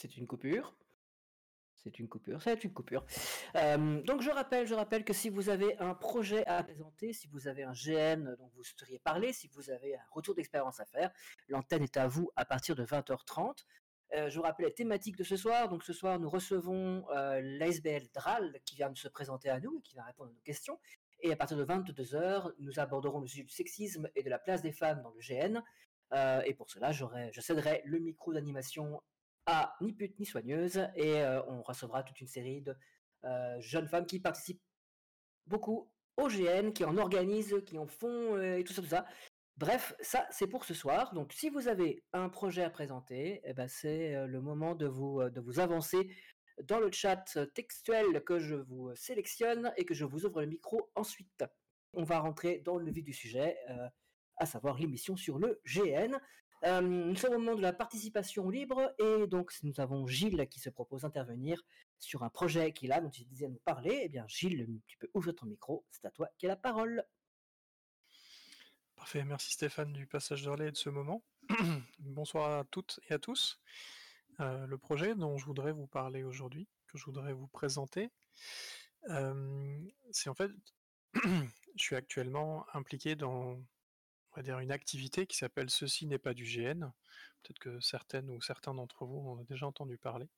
C'est une coupure. C'est une coupure, c'est une coupure. Euh, donc je rappelle, je rappelle que si vous avez un projet à présenter, si vous avez un GN dont vous souhaiteriez parler, si vous avez un retour d'expérience à faire, l'antenne est à vous à partir de 20h30. Euh, je vous rappelle la thématique de ce soir. Donc ce soir, nous recevons euh, l'ASBL DRAL qui vient de se présenter à nous et qui va répondre à nos questions. Et à partir de 22h, nous aborderons le sujet du sexisme et de la place des femmes dans le GN. Euh, et pour cela, je céderai le micro d'animation à ni pute ni soigneuse et euh, on recevra toute une série de euh, jeunes femmes qui participent beaucoup au GN, qui en organisent, qui en font euh, et tout ça, tout ça. Bref, ça c'est pour ce soir. Donc si vous avez un projet à présenter, eh ben, c'est le moment de vous, de vous avancer dans le chat textuel que je vous sélectionne et que je vous ouvre le micro ensuite. On va rentrer dans le vif du sujet, à savoir l'émission sur le GN. Euh, nous sommes au moment de la participation libre et donc nous avons Gilles qui se propose d'intervenir sur un projet qu'il a, dont il disait nous parler. Eh bien Gilles, tu peux ouvrir ton micro, c'est à toi qui a la parole. Parfait, merci Stéphane du passage de relais et de ce moment. Bonsoir à toutes et à tous. Euh, le projet dont je voudrais vous parler aujourd'hui, que je voudrais vous présenter, euh, c'est en fait, je suis actuellement impliqué dans on va dire une activité qui s'appelle Ceci n'est pas du GN. Peut-être que certaines ou certains d'entre vous en ont déjà entendu parler.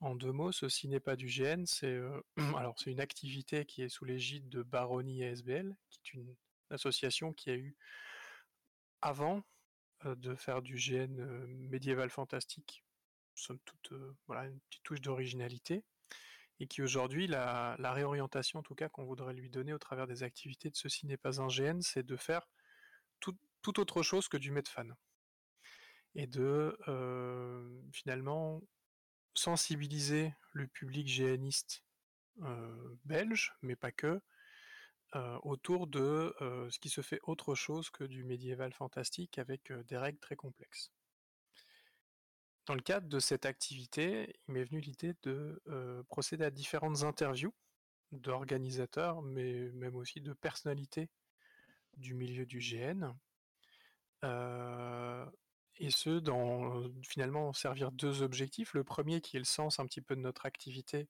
En deux mots, Ceci n'est pas du GN, c'est euh, alors c'est une activité qui est sous l'égide de Baronie ASBL, qui est une association qui a eu avant euh, de faire du GN euh, médiéval fantastique, somme toute voilà une petite touche d'originalité, et qui aujourd'hui la, la réorientation en tout cas qu'on voudrait lui donner au travers des activités de Ceci n'est pas un GN, c'est de faire tout, autre chose que du Medfan. Et de euh, finalement sensibiliser le public géaniste euh, belge, mais pas que, euh, autour de ce qui se fait autre chose que du médiéval fantastique avec des règles très complexes. Dans le cadre de cette activité, il m'est venu l'idée de procéder à différentes interviews d'organisateurs, mais même aussi de personnalités du milieu du GN. Euh, et ce, dans finalement servir deux objectifs. Le premier qui est le sens un petit peu de notre activité,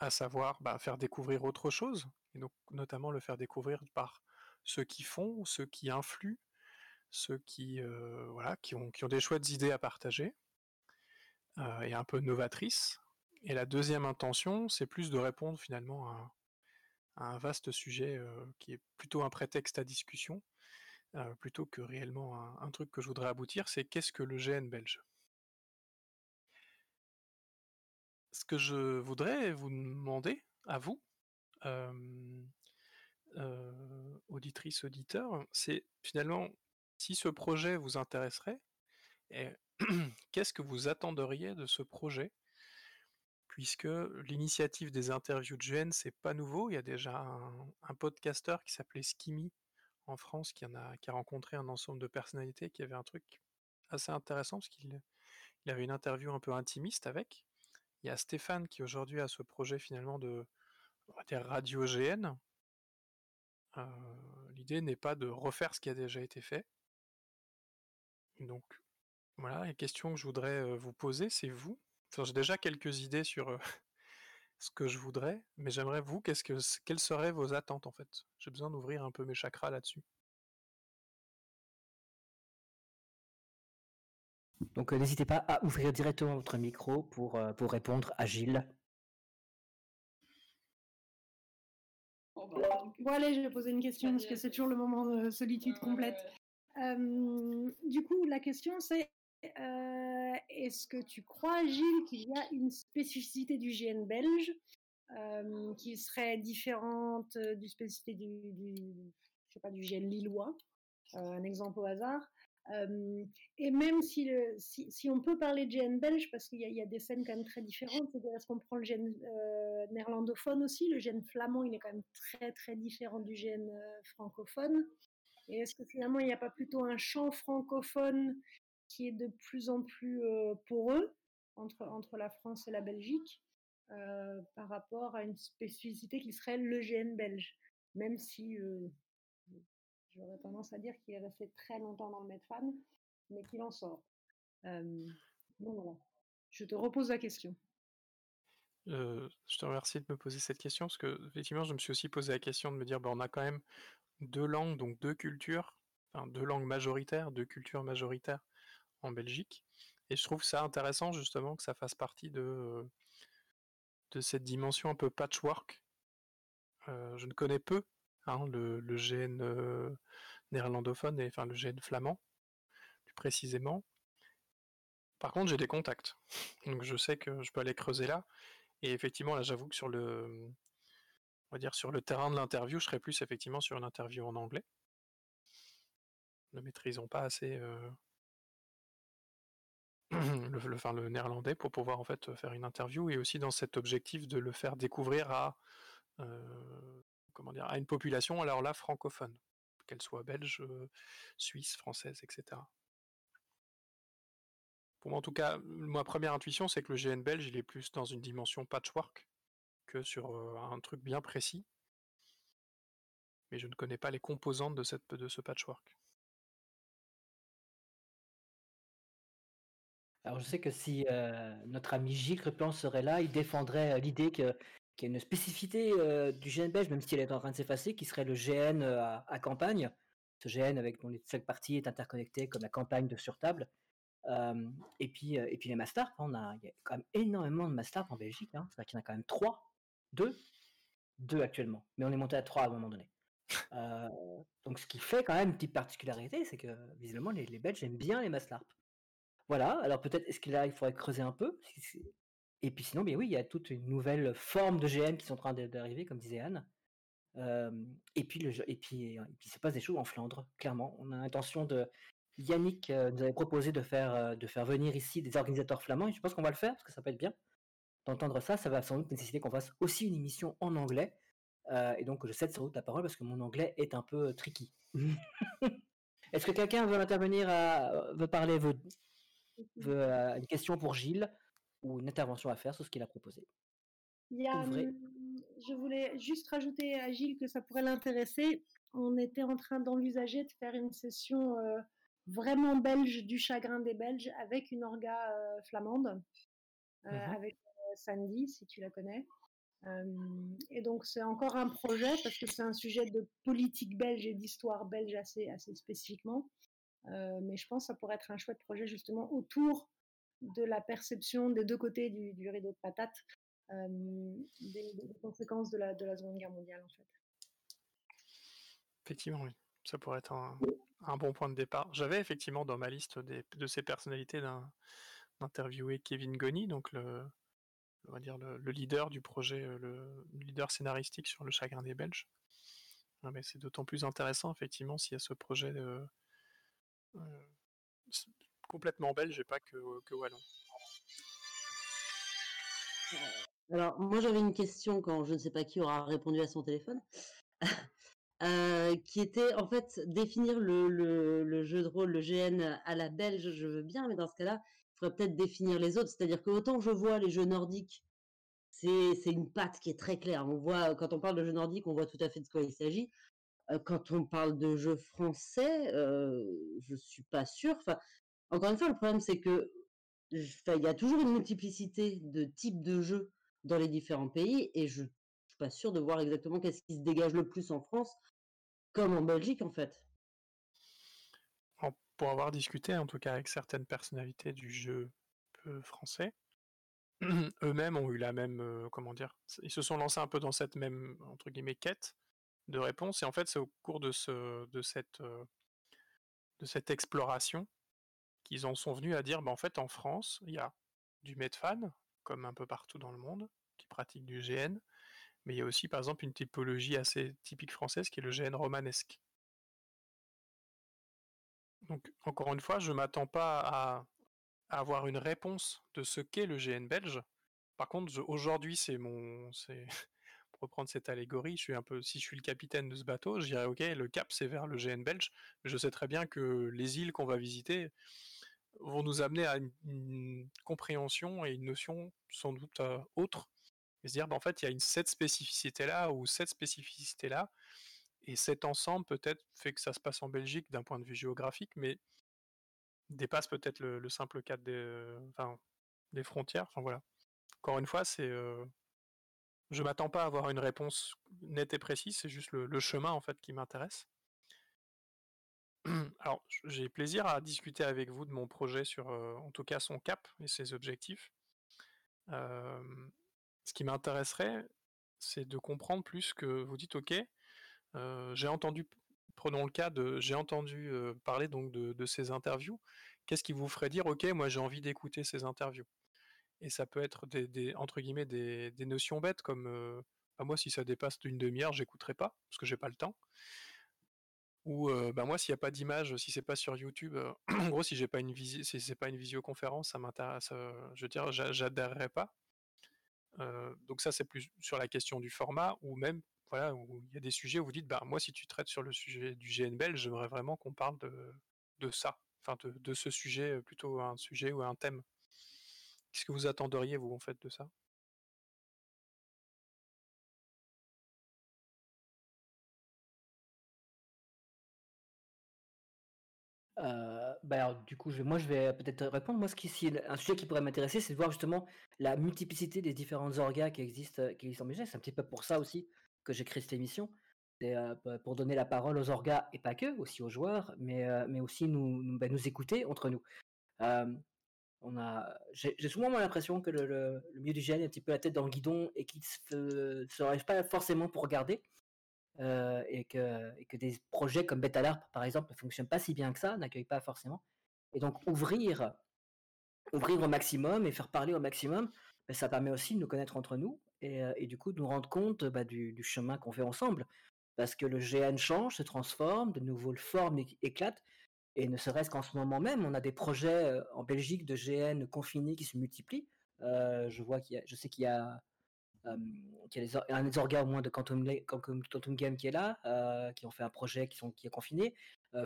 à savoir bah, faire découvrir autre chose, et donc notamment le faire découvrir par ceux qui font, ceux qui influent, ceux qui, euh, ont, qui ont des chouettes idées à partager, euh, et un peu novatrices. Et la deuxième intention, c'est plus de répondre finalement à, un vaste sujet qui est plutôt un prétexte à discussion, plutôt que réellement un, truc que je voudrais aboutir, c'est qu'est-ce que le GN belge? Ce que je voudrais vous demander, à vous, auditrice, auditeur, c'est finalement si ce projet vous intéresserait, qu'est-ce que vous attenderiez de ce projet? Puisque l'initiative des interviews de GN, c'est pas nouveau. Il y a déjà un, podcasteur qui s'appelait Skimmy en France qui, a, rencontré un ensemble de personnalités qui avait un truc assez intéressant parce qu'il il avait une interview un peu intimiste avec. Il y a Stéphane qui aujourd'hui a ce projet finalement de radio GN. Euh, l'idée n'est pas de refaire ce qui a déjà été fait. Donc voilà, la question que je voudrais euh, vous poser, c'est vous, j'ai déjà quelques idées sur euh, ce que je voudrais, mais j'aimerais vous, qu'est-ce que, quelles seraient vos attentes en fait? J'ai besoin d'ouvrir un peu mes chakras là-dessus. Donc euh, n'hésitez pas à ouvrir directement votre micro pour, euh, pour répondre à Gilles. Bon, allez, je vais poser une question parce que c'est toujours le moment de solitude complète. du coup, la question c'est est-ce que tu crois, Gilles, qu'il y a une spécificité du GN belge euh, qui serait différente du spécificité du, je sais pas, du GN lillois euh, Un exemple au hasard. Euh, et même si, on peut parler de GN belge, parce qu'il y, a des scènes quand même très différentes, est-ce qu'on prend le GN euh, néerlandophone aussi? Le GN flamand, il est quand même très très différent du GN francophone. Et est-ce que finalement il n'y a pas plutôt un champ francophone qui est de plus en plus euh, poreux entre, entre la France et la Belgique euh, par rapport à une spécificité qui serait le GN belge. Même si euh, j'aurais tendance à dire qu'il est resté très longtemps dans le Medfan, mais qu'il en sort. Je te repose la question. je te remercie de me poser cette question parce que effectivement, je me suis aussi posé la question de me dire, bah, on a quand même deux langues, donc deux cultures, enfin deux langues majoritaires, deux cultures majoritaires en Belgique. Et je trouve ça intéressant justement que ça fasse partie de, de cette dimension un peu patchwork. je ne connais peu hein, le, le, GN néerlandophone et enfin le GN flamand, plus précisément. Par contre, j'ai des contacts, donc je sais que je peux aller creuser là. Et effectivement, là, j'avoue que sur le, on va dire sur le terrain de l'interview, je serais plus effectivement sur une interview en anglais. Ne maîtrisons pas assez euh, le, le néerlandais pour pouvoir en fait faire une interview et aussi dans cet objectif de le faire découvrir à euh, une population alors là francophone, qu'elle soit belge, euh, suisse, française, etc. Pour moi, en tout cas, ma première intuition, c'est que le GN belge, il est plus dans une dimension patchwork que sur un truc bien précis. Mais je ne connais pas les composantes de ce patchwork. Alors je sais que si notre ami Gilles Creplan serait là, il défendrait l'idée qu'il y a une spécificité du GN belge, même si elle est en train de s'effacer, qui serait le GN à, campagne. Ce GN avec dont chaque partie est interconnectée comme la campagne de sur table et, puis, et puis les Masters, on a, il y a quand même énormément de Masters en Belgique. Hein. C'est-à-dire qu'il y en a quand même trois, deux, deux actuellement. Mais on est monté à trois à un moment donné. donc ce qui fait quand même une petite particularité, c'est que visiblement les, Belges aiment bien les Masters. Voilà, alors peut-être est-ce qu'il il faudrait creuser un peu? Et puis sinon, bien oui, il y a toute une nouvelle forme de GM qui sont en train d'arriver, comme disait Anne. et puis et puis, puis il se passe des choses en Flandre, clairement. On a l'intention de Yannick euh, nous avait proposé de faire, euh, de faire venir ici des organisateurs flamands, et je pense qu'on va le faire, parce que ça peut être bien. D'entendre ça, ça va sans doute nécessiter qu'on fasse aussi une émission en anglais. Euh, et donc, je cède sans doute la parole parce que mon anglais est un peu tricky. Est-ce que quelqu'un veut intervenir, veut parler, veut, veut une question pour Gilles ou une intervention à faire sur ce qu'il a proposé hum, Je voulais juste rajouter à Gilles que ça pourrait l'intéresser. On était en train d'envisager de faire une session vraiment belge du chagrin des Belges avec une orga euh, flamande, euh, mmh avec euh, Sandy, si tu la connais. et donc c'est encore un projet parce que c'est un sujet de politique belge et d'histoire belge assez, assez spécifiquement. Mais je pense que ça pourrait être un chouette projet justement autour de la perception des deux côtés du, rideau de patate des, conséquences de la, de Seconde Guerre mondiale en fait. Effectivement, oui. Ça pourrait être un, bon point de départ. J'avais effectivement dans ma liste de ces personnalités d'interviewer Kevin Goni, donc le, on va dire le, leader du projet, euh, le, leader scénaristique sur le chagrin des Belges. Mais c'est d'autant plus intéressant effectivement s'il y a ce projet euh, complètement belge et pas que, wallon. Alors moi j'avais une question quand je ne sais pas qui aura répondu à son téléphone. Euh, qui était en fait définir le, le, jeu de rôle, le GN à la belge, je veux bien, mais dans ce cas-là, il faudrait peut-être définir les autres. C'est-à-dire que autant je vois les jeux nordiques, c'est, c'est une patte qui est très claire. On voit, quand on parle de jeux nordiques, on voit tout à fait de quoi il s'agit. Euh, quand on parle de jeux français, euh, je suis pas sûre. Encore une fois, le problème c'est que il y a toujours une multiplicité de types de jeux dans les différents pays et je suis pas sûre de voir exactement qu'est-ce qui se dégage le plus en France comme en Belgique, en fait. Pour avoir discuté, en tout cas, avec certaines personnalités du jeu français, eux-mêmes ont eu la même, euh, comment dire, ils se sont lancés un peu dans cette même, entre guillemets, quête de réponse, et en fait, c'est au cours de, ce, de, cette, euh, de cette exploration qu'ils en sont venus à dire, bah, en fait, en France, il y a du Medfan, comme un peu partout dans le monde, qui pratique du GN, mais il y a aussi par exemple une typologie assez typique française qui est le GN romanesque. Donc encore une fois, je ne m'attends pas à, avoir une réponse de ce qu'est le GN belge. Par contre, aujourd'hui, c'est mon, c'est reprendre cette allégorie, je suis un peu, si je suis le capitaine de ce bateau, je dirais ok, le cap c'est vers le GN belge, je sais très bien que les îles qu'on va visiter vont nous amener à une, compréhension et une notion sans doute euh, autre et se dire, bah, en fait, il y a cette spécificité-là ou cette spécificité-là, et cet ensemble peut-être fait que ça se passe en Belgique d'un point de vue géographique, mais dépasse peut-être le, simple cadre enfin, des frontières. Enfin voilà. Encore une fois, c'est je m'attends pas à avoir une réponse nette et précise, c'est juste le, chemin en fait qui m'intéresse. Alors, j'ai plaisir à discuter avec vous de mon projet sur, en tout cas, son cap et ses objectifs. ce qui m'intéresserait, c'est de comprendre plus que vous dites, ok, j'ai entendu, prenons le cas de, j'ai entendu parler donc de, ces interviews. Qu'est-ce qui vous ferait dire, ok, moi j'ai envie d'écouter ces interviews? Et ça peut être des, entre guillemets des, notions bêtes comme, bah, moi si ça dépasse d'une demi-heure, j'écouterai pas parce que j'ai pas le temps. Ou bah moi s'il n'y a pas d'image, si c'est pas sur YouTube, en gros si j'ai pas une visi si c'est pas une visioconférence, ça m'intéresse, je veux dire, j'adhérerai pas. donc ça c'est plus sur la question du format ou même voilà où il y a des sujets où vous dites bah moi si tu traites sur le sujet du GNBL, j'aimerais vraiment qu'on parle de, de ça, enfin de, de, ce sujet plutôt un sujet ou un thème. Qu'est-ce que vous attenderiez vous en fait de ça? Bah, du coup, je, moi, je vais peut-être répondre. Moi, ce qui, un sujet qui pourrait m'intéresser, c'est de voir justement la multiplicité des différentes orgas qui existent, qui existent en C'est un petit peu pour ça aussi que j'ai créé cette émission. Euh, pour donner la parole aux orgas et pas que, aussi aux joueurs, mais, mais aussi nous, nous, bah, nous, écouter entre nous. On a, j'ai souvent l'impression que le, milieu du GN est un petit peu la tête dans le guidon et qu'il ne se, se pas forcément pour regarder. Euh, et, que, des projets comme Betalarp, par exemple, ne fonctionnent pas si bien que ça, n'accueillent pas forcément. Et donc ouvrir, ouvrir au maximum et faire parler au maximum, ben, ça permet aussi de nous connaître entre nous et, euh, du coup de nous rendre compte bah, du, chemin qu'on fait ensemble. Parce que le GN change, se transforme, de nouvelles formes éclatent. Et ne serait-ce qu'en ce moment même, on a des projets euh, en Belgique de GN confinés qui se multiplient. je vois qu'il y a, je sais qu'il y a a un des orgas au moins de Quantum, Game qui est là, qui ont fait un projet qui, est confiné,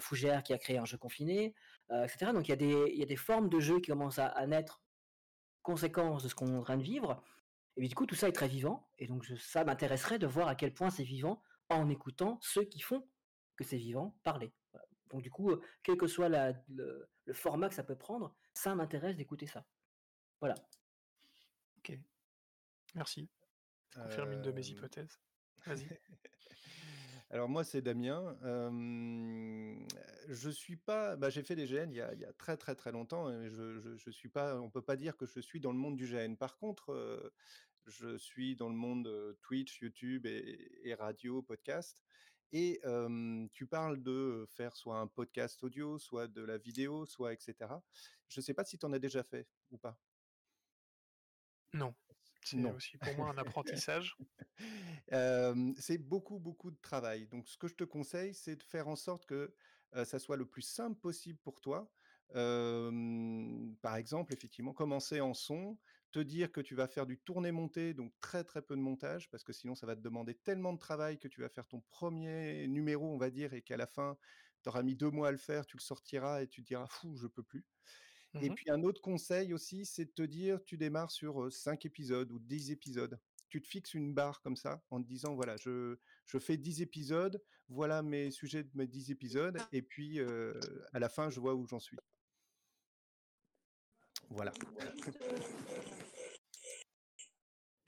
Fougère qui a créé un jeu confiné, etc. Donc il y a des formes de jeux qui commencent à, naître, conséquence de ce qu'on est en train de vivre. Et du coup, tout ça est très vivant. Et donc ça m'intéresserait de voir à quel point c'est vivant en écoutant ceux qui font que c'est vivant parler. Donc du coup, quel que soit la, le, le format que ça peut prendre, ça m'intéresse d'écouter ça. Voilà. Ok. Merci confirme une de mes hypothèses. Vas-y. Alors moi c'est Damien. je suis pas. Bah, j'ai fait des GN il y, a, il y, a, très très très longtemps. Et je, je, je, suis pas. On peut pas dire que je suis dans le monde du GN. Par contre, je suis dans le monde Twitch, YouTube et, et radio, podcast. Et tu parles de faire soit un podcast audio, soit de la vidéo, soit etc. Je sais pas si tu en as déjà fait ou pas. Non. C'est aussi pour moi un apprentissage. c'est beaucoup, beaucoup de travail. Donc, ce que je te conseille, c'est de faire en sorte que ça soit le plus simple possible pour toi. par exemple, effectivement, commencer en son, te dire que tu vas faire du tourné-monté, donc très très peu de montage, parce que sinon ça va te demander tellement de travail que tu vas faire ton premier numéro, on va dire, et qu'à la fin, tu auras mis deux mois à le faire, tu le sortiras et tu te diras, fou, je peux plus. Et mmh puis un autre conseil aussi, c'est de te dire, tu démarres sur 5 épisodes ou 10 épisodes. Tu te fixes une barre comme ça en te disant, voilà, je, je fais 10 épisodes, voilà mes sujets de mes 10 épisodes, et puis à la fin, je vois où j'en suis. Voilà.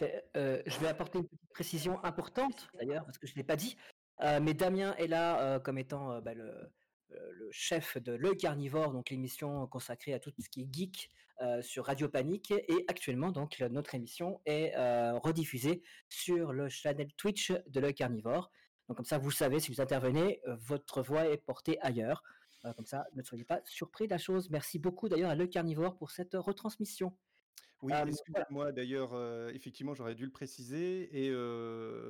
Je vais apporter une petite précision importante d'ailleurs, parce que je ne l'ai pas dit. mais Damien est là comme étant bah, le, euh, le chef de Le Carnivore, donc l'émission consacrée à tout ce qui est geek euh, sur Radio Panique. Et actuellement, donc, notre émission est euh, rediffusée sur le channel Twitch de Le Carnivore. Donc, comme ça, vous savez, si vous intervenez, votre voix est portée ailleurs. comme ça, ne soyez pas surpris de la chose. Merci beaucoup d'ailleurs à Le Carnivore pour cette retransmission. Oui, excusez-moi d'ailleurs, effectivement, j'aurais dû le préciser et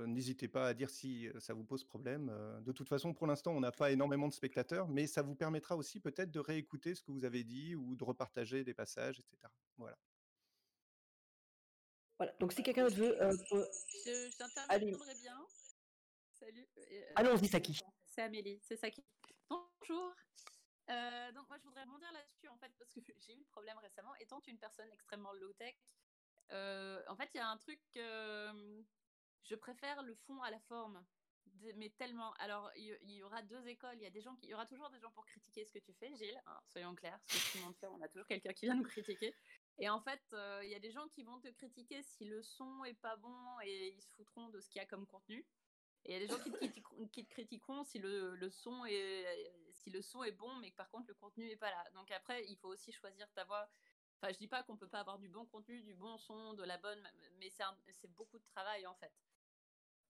n'hésitez pas à dire si ça vous pose problème. de toute façon, pour l'instant, on n'a pas énormément de spectateurs, mais ça vous permettra aussi peut-être de réécouter ce que vous avez dit ou de repartager des passages, etc. Voilà. Voilà. Donc si quelqu'un d'autre veut, Je, je bien. Salut. allons-y, Saki. C'est Amélie, c'est Saki. Bonjour. Euh, donc moi je voudrais rebondir là-dessus en fait parce que j'ai eu le problème récemment. Étant une personne extrêmement low tech euh, en fait il y a un truc euh, je préfère le fond à la forme mais tellement. Alors il y, aura deux écoles. Il y a des gens qui y aura toujours des gens pour critiquer ce que tu fais Gilles hein, soyons clairs. Ce que tout le monde fait on a toujours quelqu'un qui vient nous critiquer. Et en fait, il y a des gens qui vont te critiquer si le son est pas bon et ils se foutront de ce qu'il y a comme contenu. Et il y a des gens qui te, critiqueront si le, le, son est, si le son est bon, mais que par contre le contenu n'est pas là. Donc après, il faut aussi choisir ta voix. Enfin, je dis pas qu'on peut pas avoir du bon contenu, du bon son, de la bonne, mais c'est beaucoup de travail en fait.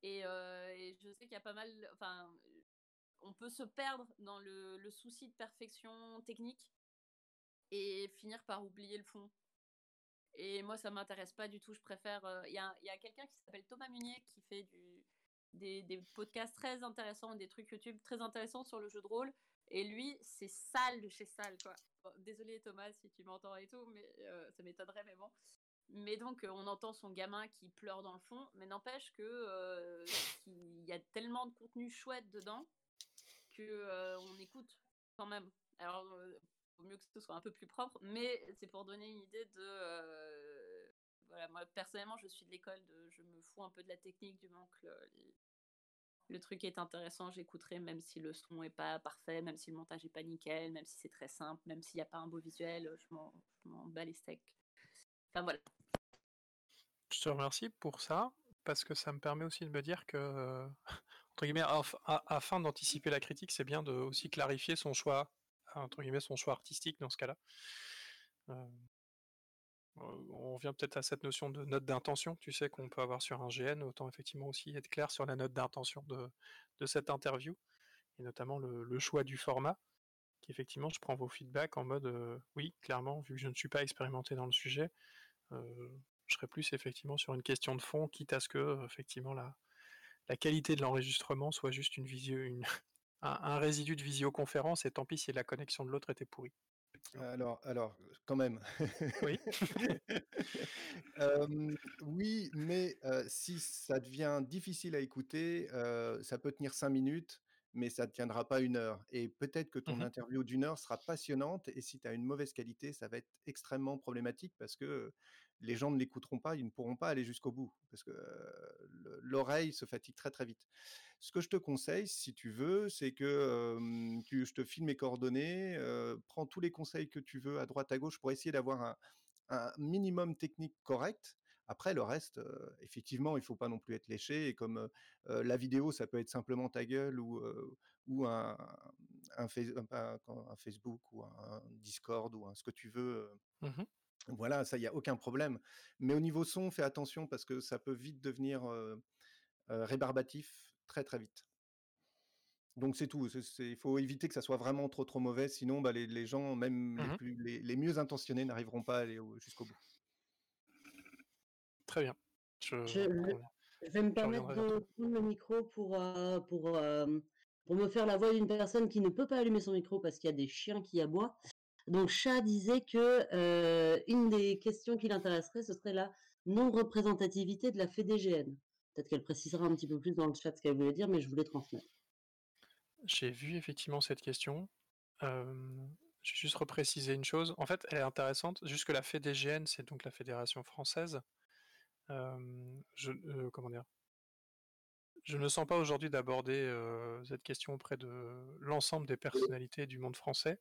Et, je sais qu'il y a pas mal. Enfin, on peut se perdre dans le, souci de perfection technique et finir par oublier le fond. Et moi, ça m'intéresse pas du tout. Je préfère. Il y a, quelqu'un qui s'appelle Thomas Munier qui fait des, des, podcasts très intéressants, des trucs YouTube très intéressants sur le jeu de rôle. Et lui, c'est sale de chez sale, quoi. désolé Thomas si tu m'entends et tout, mais ça m'étonnerait, mais bon. Mais donc, on entend son gamin qui pleure dans le fond, mais n'empêche que il y a tellement de contenu chouette dedans que on écoute quand même. Alors, vaut mieux que ce soit un peu plus propre, mais c'est pour donner une idée de. Euh, voilà, moi personnellement, je suis de l'école de. Je me fous un peu de la technique, du manque. Le, truc est intéressant, j'écouterai, même si le son est pas parfait, même si le montage est pas nickel, même si c'est très simple, même s'il n'y a pas un beau visuel, je m'en bats les steaks. Enfin voilà. Je te remercie pour ça, parce que ça me permet aussi de me dire que, entre guillemets, afin d'anticiper la critique, c'est bien de aussi clarifier son choix entre guillemets, son choix artistique dans ce cas-là. Euh, on revient peut-être à cette notion de note d'intention, tu sais, qu'on peut avoir sur un GN, autant effectivement aussi être clair sur la note d'intention de, cette interview, et notamment le, choix du format, qui effectivement, je prends vos feedbacks en mode, euh, oui, clairement, vu que je ne suis pas expérimenté dans le sujet, euh, je serais plus effectivement sur une question de fond, quitte à ce que, effectivement, la, la qualité de l'enregistrement soit juste une, visio, une, un, résidu de visioconférence et tant pis si la connexion de l'autre était pourrie. Alors, alors, quand même. Oui. oui, mais si ça devient difficile à écouter, ça peut tenir cinq minutes, mais ça ne tiendra pas une heure. Et peut-être que ton mmh interview d'une heure sera passionnante, et si tu as une mauvaise qualité, ça va être extrêmement problématique parce que les gens ne l'écouteront pas, ils ne pourront pas aller jusqu'au bout, parce que l'oreille se fatigue très très vite. Ce que je te conseille, si tu veux, c'est que je te file mes coordonnées, prends tous les conseils que tu veux à droite à gauche pour essayer d'avoir un, minimum technique correct. Après, le reste, effectivement, il faut pas non plus être léché. Et comme la vidéo, ça peut être simplement ta gueule ou, un, un, Facebook ou un Discord ou ce que tu veux. Mmh voilà, ça, il n'y a aucun problème. Mais au niveau son, fais attention parce que ça peut vite devenir rébarbatif très très vite. Donc c'est tout. Il faut éviter que ça soit vraiment trop trop mauvais, sinon bah, les, gens, même les, mmh plus, les, mieux intentionnés, n'arriveront pas à aller jusqu'au bout. Très bien. Je, vais me permettre de prendre le micro pour, pour, pour me faire la voix d'une personne qui ne peut pas allumer son micro parce qu'il y a des chiens qui aboient. Donc Chat disait que une des questions qui l'intéresserait, ce serait la non-représentativité de la FEDGN. Peut-être qu'elle précisera un petit peu plus dans le chat ce qu'elle voulait dire, mais je voulais transmettre. J'ai vu effectivement cette question. je vais juste repréciser une chose. En fait, elle est intéressante. Jusque la FEDGN, c'est donc la Fédération française. dire? Je ne sens pas aujourd'hui d'aborder cette question auprès de l'ensemble des personnalités du monde français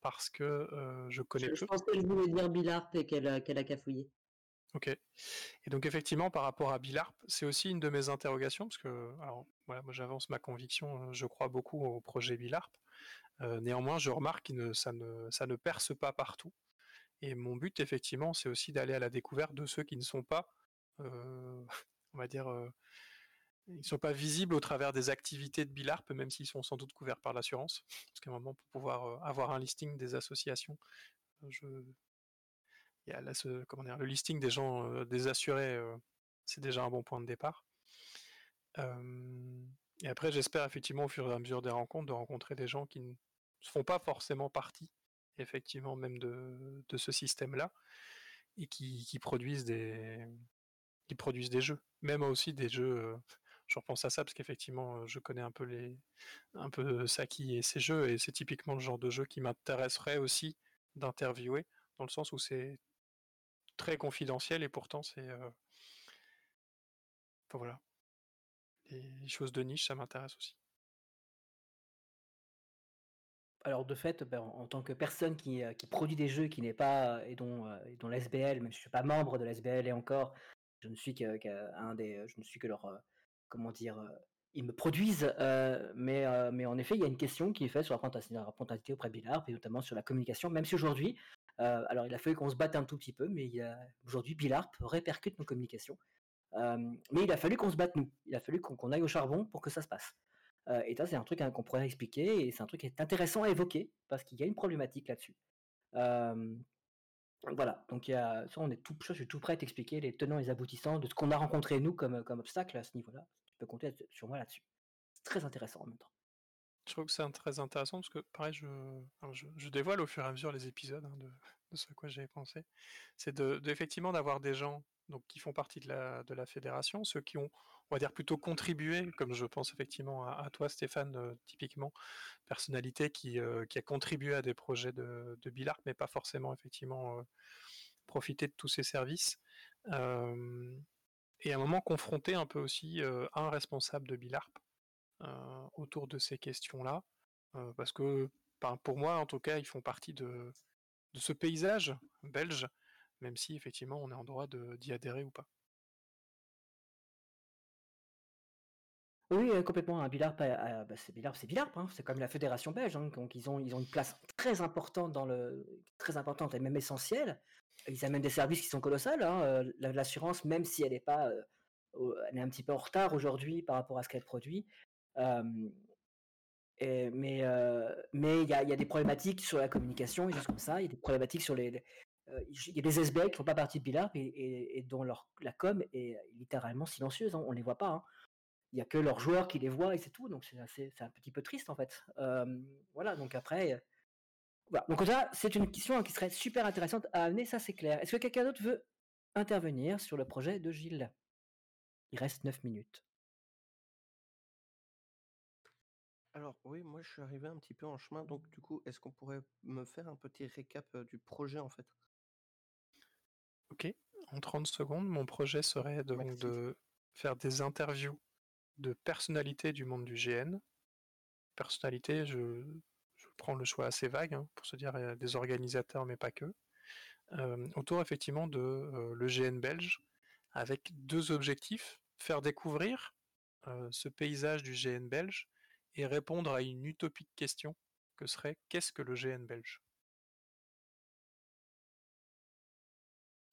parce que je connais je, peu. Je pense qu'elle voulait dire Bilarp et qu'elle a, a cafouillé. Ok. Et donc effectivement, par rapport à Bilarp, c'est aussi une de mes interrogations, parce que alors, voilà, moi j'avance ma conviction, je crois beaucoup au projet Bilarp. néanmoins, je remarque que ça, ne, ça ne perce pas partout. Et mon but, effectivement, c'est aussi d'aller à la découverte de ceux qui ne sont pas, on va dire, ils ne sont pas visibles au travers des activités de Bilarp, même s'ils sont sans doute couverts par l'assurance. Parce qu'à un moment, pour pouvoir avoir un listing des associations, je, il y a comment dire, le listing des gens, euh, des assurés, euh, c'est déjà un bon point de départ. et après, j'espère effectivement au fur et à mesure des rencontres de rencontrer des gens qui ne font pas forcément partie, effectivement, même de, ce système-là, et qui, produisent des qui produisent des jeux, même aussi des jeux. Euh, je repense à ça parce qu'effectivement, je connais un peu les, un peu Saki et ses jeux, et c'est typiquement le genre de jeu qui m'intéresserait aussi d'interviewer, dans le sens où c'est très confidentiel et pourtant c'est. Euh... Voilà. Les choses de niche, ça m'intéresse aussi. alors de fait, ben, en, tant que personne qui, qui produit des jeux, qui n'est pas et dont, dont l'SBL, même si je suis pas membre de l'SBL et encore, je ne suis qu'un des, je ne suis que leur, comment dire, ils me produisent, mais, mais en effet, il y a une question qui est faite sur la parentalité auprès de Bilarp et notamment sur la communication, même si aujourd'hui, alors il a fallu qu'on se batte un tout petit peu, mais aujourd'hui, Bilarp répercute nos communications. mais il a fallu qu'on se batte nous, il a fallu qu'on aille au charbon pour que ça se passe. et ça, c'est un truc hein, qu'on pourrait expliquer et c'est un truc qui est intéressant à évoquer parce qu'il y a une problématique là-dessus. Voilà, donc il a, ça, tout, je suis tout prêt à t'expliquer les tenants et les aboutissants de ce qu'on a rencontré nous comme, comme obstacle à ce niveau-là. Compter sur moi là-dessus. C'est très intéressant en même temps. Je trouve que c'est très intéressant parce que, pareil, je, dévoile au fur et à mesure les épisodes hein, de, ce à quoi j'ai pensé. C'est de, effectivement d'avoir des gens donc, qui font partie de la, de la fédération, ceux qui ont, on va dire, plutôt contribué, comme je pense effectivement à, toi, Stéphane, euh, typiquement, personnalité qui, euh, qui, a contribué à des projets de, de mais pas forcément effectivement euh, profiter de tous ces services. Et à un moment confronté un peu aussi à un responsable de Bilarp autour de ces questions-là, parce que ben, pour moi, en tout cas, ils font partie de ce paysage belge même si effectivement on est en droit d'y adhérer ou pas. Oui, complètement. Bah, c'est Bilarp, c'est hein, c'est comme la fédération belge. Hein, donc ils ont, une place très importante dans le, très importante et même essentielle. Ils amènent des services qui sont colossales. Hein, l'assurance, même si elle est pas, elle est un petit peu en retard aujourd'hui par rapport à ce qu'elle produit. et, mais il y a, des problématiques sur la communication et choses comme ça. Il y a des problématiques sur les, euh, il y a des qui font pas partie de Bilarp et, dont la com est littéralement silencieuse. Hein, on les voit pas. Hein. Il y a que leurs joueurs qui les voient et c'est tout. Donc c'est un petit peu triste en fait. voilà. Donc après, voilà. Donc ça, c'est une question qui serait super intéressante à amener. Ça c'est clair. Est-ce que quelqu'un d'autre veut intervenir sur le projet de Gilles? Il reste 9 minutes. Alors oui, moi je suis arrivé un petit peu en chemin, donc du coup, est-ce qu'on pourrait me faire un petit récap du projet en fait? Ok, en 30 secondes, mon projet serait donc de faire des interviews de personnalités du monde du GN. Personnalité, je, prends le choix assez vague hein, pour se dire des organisateurs, mais pas que. autour effectivement de le GN belge, avec deux objectifs faire découvrir ce paysage du GN belge et répondre à une utopique question que serait qu'est-ce que le GN belge?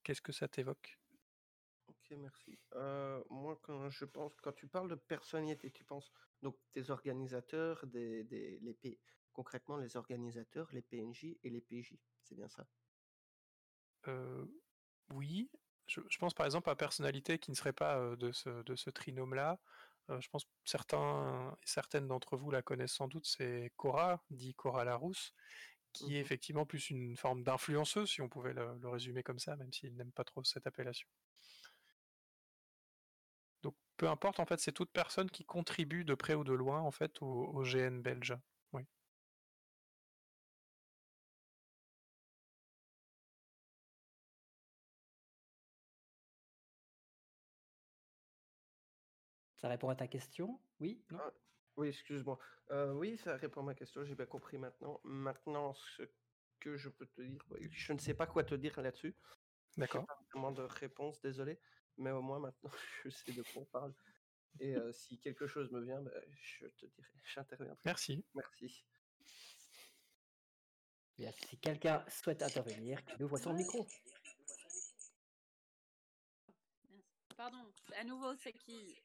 Qu'est-ce que ça t'évoque? Ok, merci. Euh, moi, quand je pense, quand tu parles de personnalité, tu penses donc des organisateurs, des, des les P... concrètement les organisateurs, les PNJ et les PJ. C'est bien ça? Euh, Oui. Je, pense par exemple à personnalité qui ne serait pas euh, de ce, de ce trinôme-là. je pense que certains certaines d'entre vous la connaissent sans doute, c'est Cora, dit Cora Larousse, qui est mmh effectivement plus une forme d'influenceuse, si on pouvait le, résumer comme ça, même s'il n'aime pas trop cette appellation. Peu importe, en fait, c'est toute personne qui contribue de près ou de loin, en fait, au, GN belge. Oui. Ça répond à ta question? Oui? Non? Ah, oui, excuse-moi. Euh, oui, ça répond à ma question, j'ai bien compris maintenant. Maintenant, ce que je peux te dire, je ne sais pas quoi te dire là-dessus. D'accord. Pas vraiment de réponse, désolé, mais au moins maintenant, je sais de quoi on parle. Et euh, si quelque chose me vient, bah, je te dirai, j'interviendrai. Merci. Merci. si quelqu'un souhaite intervenir, qu'il ouvre son micro. Pardon, à nouveau, c'est qui?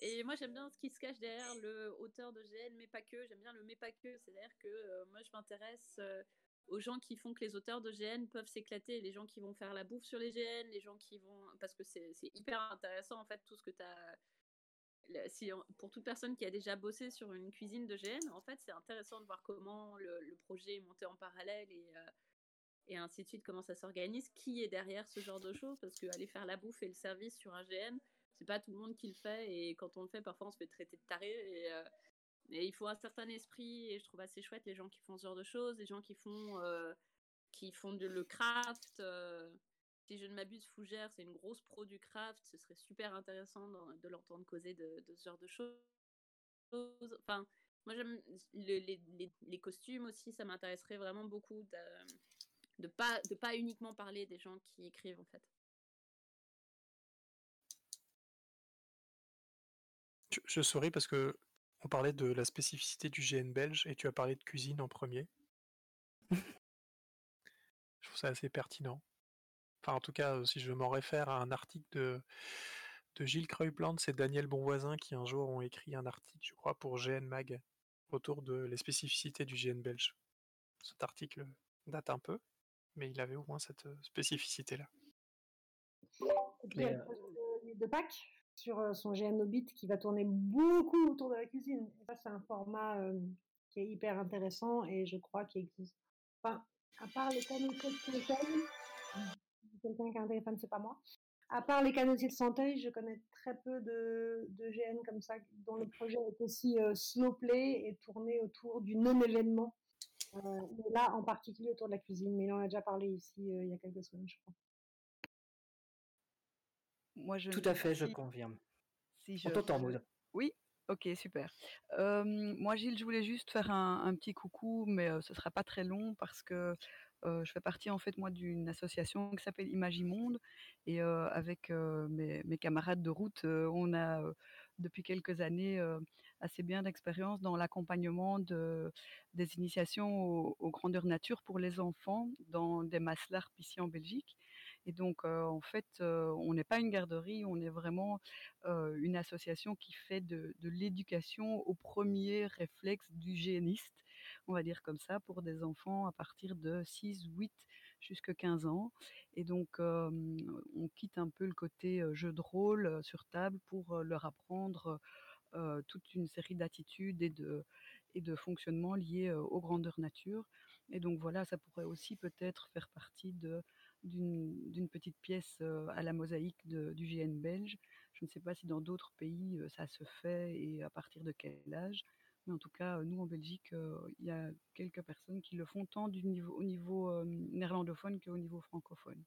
Et moi, j'aime bien ce qui se cache derrière le auteur de GN, mais pas que. J'aime bien le mais pas que. C'est-à-dire que euh, moi, je m'intéresse euh, aux gens qui font que les auteurs de GN peuvent s'éclater, les gens qui vont faire la bouffe sur les GN, les gens qui vont. Parce que c'est hyper intéressant, en fait, tout ce que tu as. Si, pour toute personne qui a déjà bossé sur une cuisine de GN, en fait, c'est intéressant de voir comment le, projet est monté en parallèle et, euh, et ainsi de suite, comment ça s'organise, qui est derrière ce genre de choses, parce qu'aller faire la bouffe et le service sur un GN, c'est pas tout le monde qui le fait et quand on le fait parfois on se fait traiter de taré et, euh, il faut un certain esprit et je trouve assez chouette les gens qui font ce genre de choses les gens qui font euh, qui font de, le craft euh, si je ne m'abuse Fougère c'est une grosse pro du craft ce serait super intéressant de, l'entendre causer de, ce genre de choses enfin Moi, j'aime le- les, les- les costumes aussi, ça m'intéresserait vraiment beaucoup de, de pas de pas uniquement parler des gens qui écrivent en fait. Je souris parce que on parlait de la spécificité du GN belge et tu as parlé de cuisine en premier. Je trouve ça assez pertinent. Enfin, en tout cas, euh, si je m'en réfère à un article de, de Gilles Creupland, c'est Daniel Bonvoisin qui un jour ont écrit un article, je crois, pour GN Mag autour de les spécificités du GN belge. Cet article date un peu, mais il avait au moins cette euh, spécificité-là. Et puis, de, de Pâques? Sur euh, son GN Hobbit qui va tourner beaucoup autour de la cuisine. Et ça, c'est un format euh, qui est hyper intéressant et je crois qu'il existe. Enfin, à part les canotiers de Santeuil, quelqu'un qui a un téléphone, c'est pas moi. À part les canotiers de Santeuil, je connais très peu de, de GN comme ça dont le projet est aussi euh, et tourné autour du non-événement. Euh, là, en particulier autour de la cuisine. Mais en a déjà parlé ici il y a quelques semaines, je crois. Moi, je Tout ne à fait, je confirme. si On je, t'entend, je- Maud. Oui, ok, super. Euh, moi, Gilles, je voulais juste faire un, un petit coucou, mais euh, ce sera pas très long parce que euh, je fais partie en fait moi d'une association qui s'appelle Imagimonde et euh, avec euh, mes, mes camarades de route, on a depuis quelques années assez bien d'expérience dans l'accompagnement de, des initiations aux, aux grandeurs nature pour les enfants dans des maslarp ici en Belgique. Et donc, en fait, on n'est pas une garderie, on est vraiment une association qui fait de, l'éducation au premier réflexe du hygiéniste, on va dire comme ça, pour des enfants à partir de 6, 8 jusqu'à 15 ans. Et donc, on quitte un peu le côté jeu de rôle sur table pour leur apprendre toute une série d'attitudes et de, et de fonctionnements liés aux grandeurs nature. Et donc voilà, ça pourrait aussi peut-être faire partie de d'une petite pièce à la mosaïque du GN belge. Je ne sais pas si dans d'autres pays ça se fait et à partir de quel âge. Mais en tout cas, nous en Belgique, il y a quelques personnes qui le font tant au niveau néerlandophone qu'au niveau francophone.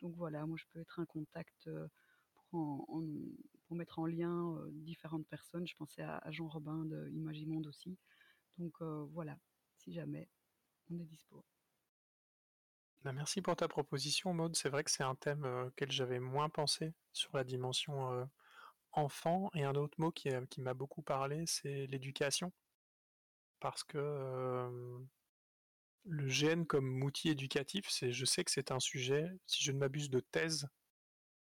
Donc voilà, moi je peux être un contact pour, mettre en lien différentes personnes. Je pensais à, Jean Robin de Imagimonde aussi. Donc voilà, si jamais, on est dispo. Bah, merci pour ta proposition, Maud. C'est vrai que c'est un thème euh, auquel j'avais moins pensé sur la dimension euh, enfant. Et un autre mot qui, a- qui m'a beaucoup parlé, c'est l'éducation. Parce que euh, le GN comme outil éducatif, c'est, je sais que c'est un sujet, si je ne m'abuse, de thèse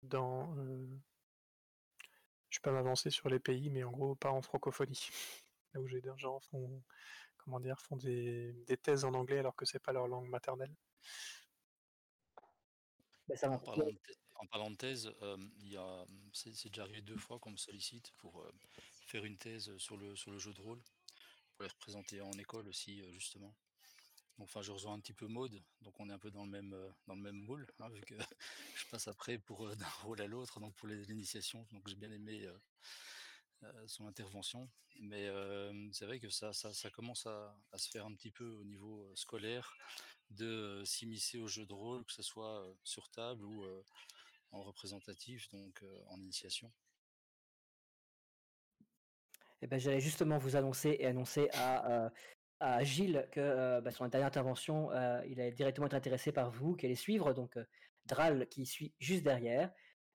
dans. euh, je peux pas m'avancer sur les pays, mais en gros, pas en francophonie. Là où j'ai des gens font, comment dire, font des, des thèses en anglais alors que c'est pas leur langue maternelle. Ben, ça En parlant de, en parlant de thèse, euh, a, c'est, déjà arrivé deux fois qu'on me sollicite pour euh, faire une thèse sur le, sur le jeu de rôle, pour les représenter en école aussi, euh, justement. Donc, enfin, je rejoins un petit peu Maude, donc on est un peu dans le même, dans le même moule, hein, vu que je passe après pour d'un rôle à l'autre, donc pour les- l'initiation. Donc, j'ai bien aimé son intervention. Mais c'est vrai que ça, ça, ça commence à, à se faire un petit peu au niveau scolaire de s'immiscer au jeu de rôle, que ce soit sur table ou en représentatif, donc en initiation. Eh ben, j'allais justement vous annoncer et annoncer à, Gilles que euh, sur la dernière intervention, il allait directement être intéressé par vous, qu'il allait suivre, donc Dral qui suit juste derrière.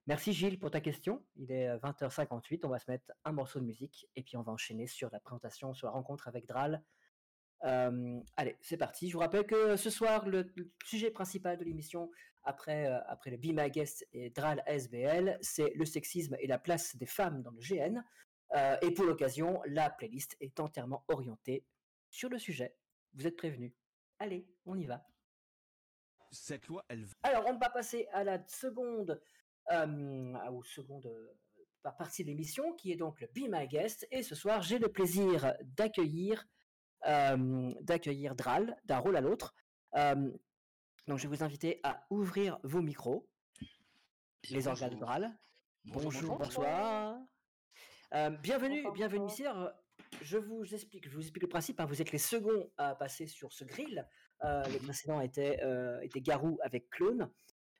Merci Gilles pour ta question. Il est euh, 20h58, on va se mettre un morceau de musique et puis on va enchaîner sur la présentation, sur la rencontre avec Dral. Euh, allez, c'est parti. Je vous rappelle que ce soir, le, le sujet principal de l'émission, après, euh, après le Be My Guest et Dral SBL, c'est le sexisme et la place des femmes dans le GN. Euh, et pour l'occasion, la playlist est entièrement orientée sur le sujet. Vous êtes prévenus. Allez, on y va. Cette loi, elle Alors, on va passer à la seconde, au seconde par- partie de l'émission, qui est donc le Be My Guest. Et ce soir, j'ai le plaisir d'accueillir d'accueillir Dral d'un rôle à l'autre. Euh, donc, je vais vous inviter à ouvrir vos micros. Les organes de bonjour. Dral. Bonjour, Bonjour, bonjour. bonsoir. Euh, bienvenue, Bonsoir, bienvenue bonsoir. ici. Je vous explique, je vous explique le principe. hein. Vous êtes les seconds à passer sur ce grill. Euh, le précédent était, euh, était Garou avec Clone.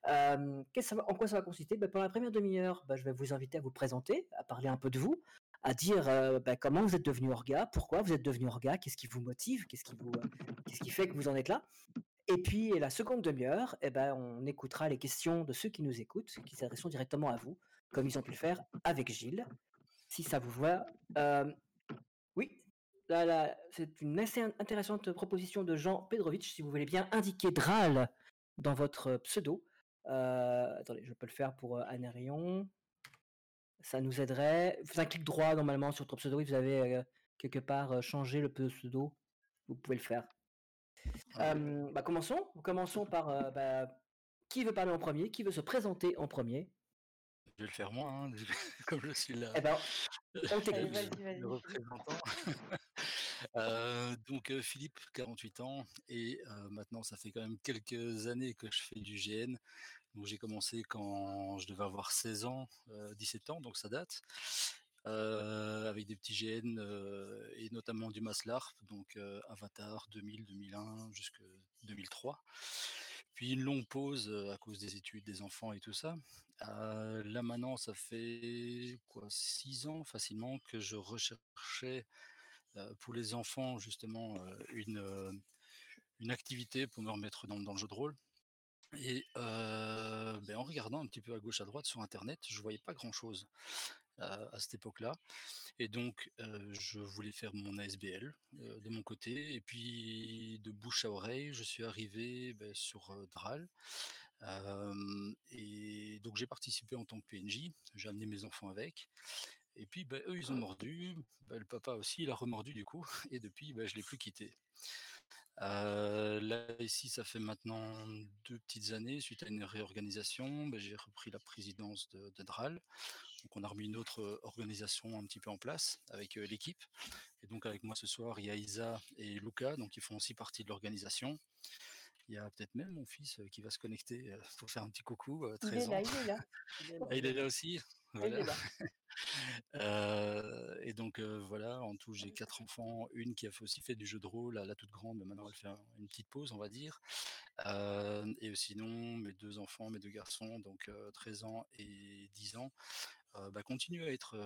Euh, en quoi ça va consister? Ben, Pendant la première demi-heure, ben, je vais vous inviter à vous présenter, à parler un peu de vous, à dire euh, ben, comment vous êtes devenu orga, pourquoi vous êtes devenu orga, qu'est-ce qui vous motive, qu'est-ce qui, vous, euh, qu'est-ce qui fait que vous en êtes là? Et puis la seconde demi-heure, eh ben, on écoutera les questions de ceux qui nous écoutent, qui s'adresseront directement à vous, comme ils ont pu le faire avec Gilles, si ça vous va. Euh, oui, là, c'est une assez in- intéressante proposition de Jean Pedrovitch, si vous voulez bien indiquer Dral dans votre pseudo. Euh, attendez, je peux le faire pour Anérion. Ça nous aiderait. Vous faites un clic droit normalement sur votre pseudo et vous avez euh, quelque part euh, changé le pseudo. Vous pouvez le faire. Euh, bah, commençons. Commençons par euh, bah, qui veut parler en premier, qui veut se présenter en premier? Je vais le faire moi, hein, comme je suis là. Eh ben, on le- représentant. Euh, donc Philippe, 48 ans, et euh, maintenant ça fait quand même quelques années que je fais du GN. Donc j'ai commencé quand je devais avoir 16 ans, euh, 17 ans, donc ça date. euh, avec des petits GN euh, et notamment du Maslarp, donc euh, Avatar 2000, 2001 jusqu'à 2003. Puis une longue pause à cause des études, des enfants et tout ça. Là maintenant, ça fait quoi, six ans facilement que je recherchais pour les enfants justement une, une activité pour me remettre dans, dans le jeu de rôle. Et euh, ben, en regardant un petit peu à gauche à droite sur internet, je voyais pas grand chose à cette époque-là. Et donc, euh, je voulais faire mon ASBL de mon côté. Et puis, de bouche à oreille, je suis arrivé ben, sur Dral. Et donc, j'ai participé en tant que PNJ. J'ai amené mes enfants avec. Et puis, ben, eux, ils ont mordu. Ben, le papa aussi, il a remordu du coup. Et depuis, je ne l'ai plus quitté. Euh, là, ici, ça fait maintenant deux petites années, suite à une réorganisation, ben, j'ai repris la présidence de, de Dral. Donc, on a remis une autre euh, organisation un petit peu en place avec euh, l'équipe. Et donc, avec moi ce soir, il y a Isa et Luca, donc ils font aussi partie de l'organisation. Il y a peut-être même mon fils qui va se connecter pour faire un petit coucou, Il 13 est ans. là, il est là. Il est là. Ah, aussi? Il Voilà. est là. Euh, et donc euh, voilà, en tout j'ai quatre enfants, une qui a aussi fait du jeu de rôle, la toute grande, mais maintenant elle fait un- une petite pause, on va dire. Euh, et sinon, mes deux enfants, mes deux garçons, donc euh, 13 ans et 10 ans, bah, continuent à être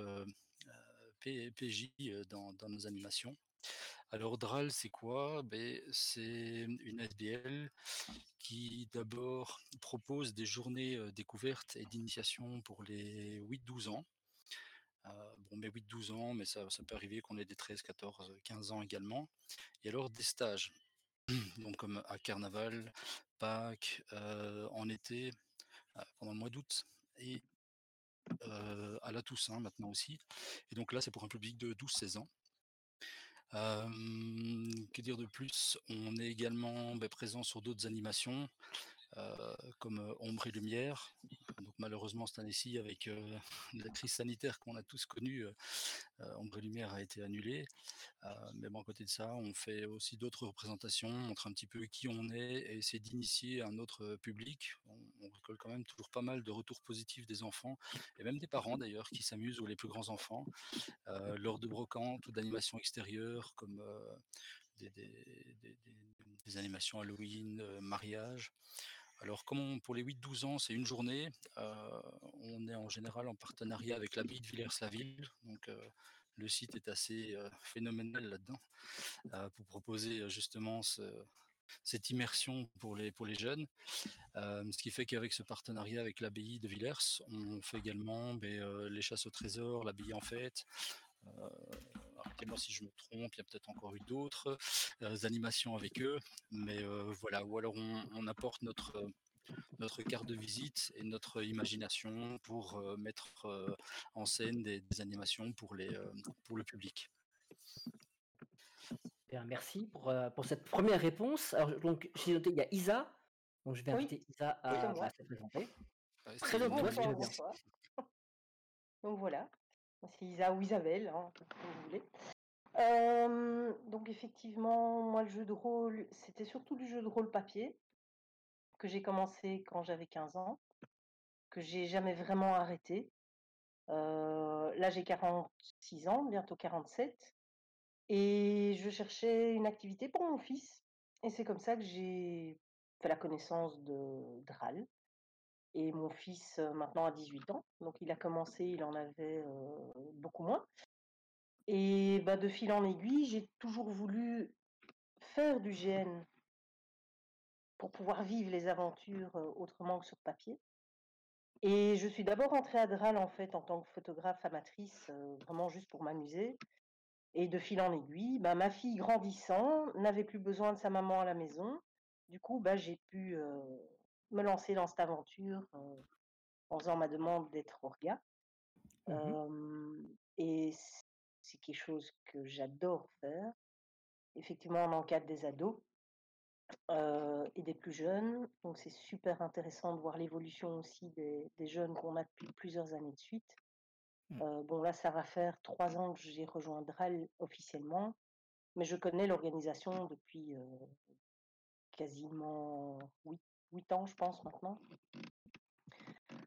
PJ dans, dans nos animations. Alors Dral, c'est quoi? Ben, C'est une SBL qui d'abord propose des journées découvertes et d'initiation pour les 8-12 ans. Euh, bon, mais 8-12 ans, mais ça, peut arriver qu'on ait des 13, 14, 15 ans également. Et alors des stages, comme à Carnaval, Pâques, euh, en été, euh, pendant le mois d'août, et euh, à la Toussaint maintenant aussi. Et donc là, c'est pour un public de 12-16 ans. Que dire de plus? On est également ben, présent sur d'autres animations, euh, comme euh, Ombre et Lumière. Donc malheureusement cette année-ci, avec euh, la crise sanitaire qu'on a tous connue, Ombre et Lumière a été annulée. Mais bon, à côté de ça, on fait aussi d'autres représentations, on montre un petit peu qui on est et essayer d'initier un autre public. On, on quand même toujours pas mal de retours positifs des enfants et même des parents d'ailleurs qui s'amusent ou les plus grands enfants lors de brocantes ou d'animations extérieures comme des animations Halloween, euh, mariage. Alors, pour les 8-12 ans, c'est une journée, euh, on est en général en partenariat avec l'abbaye de Villers-la-Ville. Euh, le site est assez euh, phénoménal là-dedans pour proposer justement ce- cette immersion pour les, jeunes. Ce qui fait qu'avec ce partenariat avec l'abbaye de Villers, on fait également ben, les chasses au trésor, l'abbaye en fête. Arrêtez-moi si je me trompe, il y a peut-être encore eu d'autres euh, animations avec eux, mais euh, voilà, ou alors on, on apporte notre, euh, notre carte de visite et notre imagination pour euh, mettre euh, en scène des, des animations pour, les, euh, pour le public. Bien, merci pour, euh, pour cette première réponse. Alors, donc, j'ai noté, il y a Isa. Donc, je vais Oui, inviter Isa à, se présenter. Ouais, c'est- Présente-toi, si tu Bonsoir, veux bien. bonsoir. Donc voilà, c'est Isa ou Isabelle, hein, comme vous voulez. Euh, donc effectivement, moi le jeu de rôle, c'était surtout du jeu de rôle papier que j'ai commencé quand j'avais 15 ans, que j'ai jamais vraiment arrêté. Euh, là j'ai 46 ans, bientôt 47, et je cherchais une activité pour mon fils. Et c'est comme ça que j'ai fait la connaissance de Dral. Et mon fils, maintenant a 18 ans, donc il a commencé, il en avait, beaucoup moins. Et bah, de fil en aiguille, j'ai toujours voulu faire du GN pour pouvoir vivre les aventures, autrement que sur papier. Et je suis d'abord entrée à Drâle, en fait, en tant que photographe amatrice, vraiment juste pour m'amuser. Et de fil en aiguille, bah, ma fille grandissant, n'avait plus besoin de sa maman à la maison. Du coup, bah, j'ai pu, me lancer dans cette aventure, heu, en faisant ma demande d'être orga. Mmh et c'est quelque chose que j'adore faire. Effectivement, on encadre des ados, heu et des plus jeunes, donc c'est super intéressant de voir l'évolution aussi des des jeunes qu'on a depuis plusieurs années de suite. Mmh. Heu, bon là, ça va faire 3 ans que j'ai rejoint Drâle officiellement, mais je connais l'organisation depuis, quasiment 8- 8 ans, je pense maintenant.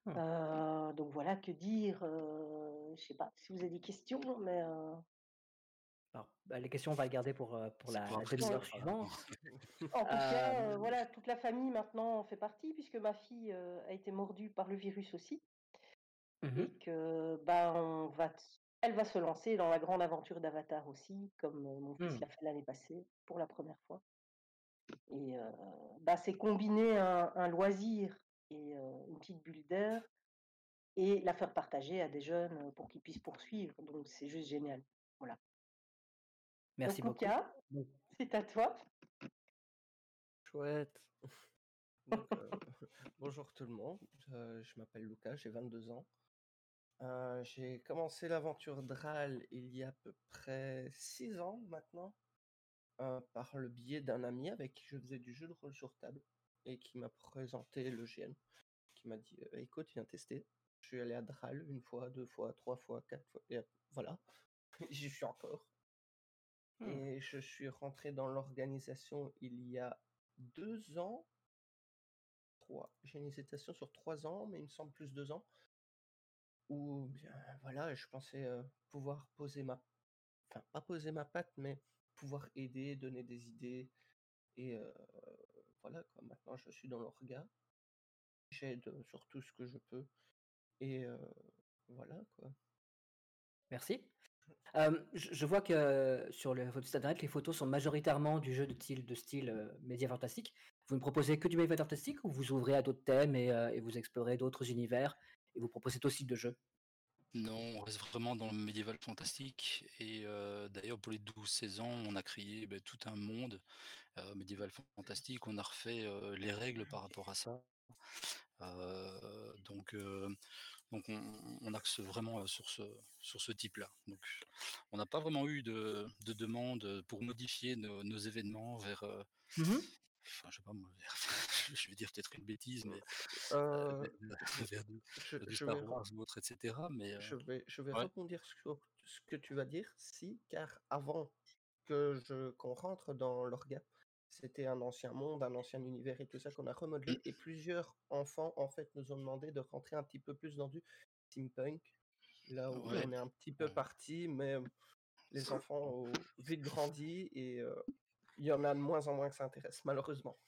Mmh. Heu, donc voilà, que dire? Heu, je sais pas si vous avez des questions, mais Alors, bah, les questions, on va les garder pour, C'est la la demi-heure Voilà. suivante. En tout cas, voilà, toute la famille maintenant en fait partie puisque ma fille, a été mordue par le virus aussi Mmh et que, bah, on va t elle va se lancer dans la grande aventure d'Avatar aussi, comme, mon fils Mmh. l'a fait l'année passée, pour la 1re fois. Et heu, bah, c'est combiner un un loisir et heu, une petite bulle d'air et la faire partager à des jeunes, heu, pour qu'ils puissent poursuivre, donc c'est juste génial. Voilà. Merci Donc beaucoup. Luca, Donc c'est à toi. Chouette. Donc, bonjour tout le monde, je m'appelle Luca, j'ai 22 ans. J'ai commencé l'aventure Drâle il y a à peu près 6 ans maintenant, par le biais d'un ami avec qui je faisais du jeu de rôle sur table et qui m'a présenté le GN, qui m'a dit: «Heu, écoute, viens tester». Je suis allé à Drâle 1 fois, 2 fois, 3 fois, 4 fois et voilà, j'y suis encore. Mmh. Et je suis rentré dans l'organisation il y a 2 ans 3, j'ai une hésitation sur 3 ans, mais il me semble plus 2 ans. Où bien, voilà, je pensais, heu, pouvoir poser ma enfin pas poser ma patte, mais pouvoir aider, donner des idées et voilà quoi. Maintenant je suis dans l'orga. J'aide, sur tout ce que je peux et voilà quoi. Merci. Je vois que sur le votre site internet, les photos sont majoritairement du jeu de style de style, médiéval fantastique. Vous ne proposez que du médiéval fantastique ou vous ouvrez à d'autres thèmes et et vous explorez d'autres univers et vous proposez styles de jeux? Non, on reste vraiment dans le médiéval fantastique et heu, d'ailleurs pour les 12-16 ans, on a créé, beh, tout un monde, heu, médiéval fantastique. On a refait, heu, les règles par rapport à ça. Donc on axe vraiment, sur ce type-là. On n'a pas vraiment eu de de demandes, heu, pour modifier nos événements vers, Mmh mh. Enfin je sais pas moi, vers je vais dire peut-être une bêtise, mais vers je vers du je vers du je Star vais ou autre et cetera, mais heu je vais je vais ouais. rebondir sur ce que tu vas dire, si, car avant que je qu'on rentre dans l'orga, c'était un ancien monde, un ancien univers et tout ça qu'on a remodelé et plusieurs enfants, en fait, nous ont demandé de rentrer un petit peu plus dans du steampunk. Là où Ouais. on est un petit peu parti, mais les enfants ont vite grandi et heu, il y en a de moins en moins que ça intéresse, malheureusement.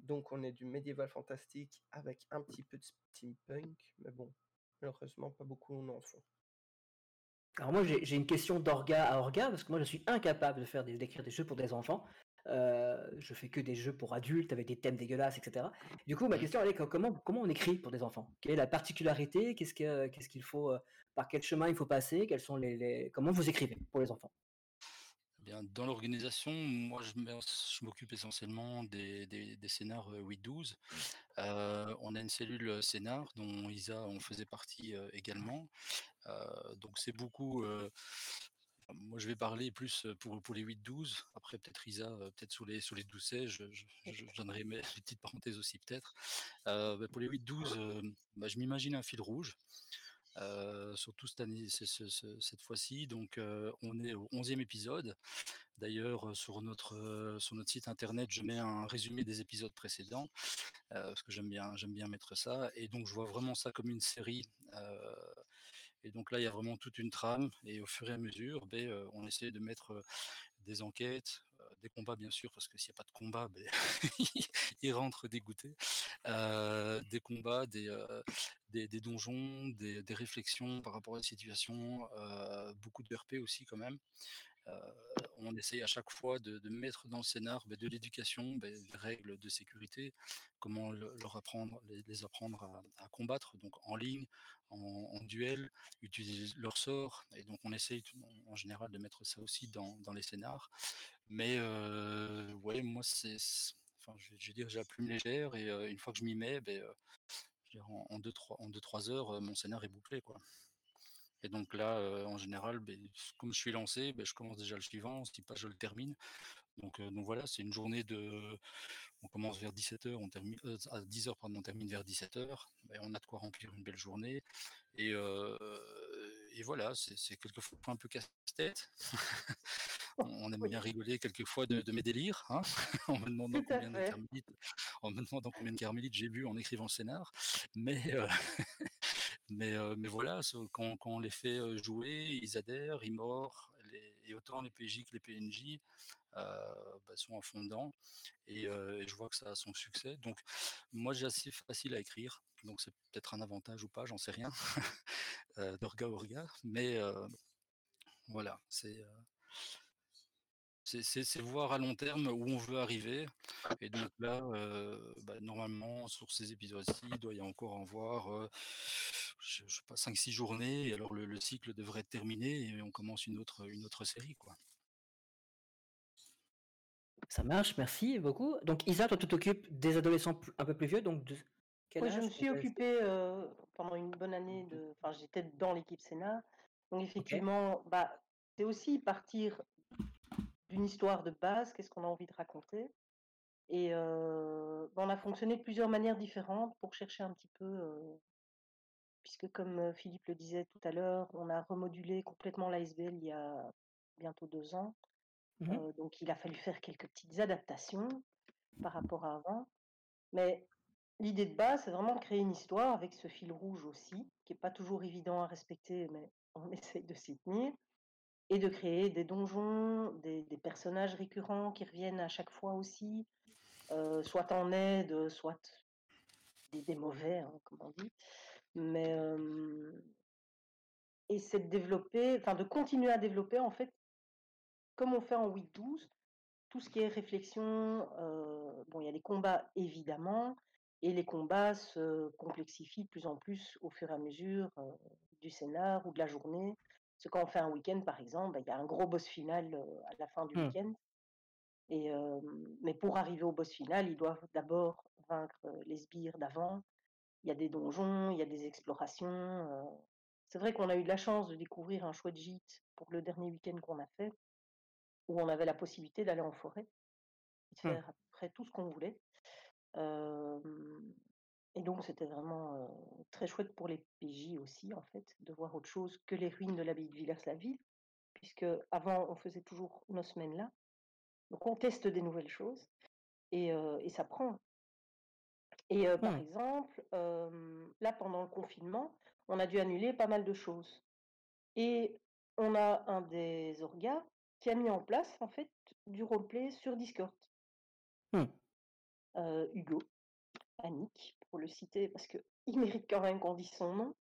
Donc on est du médiéval fantastique avec un petit peu de steampunk, mais bon, malheureusement pas beaucoup n'en font. Alors moi j'ai une question d'orga à orga, parce que moi je suis incapable de faire d'écrire des jeux pour des enfants. Heu, je fais que des jeux pour adultes avec des thèmes dégueulasses et cetera. Du coup ma question elle est co comment comment on écrit pour des enfants? Quelle est la particularité? Qu'est-ce que qu'est-ce qu'il faut, heu, par quel chemin il faut passer? Quels sont les les comment vous écrivez pour les enfants? Bien, dans l'organisation, moi je m'occupe essentiellement des des des scénars, heu, 8-12. Heu, on a une cellule, scénar dont Isa en faisait partie, également. Donc c'est beaucoup, moi je vais parler plus, pour pour les 8-12. Après peut-être Isa, peut-être sur les sur les 12-16, je je je donnerai mes petites parenthèses aussi peut-être. Bah, pour les 8-12, hem, bah, je m'imagine un fil rouge, heu, surtout cette année ce ce ce cette fois-ci. Donc heu, on est au 11e épisode. D'ailleurs, heu, sur notre, sur notre site internet, je mets un résumé des épisodes précédents, parce que j'aime bien j'aime bien mettre ça. Et donc je vois vraiment ça comme une série, et donc là, il y a vraiment toute une trame. Et au fur et à mesure, heu, on essaie de mettre, des enquêtes, des combats bien sûr, parce que s'il n'y a pas de combat, ben, il rentre dégoûté. des combats, des, des, des, donjons, des, des, réflexions par rapport à la situation, beaucoup de RP aussi quand même. on essaye à chaque fois de, mettre dans le scénar ben, de l'éducation, ben, des règles de sécurité, comment leur apprendre, les, apprendre à, combattre, donc en ligne, en, en, duel, utiliser leur sort. Et donc on essaye en général de mettre ça aussi dans, dans les scénars. Mais ouais, moi c'est, enfin, je, vais dire, j'ai la plume légère et une fois que je m'y mets, ben, en 2-3 en deux, trois heures, mon scénar est bouclé quoi. Et donc là, en général, ben, comme je suis lancé, ben, je commence déjà le suivant, si pas je le termine. Donc, donc voilà, c'est une journée de. On commence vers 17h, on termine à 10h, pardon, on termine vers 17h. Ben, on a de quoi remplir une belle journée. Et, et voilà, c'est quelquefois un peu casse-tête. on aime bien rigoler quelquefois de, de mes délires, hein en me demandant combien de carmélites, en me demandant combien de carmélites j'ai bu en écrivant le scénar. Mais mais, mais voilà, quand, quand, on les fait jouer, ils adhèrent, ils mordent, et autant les PJ que les PNJ euh, bah, sont en fondant et, euh, et, je vois que ça a son succès. Donc moi j'ai assez facile à écrire, donc c'est peut-être un avantage ou pas, j'en sais rien, euh, d'orga orga, mais voilà, c'est c'est voir à long terme où on veut arriver. Et donc là, euh, bah, normalement, sur ces épisodes-ci, il doit y encore en voir, euh, je, je sais pas, 5-6 journées. Et alors le, le, cycle devrait être terminé et on commence une autre, une autre série. Quoi. Ça marche, merci beaucoup. Donc Isa, toi tu t'occupes des adolescents un peu plus vieux, donc de quel oui, âge je me suis occupée euh, pendant une bonne année de. Enfin, j'étais dans l'équipe Sénat. Donc effectivement, okay. bah, c'est aussi partir d'une histoire de base, qu'est-ce qu'on a envie de raconter. Et euh, on a fonctionné de plusieurs manières différentes pour chercher un petit peu, euh, puisque comme Philippe le disait tout à l'heure, on a remodulé complètement l'ASBL il y a bientôt deux ans. Mmh euh, donc il a fallu faire quelques petites adaptations par rapport à avant. Mais l'idée de base, c'est vraiment de créer une histoire avec ce fil rouge aussi, qui n'est pas toujours évident à respecter, mais on essaye de s'y tenir et de créer des donjons, des, personnages récurrents qui reviennent à chaque fois aussi, euh, soit en aide, soit des, mauvais, hein, comme on dit. Mais euh, et c'est de développer, enfin de continuer à développer en fait, comme on fait en 8-12, tout ce qui est réflexion. Euh, bon, il y a les combats évidemment, et les combats se complexifient de plus en plus au fur et à mesure du scénar ou de la journée. Parce que quand on fait un week-end, par exemple, bah, il y a un gros boss final à la fin du mmh. week-end. Et, euh, mais pour arriver au boss final, ils doivent d'abord vaincre les sbires d'avant. Il y a des donjons, il y a des explorations. C'est vrai qu'on a eu de la chance de découvrir un chouette gîte pour le dernier week-end qu'on a fait, où on avait la possibilité d'aller en forêt, de faire mmh. à peu près tout ce qu'on voulait. Euh, et donc, c'était vraiment euh, très chouette pour les PJ aussi, en fait, de voir autre chose que les ruines de l'abbaye de Villers-la-Ville, puisque avant, on faisait toujours nos semaines là. Donc, on teste des nouvelles choses et, euh, et ça prend. Et euh, par mmh. exemple, là, pendant le confinement, on a dû annuler pas mal de choses. Et on a un des orgas qui a mis en place, en fait, du roleplay sur Discord. Mmh. Hugo, Annick, pour le citer parce qu'il mérite quand même qu'on dise son nom.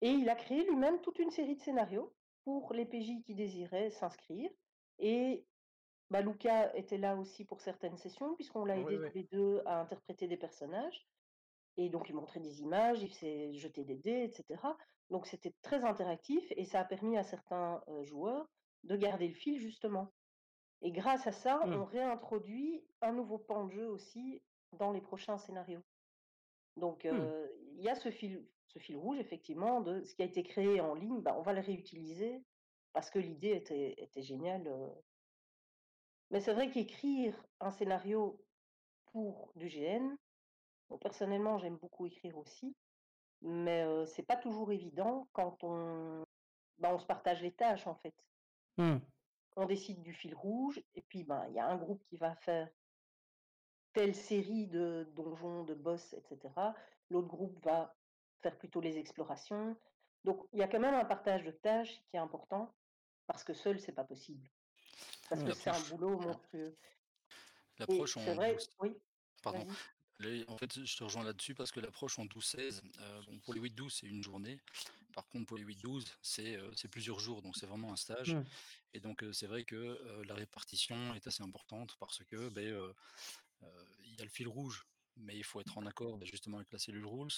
Et il a créé lui-même toute une série de scénarios pour les PJ qui désiraient s'inscrire. Et bah, Luca était là aussi pour certaines sessions, puisqu'on l'a aidé oui, tous les deux à interpréter des personnages. Et donc, il montrait des images, il s'est jeté des dés, etc. Donc, c'était très interactif et ça a permis à certains euh, joueurs de garder le fil, justement. Et grâce à ça, mmh. on réintroduit un nouveau pan de jeu aussi dans les prochains scénarios. Donc, mmh. euh, il y a ce fil, ce fil rouge, effectivement, de ce qui a été créé en ligne, bah, on va le réutiliser parce que l'idée était, était géniale. Mais c'est vrai qu'écrire un scénario pour du GN, bon, personnellement, j'aime beaucoup écrire aussi, mais euh, c'est pas toujours évident quand on, bah, on se partage les tâches, en fait. Mmh. On décide du fil rouge, et puis ben, il y a un groupe qui va faire telle série de donjons, de boss, etc. L'autre groupe va faire plutôt les explorations. Donc il y a quand même un partage de tâches qui est important parce que seul c'est pas possible. Parce que c'est un boulot monstrueux. L'approche c'est en vrai, 12 oui, pardon. en fait, je te rejoins là-dessus parce que l'approche en 12-16, heu, bon pour les 8-12, c'est une journée. Par contre, pour les 8-12, c'est, c'est plusieurs jours, donc c'est vraiment un stage Mmh. et donc heu, c'est vrai que, heu, la répartition est assez importante parce que, heu, il y a le fil rouge, mais il faut être en accord, bah, justement avec la cellule rules,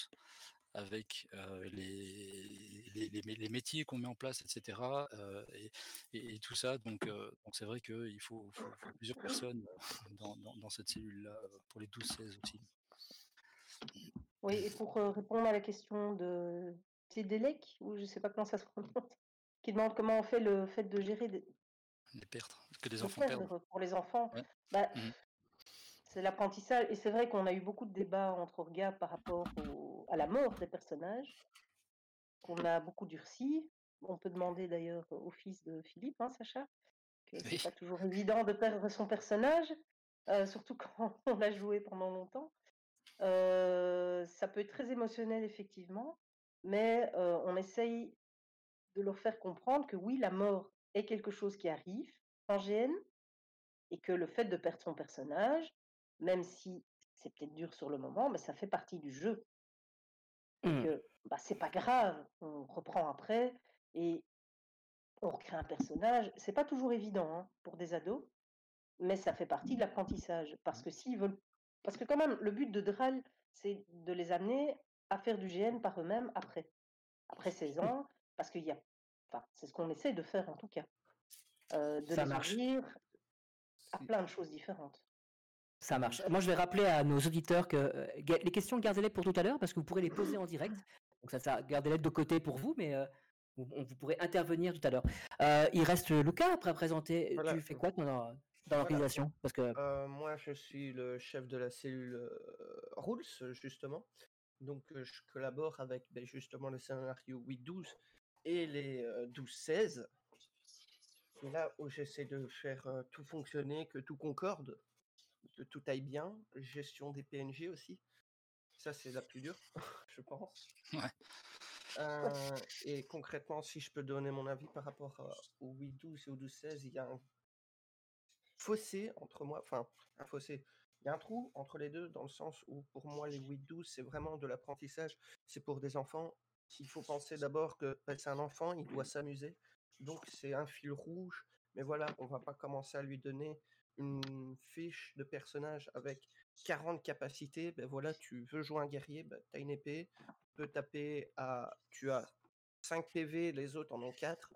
avec, heu, les les les mé les métiers qu'on met en place et cetera, heu et et et tout ça donc heu, donc c'est vrai qu'il faut faut faut plusieurs personnes, dans dans dans cette cellule-là, pour les 12-16 aussi. Oui et pour, répondre à la question de Tédélec ou je sais pas comment ça se prononce, qui demande comment on fait le fait de gérer des Les perdre, que des de enfants perdent. pour les enfants. Ouais. Bah, Mmh mh. C'est l'apprentissage et c'est vrai qu'on a eu beaucoup de débats entre orgas par rapport au à la mort des personnages qu'on a beaucoup durci. On peut demander d'ailleurs au fils de Philippe, hein, Sacha, que c'est Oui. pas toujours évident de perdre son personnage, heu, surtout quand on l'a joué pendant longtemps. Heu, ça peut être très émotionnel effectivement, mais heu, on essaye de leur faire comprendre que oui, la mort est quelque chose qui arrive en GN et que le fait de perdre son personnage, même si c'est peut-être dur sur le moment, mais ça fait partie du jeu. Et Mmh. que, bah, c'est pas grave, on reprend après et on recrée un personnage. C'est pas toujours évident, hein, pour des ados, mais ça fait partie de l'apprentissage. Parce que s'ils veulent parce que quand même, le but de Dral, c'est de les amener à faire du GN par eux-mêmes après. Après 16 Mmh. ans, parce qu'il y a enfin, c'est ce qu'on essaie de faire en tout cas, heu, de Ça les marche. à plein de choses différentes. Ça marche. Moi, je vais rappeler à nos auditeurs que, ga les questions, gardez-les pour tout à l'heure parce que vous pourrez les poser en direct. Donc ça ça gardez-les de côté pour vous, mais heu, vous on vous pourrez intervenir tout à l'heure. Heu, il reste Lucas après à présenter. Voilà, Tu fais quoi dans dans Voilà, l'organisation? Parce que heu, moi je suis le chef de la cellule, rules justement. Donc je collabore avec, beh, justement le scénario 8-12 et les, heu, 12-16. C'est là où j'essaie de faire, tout fonctionner, que tout concorde, que tout aille bien. Gestion des PNJ aussi. Ça, c'est la plus dure, je pense. Ouais. Heu et concrètement, si je peux donner mon avis par rapport à au 8-12 et au 12-16, il y a un fossé entre moi enfin, un fossé. Il y a un trou entre les 2 dans le sens où pour moi les 8-12 c'est vraiment de l'apprentissage. C'est pour des enfants. Il faut penser d'abord que, bah, c'est un enfant, il doit s'amuser. Donc c'est un fil rouge. Mais voilà, on va pas commencer à lui donner une fiche de personnage avec 40 capacités. Beh, voilà, tu veux jouer un guerrier, bah, tu as une épée, tu taper à tu as 5 PV, les autres en ont 4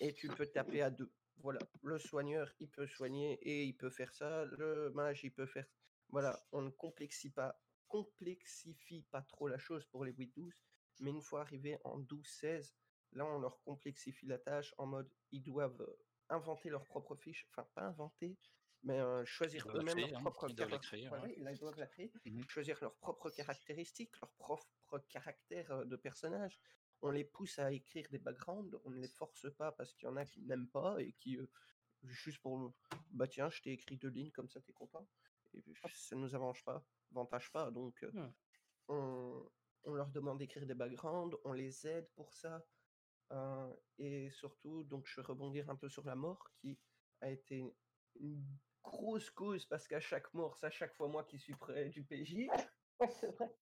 et tu peux taper à 2. Voilà, le soigneur, il peut soigner et il peut faire ça, le mage, il peut faire voilà, on ne complexie pas complexifie pas trop la chose pour les 8-12, mais une fois arrivés en 12-16, là, on leur complexifie la tâche en mode, ils doivent, heu, inventer leur propre fiche, enfin pas inventer, mais choisir eux-mêmes créer, leur hein, propre ils doivent la carac créer, voilà, ouais. Mmh mh. choisir leurs propres caractéristiques, leur propre caractère, heu, de personnage. On les pousse à écrire des backgrounds, on ne les force pas parce qu'il y en a qui n'aiment pas et qui, juste pour bah, tiens, je t'ai écrit 2 lignes comme ça tu es content et puis ça nous avantage pas avantage pas donc Mmh. on on leur demande d'écrire des backgrounds, on les aide pour ça, et surtout donc je vais rebondir un peu sur la mort qui a été une grosse cause parce qu'à chaque mort, c'est à chaque fois moi qui suis près du PJ. Ouais, c'est vrai.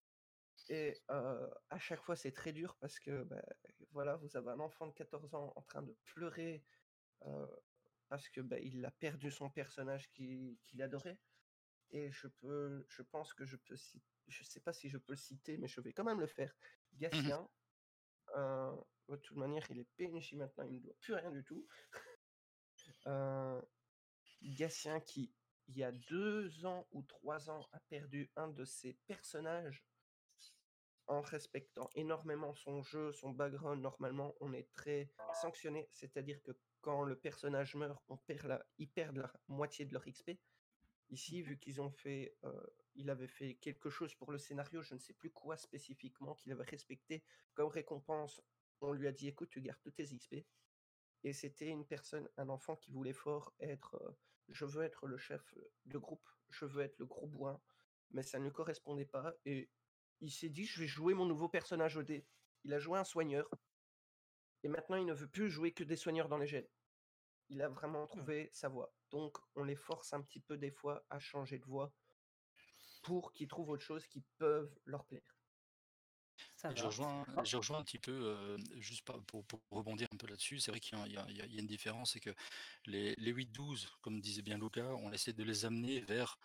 Et heu, à chaque fois, c'est très dur parce que, bah, voilà, vous avez un enfant de 14 ans en train de pleurer, heu, parce que, bah, il a perdu son personnage qui qu'il adorait et je peux je pense que je peux ci je sais pas si je peux le citer, mais je vais quand même le faire. Mmh mh. Gatien, heu, de toute manière, il est PNJ maintenant, il me doit plus rien du tout. Gatien qui, il y a 2 ans ou 3 ans, a perdu un de ses personnages en respectant énormément son jeu, son background, normalement, on est très sanctionné. C'est-à-dire que quand le personnage meurt, on perd la ils perdent la moitié de leur XP. Ici, vu qu'ils ont fait, heu, il avait fait quelque chose pour le scénario, je ne sais plus quoi spécifiquement qu'il avait respecté comme récompense. On lui a dit: «Écoute, tu gardes tous tes XP» et c'était une personne, un enfant qui voulait fort être, heu: «Je veux être le chef, de groupe, je veux être le gros bourrin», mais ça ne correspondait pas et il s'est dit: «Je vais jouer mon nouveau personnage OD». Il a joué un soigneur et maintenant il ne veut plus jouer que des soigneurs dans les GN. il a vraiment Mmh. trouvé sa voie. Donc, on les force un petit peu des fois à changer de voie pour qu'ils trouvent autre chose qui peuvent leur plaire. Je va. rejoins, je rejoins un petit peu, euh, juste pour rebondir peu là-dessus, c'est vrai qu'il y, a- une différence, c'est que les, les 8-12, comme disait bien Lucas, on essaie de les amener vers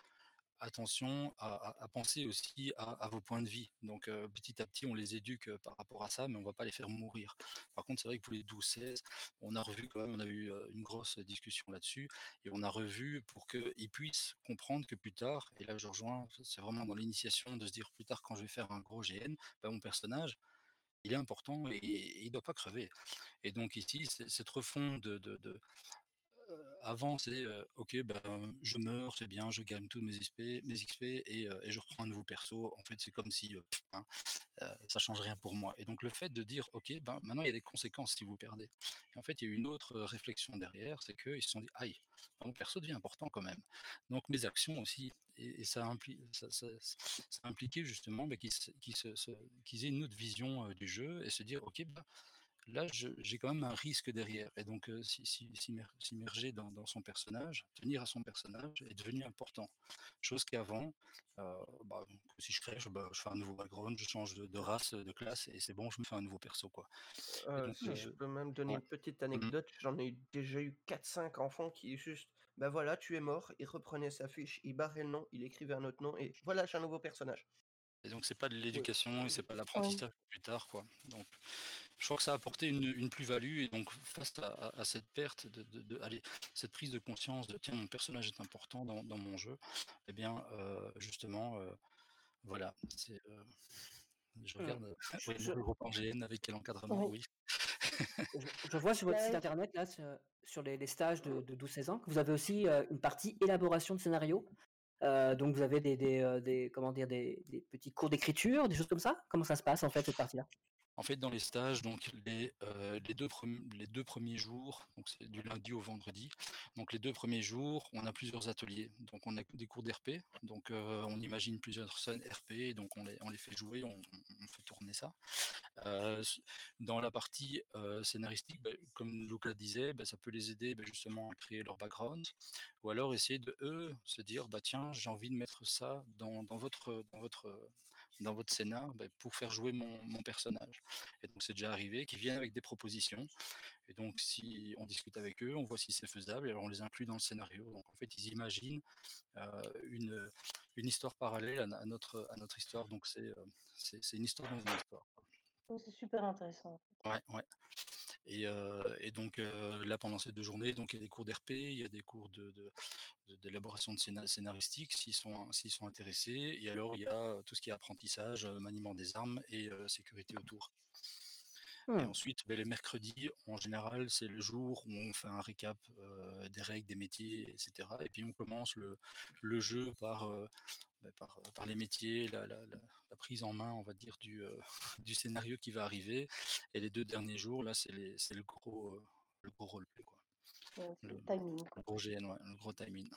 attention à, penser aussi à, vos points de vie. Donc euh, petit à petit, on les éduque euh, par rapport à ça, mais on va pas les faire mourir. Par contre, c'est vrai que pour les 12-16, on a revu quand même, on a eu euh, une grosse discussion là-dessus, et on a revu pour qu'ils puissent comprendre que plus tard, et là je rejoins, c'est vraiment dans l'initiation de se dire plus tard quand je vais faire un gros GN, ben, mon personnage, il est important et, il doit pas crever. Et donc ici, cette refonte de, avant, c'est ok, ben, je meurs, c'est bien, je gagne tous mes XP, mes XP et, et je reprends un nouveau perso. En fait, c'est comme si pff, hein, ça change rien pour moi. Et donc, le fait de dire ok, ben, maintenant il y a des conséquences si vous perdez. En fait, il y a une autre réflexion derrière, c'est qu'ils se sont dit aïe, ben, mon perso devient important quand même. Donc, mes actions aussi, et, ça, impli ça, impliqué justement ben, qu'ils aient une autre vision du jeu et se dire ok, ben, là, j'ai quand même un risque derrière. Et donc, euh, si- si- s'immer- s'immerger dans, dans son personnage, tenir à son personnage est devenu important. Chose qu'avant, euh, bah, si je crèche, bah, je fais un nouveau background, je change de, de race, de classe, et c'est bon, je me fais un nouveau perso. Quoi. Euh, donc, si je euh, peux même donner ouais. une petite Mhm. anecdote, j'en ai déjà eu 4-5 enfants qui juste, ben voilà, tu es mort, il reprenait sa fiche, il barrait le nom, il écrivait un autre nom, et voilà, j'ai un nouveau personnage. Et donc, c'est pas de l'éducation et c'est pas de l'apprentissage plus tard. Quoi. Donc, je crois que ça a apporté une, une plus-value. Et donc, face à, à- à cette perte, de, de- de- allez, cette prise de conscience de tiens, mon personnage est important dans, dans mon jeu, eh bien, euh, justement, euh, voilà. c'est, euh, je regarde Je- le groupe GN avec quel encadrement, Oui. oui. Je, je vois sur votre site Ouais. internet, là, sur, sur les, les stages de, de 12-16 ans, que vous avez aussi euh, une partie élaboration de scénario. Euh, donc vous avez des, des, des- comment dire, des, des petits cours d'écriture, des choses comme ça Comment ça se passe en fait cette partie-là? En fait, dans les stages, donc les, euh, les, deux, premi- les deux premiers jours, donc c'est du lundi au vendredi, donc les deux premiers jours, on a plusieurs ateliers. Donc on a des cours d'RP, donc euh, on imagine plusieurs scènes RP, donc on les, on les fait jouer, on, on fait tourner ça. Euh, dans la partie scénaristique, ben, comme Luca disait, ben, ça peut les aider ben, justement à créer leur background, ou alors essayer de eux se dire bah tiens j'ai envie de mettre ça dans, dans votre dans votre dans votre scénar ben, pour faire jouer mon, mon personnage. Et donc c'est déjà arrivé qu'ils viennent avec des propositions. Et donc si on discute avec eux, on voit si c'est faisable, et alors on les inclut dans le scénario. Donc en fait ils imaginent euh, une, une histoire parallèle à, à notre à notre histoire. Donc c'est euh, c'est une histoire dans une histoire. C'est super intéressant. Ouais, ouais. Et, euh, et donc euh, là, pendant ces deux journées, donc il y a des cours d'RP, il y a des cours de, de- de- d'élaboration de, scéna- scénaristique s'ils sont, s'ils sont intéressés. Et alors, il y a tout ce qui est apprentissage, euh, maniement des armes et sécurité autour. Et Hmm. ensuite, ben, les mercredis, en général, c'est le jour où on fait un récap euh, des règles, des métiers, etc. Et puis on commence le, le jeu par, euh, par, par les métiers, la, la- la- la prise en main, on va dire, du, euh, du scénario qui va arriver. Et les deux derniers jours, là, c'est, le gros, euh, le gros quoi. Ouais, Le, le timing. le gros GN, ouais, le gros timing.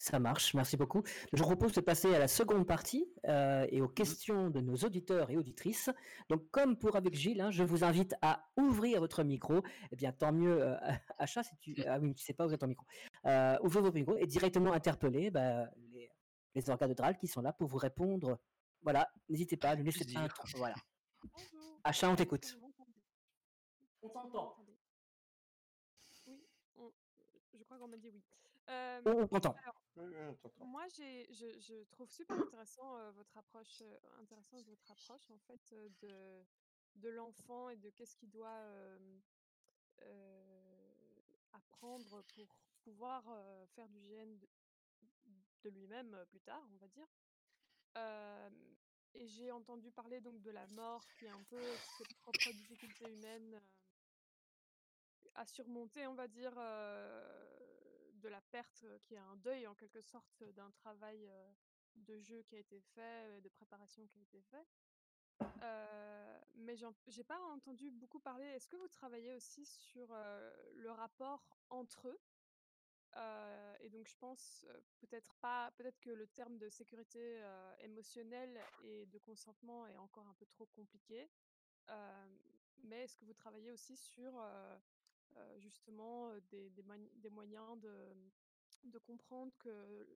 Ça marche, merci beaucoup. Je vous propose de passer à la seconde partie euh, et aux questions de nos auditeurs et auditrices. Donc, comme pour avec Gilles, hein, je vous invite à ouvrir votre micro. Eh bien, tant mieux, euh, Achat, si tu... Ah oui, tu sais pas ouvrir ton micro. Euh, ouvrez votre micro et directement interpeller bah, les, organes de Dral qui sont là pour vous répondre. Voilà, n'hésitez pas, ne laissez pas un trou. Voilà. Bonjour. Achat, on t'écoute. On t'entend. Oui, on- je crois qu'on m'a dit oui. Euh, On, t'entend. Oui, on t'entend. moi, je, je trouve super intéressant euh, votre approche, euh, intéressante votre approche en fait euh, de, de l'enfant et de qu'est-ce qu'il doit euh, euh, apprendre pour pouvoir euh, faire du GN de, lui-même plus tard, on va dire. Et j'ai entendu parler donc de la mort qui est un peu ses propres difficultés humaines à surmonter, on va dire, de la perte qui est un deuil en quelque sorte d'un travail de jeu qui a été fait, de préparation qui a été fait. Mais j'ai pas entendu beaucoup parler. Est-ce que vous travaillez aussi sur le rapport entre eux? Et donc je pense peut-être pas, peut-être que le terme de sécurité émotionnelle et de consentement est encore un peu trop compliqué. Mais est-ce que vous travaillez aussi sur justement des, des, moyens de, de comprendre que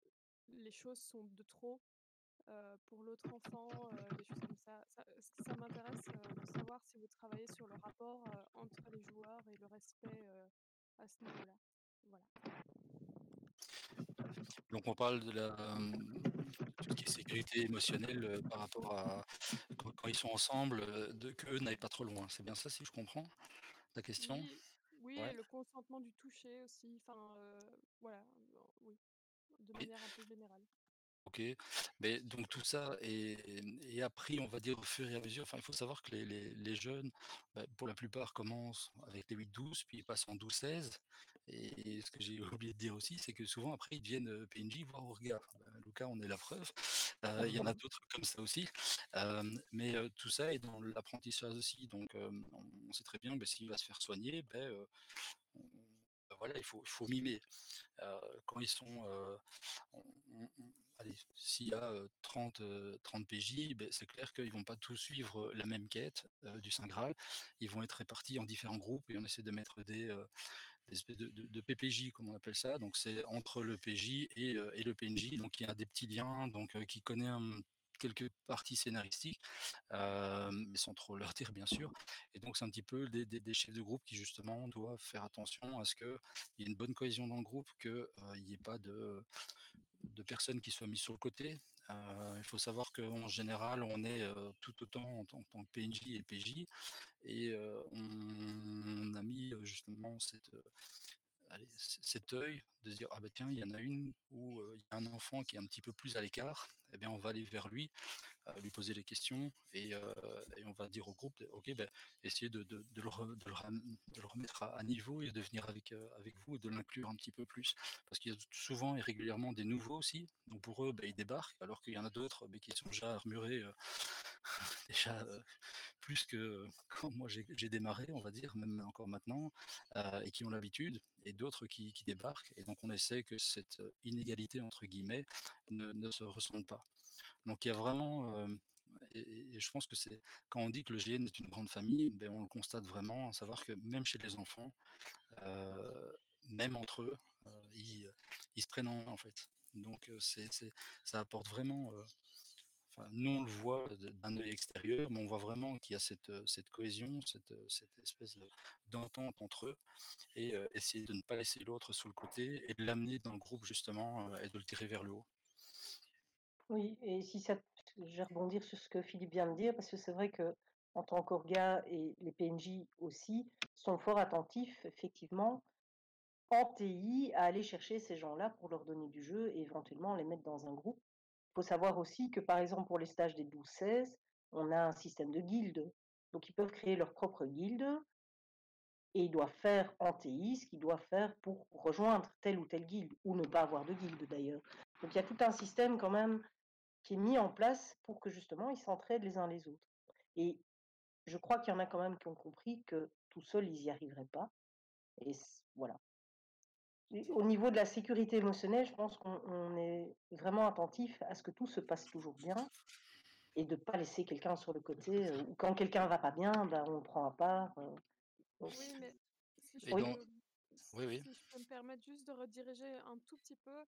les choses sont de trop pour l'autre enfant, des choses ça? M'intéresse de savoir si vous travaillez sur le rapport entre les joueurs et le respect à ce niveau-là. Voilà. Donc on parle de la sécurité émotionnelle par rapport à quand, quand ils sont ensemble, de qu'eux n'aillent pas trop loin. C'est bien ça si je comprends la question? Oui, oui Ouais. et le consentement du toucher aussi. Enfin, voilà, oui, de manière un peu générale. OK, mais donc tout ça est est appris, on va dire, au fur et à mesure. Enfin, il faut savoir que les les les jeunes, bah, pour la plupart, commencent avec les 8-12, puis ils passent en 12-16 et ce que j'ai oublié de dire aussi, c'est que souvent après ils deviennent, PNJ, voire regard. Bah, Lucas en est la preuve. Il y en a d'autres comme ça aussi. Mais tout ça est dans l'apprentissage aussi. Donc on on sait très bien, bah, s'il va se faire soigner, on bah, voilà, il faut il faut mimer. Quand ils sont, on on on allez, s'il y a, heu, 30, heu, 30 PJ, c'est clair qu'ils vont pas tous suivre, la même quête, du saint graal. Ils vont être répartis en différents groupes et on essaie de mettre des, des espèces de PPJ comme on appelle ça. Donc c'est entre le PJ et heu, et le PNJ. Donc il y a des petits liens, donc heu, qui connaît quelques parties scénaristiques, mais sans trop leur dire bien sûr. Et donc c'est un petit peu des chefs de groupe qui justement doivent faire attention à ce qu'il y ait une bonne cohésion dans le groupe, que, heu, il y ait pas de personnes qui soient mises sur le côté. Heu, il faut savoir qu'en général, on est, tout autant en en tant que PNJ et PJ et on a mis, justement cette, cet œil de se dire: «Ah bah tiens, il y en a une où, il y a un enfant qui est un petit peu plus à l'écart et bien on va aller vers lui, lui poser les questions et et on va dire au groupe: "OK, bah, essayez de de de le de le remettre à niveau et de venir avec, avec vous et de l'inclure un petit peu plus". Parce qu'il y a souvent et régulièrement des nouveaux aussi, donc pour eux, bah, ils débarquent alors qu'il y en a d'autres, beh, qui sont déjà armurés, déjà, plus que quand moi j'ai démarré, on va dire, même encore maintenant, et qui ont l'habitude et d'autres qui qui débarquent et donc on essaie que cette, «inégalité» entre guillemets ne ne se ressente pas. Donc il y a vraiment, et je pense que c'est quand on dit que le GN est une grande famille, beh, on le constate vraiment, à savoir que même chez les enfants, même entre eux, ils, ils se prennent en main en fait. Donc c'est ça apporte vraiment, nous on le voit d'un œil extérieur, mais on voit vraiment qu'il y a cette, cette cohésion, cette, cette espèce de d'entente entre eux et heu, essayer de ne pas laisser l'autre sur le côté et de l'amener dans le groupe justement, et de le tirer vers le haut. Oui et si ça je vais rebondir sur ce que Philippe vient de dire, parce que c'est vrai qu'en tant qu'orga et les PNJ aussi, sont fort attentifs effectivement, en TI, à aller chercher ces gens-là pour leur donner du jeu et éventuellement les mettre dans un groupe. Il faut savoir aussi que, par exemple, pour les stages des 12-16, on a un système de guildes. Donc ils peuvent créer leur propre guilde et ils doivent faire en TI ce qu'ils doivent faire pour rejoindre telle ou telle guilde, ou ne pas avoir de guilde d'ailleurs. Donc il y a tout un système quand même qui est mis en place pour que justement ils s'entraident les uns les autres. Et je crois qu'il y en a quand même qui ont compris que tout seuls ils y arriveraient pas et voilà. Au niveau de la sécurité émotionnelle, je pense qu'on on est vraiment attentif à ce que tout se passe toujours bien et de pas laisser quelqu'un sur le côté, ou quand quelqu'un va pas bien, ben, on le prend à part, donc Oui, mais si je oui? peux oui, oui. si je peux me permettre juste de rediriger un tout petit peu, heu,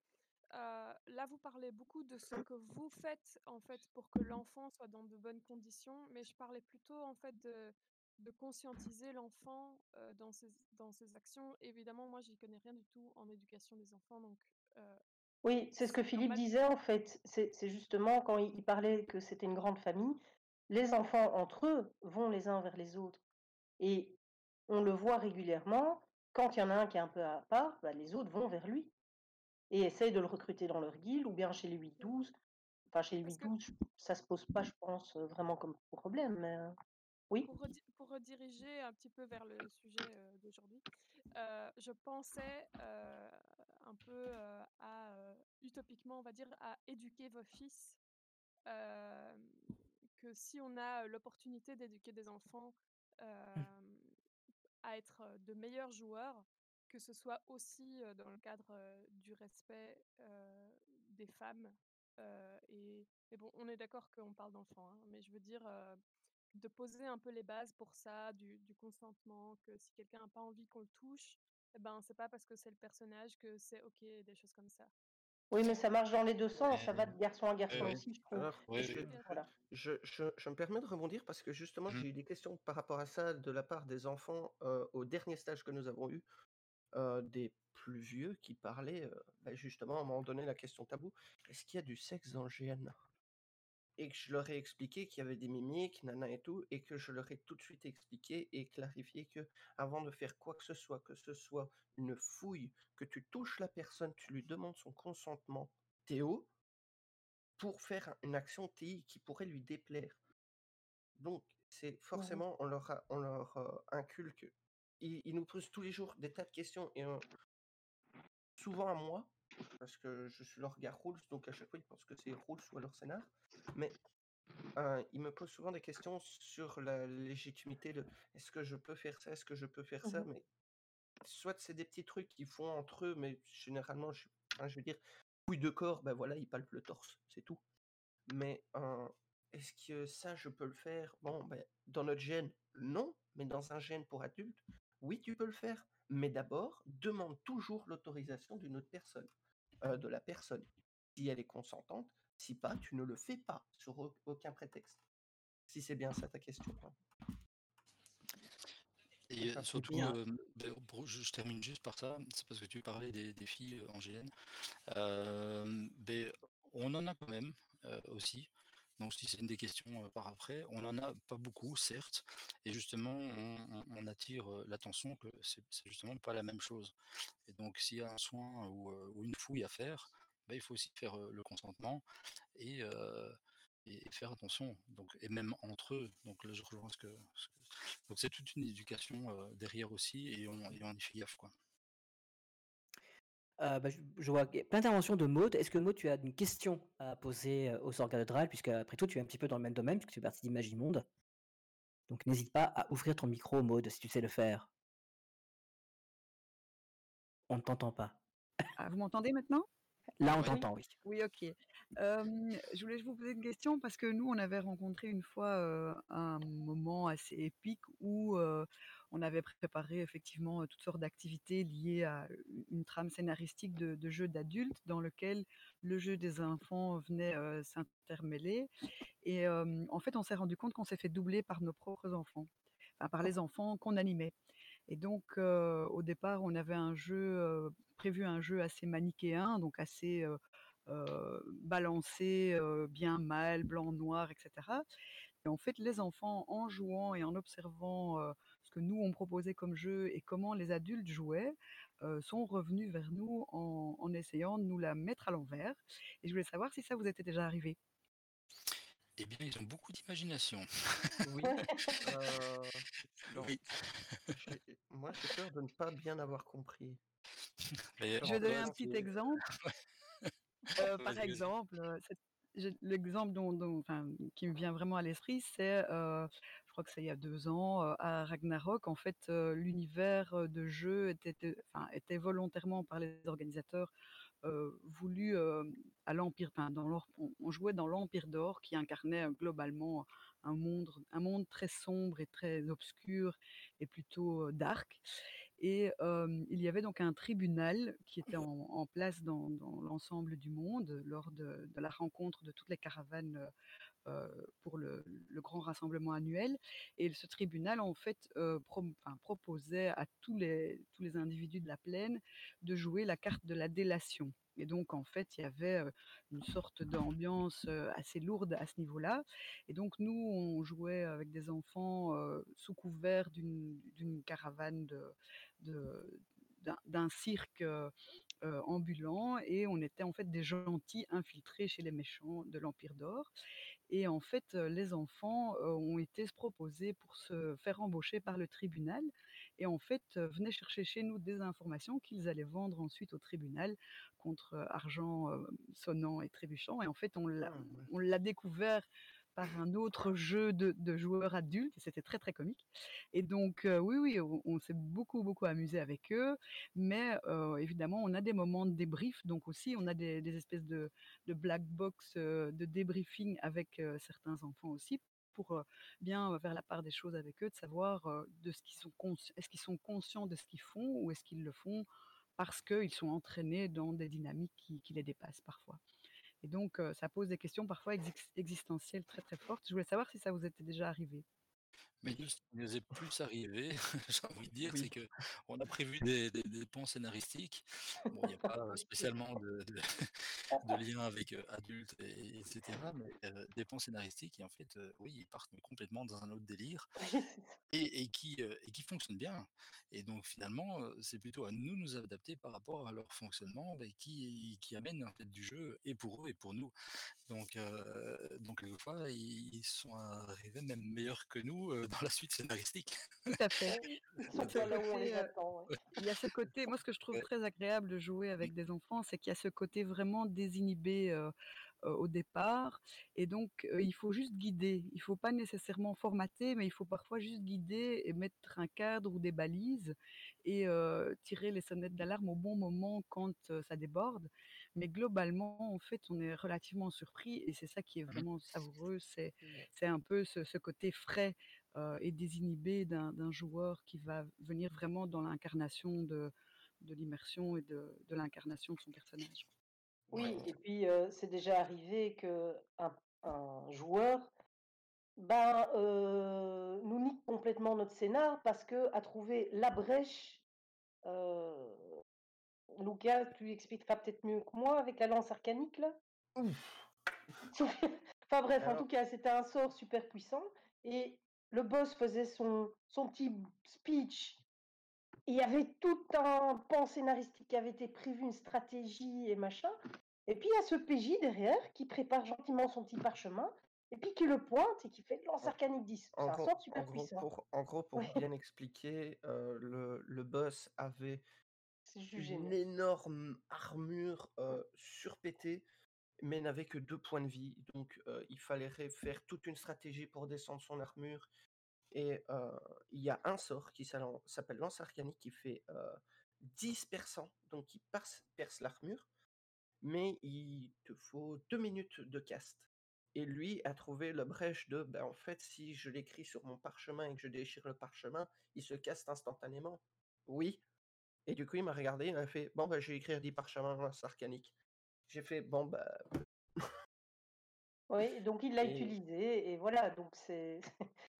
là vous parlez beaucoup de ce que vous faites, en fait, pour que l'enfant soit dans de bonnes conditions, mais je parlais plutôt, en fait, de de conscientiser l'enfant, dans ses dans ses actions. Évidemment, moi j'y connais rien du tout en éducation des enfants, donc Oui, c'est ce que Philippe normal disait en fait. C'est justement quand il il parlait que c'était une grande famille, les enfants entre eux vont les uns vers les autres et on le voit régulièrement, quand il y en a un qui est un peu à part, bah, les autres vont vers lui et essayent de le recruter dans leur guilde ou bien chez les OK. 8-12. Enfin chez les Parce que 8-12, ça se pose pas, je pense, vraiment comme problème, mais heu, oui? Pour redi pour rediriger un petit peu vers le sujet, d'aujourd'hui, je pensais, un peu, à, utopiquement, on va dire, à éduquer vos fils, que si on a, l'opportunité d'éduquer des enfants, Mmh. à être, de meilleurs joueurs, que ce soit aussi, dans le cadre, du respect, des femmes, et et bon, on est d'accord qu'on parle d'enfants, hein, mais je veux dire, de poser un peu les bases pour ça, du, du consentement, que si quelqu'un n'a pas envie qu'on le touche, eh ben c'est pas parce que c'est le personnage que c'est ok, des choses comme ça. Oui, mais ça marche dans les deux sens, ça va de garçon à garçon aussi, je trouve. Alors, Oui, je. Voilà. je, je, je me permets de rebondir parce que justement, Mhm. j'ai eu des questions par rapport à ça de la part des enfants euh, au dernier stage que nous avons eu, euh, des plus vieux qui parlaient euh, bah, justement à un moment donné la question tabou est-ce qu'il y a du sexe dans le GN Et que je leur ai expliqué qu'il y avait des mimiques, nana et tout, et que je leur ai tout de suite expliqué et clarifié que avant de faire quoi que ce soit, que ce soit une fouille, que tu touches la personne, tu lui demandes son consentement, Théo, pour faire un- une action TI qui pourrait lui déplaire. Donc, c'est forcément, on leur, a- on leur euh, inculque. Ils, ils nous posent tous les jours des tas de questions, et euh, souvent à moi, parce que je suis leur gars Rules, donc à chaque fois ils pensent que c'est Rules ou alors Scénar, mais euh, ils me posent souvent des questions sur la légitimité de est-ce que je peux faire ça, est-ce que je peux faire ça, Mhm. mais soit c'est des petits trucs qu'ils font entre eux, mais généralement, je, je veux dire, couille de corps, ben voilà, ils palpent le torse, c'est tout. Mais euh, est-ce que ça, je peux le faire? Bon, ben, dans notre gène, non, mais dans un gène pour adultes, oui, tu peux le faire. Mais d'abord, demande toujours l'autorisation d'une autre personne, euh, de la personne. Si elle est consentante, si pas, tu ne le fais pas sur au- aucun prétexte. Si c'est bien ça ta question. hein. Et Ça euh, surtout, euh, ben, je, termine juste par ça, c'est parce que tu parlais des, des filles euh, en GN. Euh, ben, on en a quand même euh, aussi. Donc si c'est une des questions par après, on en a pas beaucoup, certes, et justement on, on- on attire l'attention que c'est justement pas la même chose. Et donc s'il y a un soin ou, ou une fouille à faire, ben, il faut aussi faire euh, le consentement et, euh, et faire attention. Donc et même entre eux. Donc là je rejoins ce que, ce que- donc c'est toute une éducation euh, derrière aussi et on, et on y fait gaffe quoi. Euh, bah, je, je vois plein d'interventions de Maud. Est-ce que Maud, tu as une question à poser euh, aux organes de Dral, puisque après tout, tu es un petit peu dans le même domaine, puisque tu fais partie d'Imagimonde. Donc n'hésite pas à ouvrir ton micro, Maud, si tu sais le faire. On ne t'entend pas. Ah, vous m'entendez maintenant? Là, on Ouais. t'entend, oui. Oui, ok. Euh, je voulais vous poser une question parce que nous, on avait rencontré une fois euh, un moment assez épique où euh, on avait préparé effectivement toutes sortes d'activités liées à une trame scénaristique de, de jeux d'adultes dans lequel le jeu des enfants venait s'intermêler. Et en fait, on s'est rendu compte qu'on s'est fait doubler par nos propres enfants, enfin, par les enfants qu'on animait. Et donc, au départ, on avait un jeu, prévu un jeu assez manichéen, donc assez euh, euh, balancé, euh, bien mal, blanc, noir, etc. Et en fait, les enfants, en jouant et en observant euh, ce que nous, on proposait comme jeu et comment les adultes jouaient, euh, sont revenus vers nous en, en essayant de nous la mettre à l'envers. Et je voulais savoir si ça vous était déjà arrivé. Eh bien, ils ont beaucoup d'imagination. Oui. euh, non, Oui. moi, j'ai peur de ne pas bien avoir compris. Mais Je vais donner un petit exemple. Euh, par exemple, euh, l'exemple dont, dont- enfin, qui me vient vraiment à l'esprit, c'est, euh, je crois que c'est il y a deux ans, euh, à Ragnarok, en fait, euh, l'univers de jeu était, était- enfin, était volontairement par les organisateurs euh, voulu euh, à l'Empire, enfin, dans l'or- on, on jouait dans l'Empire d'Or qui incarnait euh, globalement un monde, un monde très sombre et très obscur et plutôt euh, dark. Et euh, il y avait donc un tribunal qui était en, en place dans, dans l'ensemble du monde lors de, de la rencontre de toutes les caravanes pour le, grand rassemblement annuel. Et ce tribunal, en fait, proposait à tous les, tous les individus de la plaine de jouer la carte de la délation. Et donc, en fait, il y avait une sorte d'ambiance assez lourde à ce niveau-là. Et donc, nous, on jouait avec des enfants sous couvert d'une caravane de, de- d'un d'un cirque ambulant et on était en fait des gentils infiltrés chez les méchants de l'Empire d'Or. Et en fait, les enfants ont été se proposer pour se faire embaucher par le tribunal et en fait venaient chercher chez nous des informations qu'ils allaient vendre ensuite au tribunal contre argent sonnant et trébuchant. Et en fait, on l'a Ah, ouais. on l'a découvert par un autre jeu de, joueurs adultes c'était très très comique. Et donc euh, oui oui, on, s'est beaucoup beaucoup amusé avec eux, mais euh, évidemment on a des moments de débrief, donc aussi on a des, espèces de, black box euh, de débriefing avec certains enfants aussi pour bien faire la part des choses avec eux, de savoir de ce qu'ils sont est-ce qu'ils sont conscients de ce qu'ils font ou est-ce qu'ils le font parce qu'ils sont entraînés dans des dynamiques qui les dépassent parfois. Et donc, ça pose des questions parfois existentielles très très fortes. Je voulais savoir si ça vous était déjà arrivé. Mais nous, ce qui nous est plus arrivé, j'ai envie de dire, c'est que on a prévu des, des, des ponts scénaristiques. Bon, il n'y a pas spécialement de, de, de lien avec adultes, et, etc. Mais euh, des ponts scénaristiques, et en fait, euh, oui, ils partent complètement dans un autre délire, et, et qui, euh, et qui fonctionnent bien. Et donc, finalement, c'est plutôt à nous nous adapter par rapport à leur fonctionnement, et qui, qui amène en fait du jeu, et pour eux, et pour nous. Donc, donc quelquefois, ils, sont arrivés même meilleurs que nous dans la suite scénaristique. Tout à fait. Euh. Il y a ce côté, moi ce que je trouve très agréable de jouer avec des enfants, c'est qu'il y a ce côté vraiment désinhibé euh, euh, au départ. Et donc, euh, il faut juste guider. Il faut pas nécessairement formater, mais il faut parfois juste guider et mettre un cadre ou des balises et euh, tirer les sonnettes d'alarme au bon moment quand euh, ça déborde. Mais globalement, en fait, on est relativement surpris et c'est ça qui est vraiment savoureux. C'est c'est un peu ce, ce côté frais euh, et désinhibé d'un d'un joueur qui va venir vraiment dans l'incarnation de, de l'immersion et de, de l'incarnation de son personnage. Oui, et puis euh, c'est déjà arrivé que un, un joueur ben, euh, nous nique complètement notre scénar parce que a trouvé la brèche. euh, Lucas, tu expliqueras peut-être mieux que moi avec la lance arcanique là. Enfin bref, en tout cas, c'était un sort super puissant et le boss faisait son, son petit speech. Et Il y avait tout un pan scénaristique qui avait été prévu, une stratégie et machin. Et puis il y a ce PJ derrière qui prépare gentiment son petit parchemin et puis qui le pointe et qui fait lance arcanique 10. C'est En un gros, sort en super gros, puissant. pour, en gros, pour Ouais. bien expliquer, euh, le, le boss avait une énorme armure euh, surpétée, mais n'avait que deux points de vie. Donc, euh, il fallait faire toute une stratégie pour descendre son armure. Et euh, il y a un sort qui s'appelle Lance Arcanique qui fait euh, 10 perçants, donc qui perce, perce l'armure, mais il te faut deux minutes de cast. Et lui a trouvé la brèche de, ben, en fait, si je l'écris sur mon parchemin et que je déchire le parchemin, il se casse instantanément. Oui. Et du coup, il m'a regardé, il m'a fait, bon, ben, je vais écrire 10 parchemins Lance Arcanique. J'ai fait, bon, bah, Oui, donc il l'a Et- utilisé et voilà, donc c'est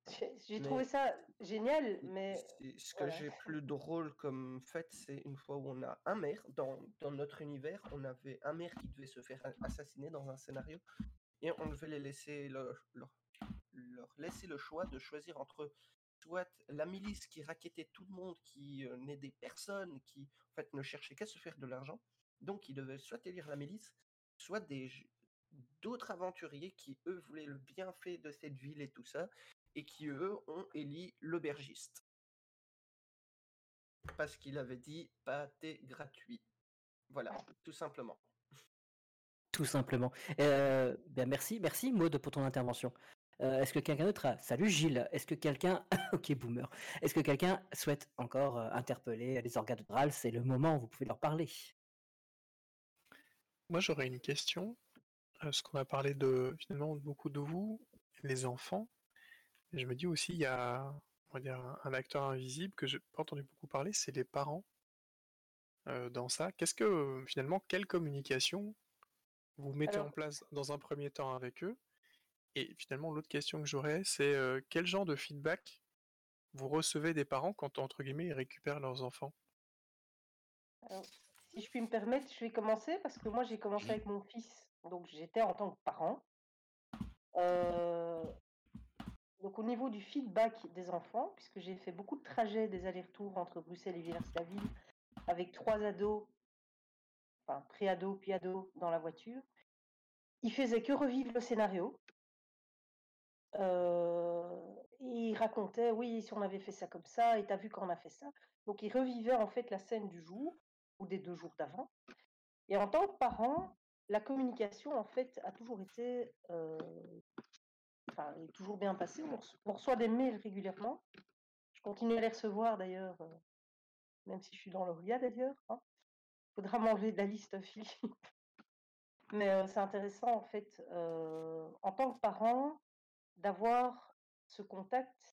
j'ai trouvé Mais- ça génial, mais Ce que voilà. j'ai plus drôle comme fait, c'est une fois où on a un maire, dans, dans notre univers, on avait un maire qui devait se faire assassiner dans un scénario, et on devait les laisser leur, leur, leur laisser le choix de choisir entre soit la milice qui raquettait tout le monde, qui euh, n'aidait personne, qui en fait ne cherchait qu'à se faire de l'argent, donc ils devaient soit élire la milice, soit des d'autres aventuriers qui eux voulaient le bienfait de cette ville et tout ça, et qui eux ont élu l'aubergiste parce qu'il avait dit pâté gratuit. Voilà, tout simplement. Tout simplement. Euh, ben merci, merci Maud pour ton intervention. Euh, Est-ce que quelqu'un d'autre a... Salut Gilles, est-ce que quelqu'un... ok boomer. Est-ce que quelqu'un souhaite encore euh, interpeller les organes de C'est le moment où vous pouvez leur parler. Moi, j'aurais une question. euh, Parce qu'on a parlé de finalement beaucoup de vous, les enfants. Et je me dis aussi, il y a on va dire, un, acteur invisible que j'ai pas entendu beaucoup parler, c'est les parents euh, dans ça. Qu'est-ce que finalement, quelle communication vous mettez Alors- en place dans un premier temps avec eux? Et finalement, l'autre question que j'aurais, c'est euh, quel genre de feedback vous recevez des parents quand, entre guillemets, ils récupèrent leurs enfants? Alors, si je puis me permettre, je vais commencer parce que moi j'ai commencé avec mon fils, donc j'étais en tant que parent. Euh, donc au niveau du feedback des enfants, puisque j'ai fait beaucoup de trajets, des allers-retours entre Bruxelles et Villers-la-Ville, avec trois ados, enfin pré-ados puis ados dans la voiture, ils faisaient que revivre le scénario. Euh, et ils racontaient, oui, si on avait fait ça comme ça, et t'as vu quand on a fait ça. Donc ils revivaient en fait la scène du jour ou des deux jours d'avant. Et en tant que parent, la communication en fait a toujours été, euh, enfin, est toujours bien passée. On, reço- on reçoit des mails régulièrement. Je continue à les recevoir d'ailleurs, euh, même si je suis dans l'Auria d'ailleurs. Il faudra m'enlever de la liste, Philippe. Mais euh, c'est intéressant en fait. euh, en tant que parent, d'avoir ce contact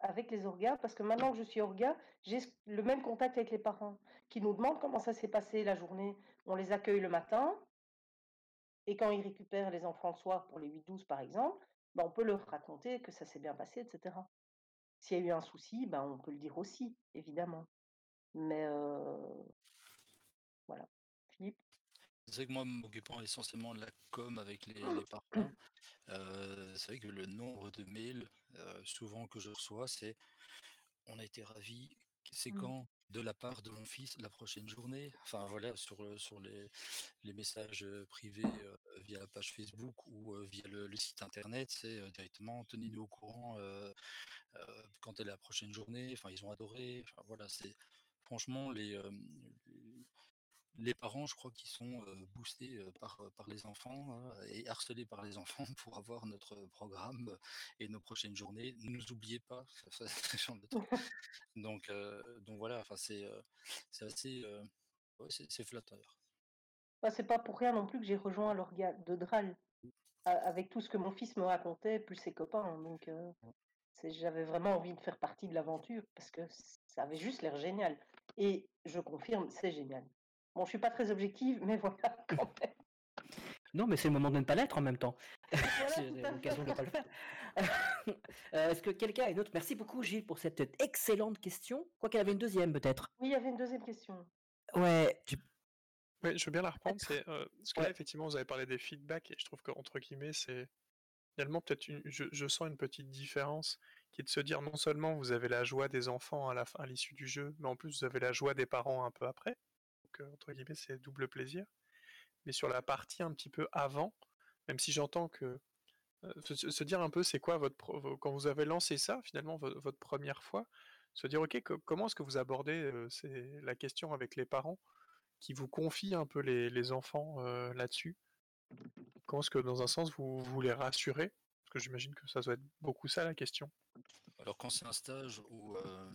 avec les orgas, parce que maintenant que je suis orga, j'ai le même contact avec les parents qui nous demandent comment ça s'est passé la journée. On les accueille le matin, et quand ils récupèrent les enfants le soir pour les 8-12 par exemple, ben, on peut leur raconter que ça s'est bien passé, etc. S'il y a eu un souci, ben, on peut le dire aussi, évidemment. Mais voilà. C'est vrai que moi, m'occupant essentiellement de la com avec les, les parents, euh, c'est vrai que le nombre de mails euh, souvent que je reçois, c'est on a été ravis. C'est Mmh. quand de la part de mon fils la prochaine journée? Enfin voilà, sur, euh, sur les, les messages privés euh, via la page Facebook ou euh, via le, le site internet, c'est euh, directement tenez-nous au courant quand est la prochaine journée. Enfin, ils ont adoré. Enfin voilà, c'est franchement les, les parents, je crois qu'ils sont boostés par, par les enfants hein, et harcelés par les enfants pour avoir notre programme et nos prochaines journées. Ne nous oubliez pas, ça, ça, de truc. Donc, euh, donc voilà, enfin c'est c'est assez, euh, ouais, c'est c'est flatteur. Bah, c'est pas pour rien non plus que j'ai rejoint l'orga de Dral, avec tout ce que mon fils me racontait, plus ses copains. hein, Donc, euh, c'est- j'avais vraiment envie de faire partie de l'aventure parce que ça avait juste l'air génial. Et je confirme, c'est génial. Bon, je suis pas très objective, mais voilà, quand même. Non, mais c'est le moment de ne pas l'être en même temps. Voilà, c'est l'occasion de ne pas le faire. Euh, Est-ce que quelqu'un a une autre? Merci beaucoup, Gilles, pour cette excellente question. Quoi qu'il y avait une deuxième, peut-être. Oui, il y avait une deuxième question. Ouais, tu- Oui, je veux bien la reprendre. C'est euh, parce que là, effectivement, vous avez parlé des feedbacks et je trouve qu'entre guillemets, c'est finalement peut-être une. Je, je sens une petite différence qui est de se dire non seulement vous avez la joie des enfants à la fin, à l'issue du jeu, mais en plus vous avez la joie des parents un peu après. Entre guillemets, c'est double plaisir. Mais sur la partie un petit peu avant, même si j'entends que euh, se, dire un peu c'est quoi votre quand vous avez lancé ça finalement vo- votre première fois, se dire ok co- comment est-ce que vous abordez euh, c'est la question avec les parents qui vous confient un peu les, les enfants euh, là-dessus? Comment est-ce que dans un sens vous, vous les rassurez? Parce que j'imagine que ça doit être beaucoup ça la question. Alors quand c'est un stage euh,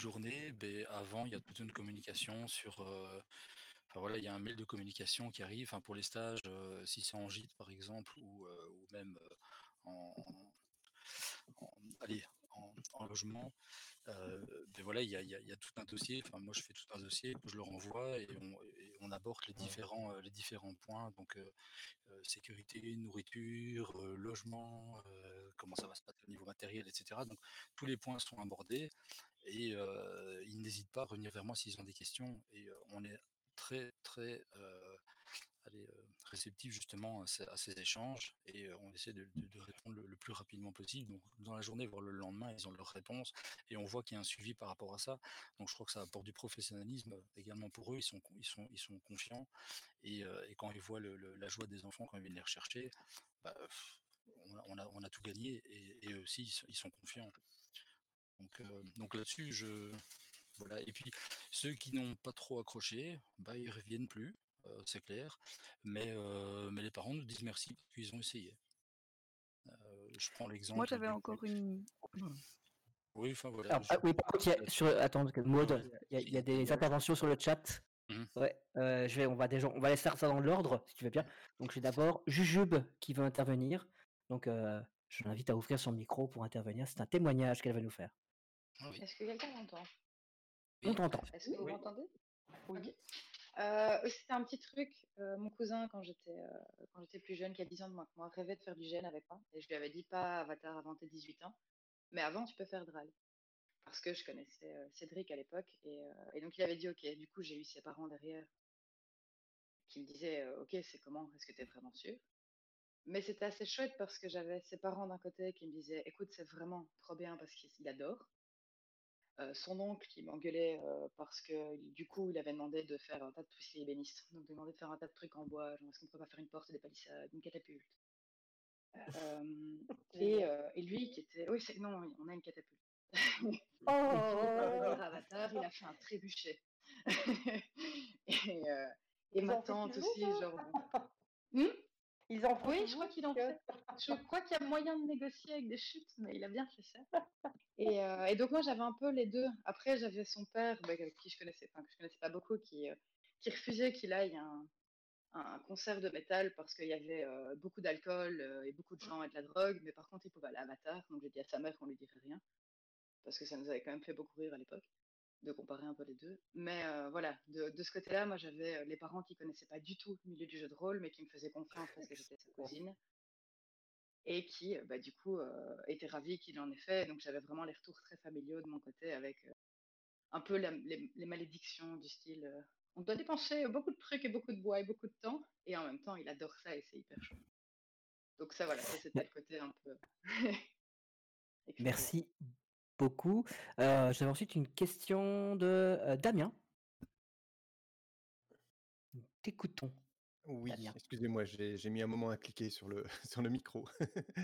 journée, ben, avant il y a toute une communication sur, euh, voilà, il y a un mail de communication qui arrive. Pour les stages, euh, si c'est en gîte par exemple ou, euh, même en, en- allez, en, en logement, euh, ben voilà, il y a, y y tout un dossier. Enfin, moi je fais tout un dossier, je le renvoie et on, et on aborde les différents, les différents points. Donc euh, sécurité, nourriture, euh, logement, comment ça va se passer au niveau matériel, etc. Donc tous les points sont abordés et ils n'hésitent pas à revenir vers moi s'ils ont des questions et on est très très allez, euh, réceptif justement à ces, échanges et on essaie de, répondre le, plus rapidement possible. Donc dans la journée, voire le lendemain, ils ont leurs réponses et on voit qu'il y a un suivi par rapport à ça. Donc je crois que ça apporte du professionnalisme également pour eux. Ils sont, ils sont, ils sont confiants et, et quand ils voient la joie des enfants quand ils viennent les rechercher, bah, on, a, on a- tout gagné et, eux aussi ils sont, confiants. Donc, donc là-dessus, je voilà. Et puis ceux qui n'ont pas trop accroché, bah ils reviennent plus, c'est clair. Mais euh, mais les parents nous disent merci parce qu'ils ont essayé. Euh, je prends Moi, l'exemple j'avais du. encore une. Oui, enfin voilà. Alors, je- ah oui, par contre, il y a, sur, attends, parce que Maud, il y a, il y a des interventions sur le chat. Mhm. Ouais, euh, je vais, on va déjà, on va laisser faire ça dans l'ordre, si tu veux bien. Donc, j'ai d'abord Jujube qui veut intervenir. Donc, euh, je l'invite à ouvrir son micro pour intervenir. C'est un témoignage qu'elle va nous faire. Ah oui. Est-ce que quelqu'un m'entend? On t'entend. Est-ce que vous Oui. m'entendez? Oui. Euh, C'était un petit truc. euh, mon cousin, quand j'étais euh, quand j'étais plus jeune, qui a 10 ans de moins que moi, rêvait de faire du gène avec moi. Et je lui avais dit pas Avatar avant tes 18 ans, mais avant, tu peux faire Dral. Parce que je connaissais euh, Cédric à l'époque. Et, donc, il avait dit Ok. Du coup, j'ai eu ses parents derrière qui me disaient Ok, c'est comment? Est-ce que tu vraiment sûr? Mais c'était assez chouette parce que j'avais ses parents d'un côté qui me disaient Écoute, c'est vraiment trop bien parce qu'il adore. Euh, son oncle qui m'engueulait euh, parce que du coup il avait demandé de faire un tas de trucs ébénistes, donc demandé de faire un tas de trucs en bois, genre est-ce qu'on peut pas faire une porte des palissades, une catapulte? Euh, et, et lui qui était, oui c'est non, oui, on a une catapulte. Oh, Avatar, il a fait un trébuchet. et, euh, ma tante aussi, genre. Hmm? Ils en font oui, je crois qu'il en fait. Je crois qu'il y a moyen de négocier avec des chutes, mais il a bien fait ça. Et, euh, et donc moi j'avais un peu les deux. Après j'avais son père, bah, qui je connaissais, enfin, que je connaissais pas beaucoup, qui, euh, qui refusait qu'il aille à un, un concert de métal parce qu'il y avait euh, beaucoup d'alcool et beaucoup de gens et de la drogue, mais par contre, il pouvait aller à Avatar. Donc, j'ai dit à sa mère qu'on lui dirait rien parce que ça nous avait quand même fait beaucoup rire à l'époque de comparer un peu les deux. Mais euh, voilà, de, de ce côté-là, moi, j'avais les parents qui connaissaient pas du tout le milieu du jeu de rôle, mais qui me faisaient confiance parce que j'étais sa cousine et qui, bah, du coup, étaient ravis qu'il en ait fait. Donc, j'avais vraiment les retours très familiaux de mon côté avec un peu les, les, malédictions du style on doit dépenser beaucoup de trucs et beaucoup de bois et beaucoup de temps, et en même temps, il adore ça et c'est hyper chaud. Donc ça, voilà, c'était le côté un peu... Merci beaucoup. Euh, J'avais ensuite une question de euh, Damien. T'écoutons. Oui, excusez-moi, j'ai mis un moment à cliquer sur le, sur le micro.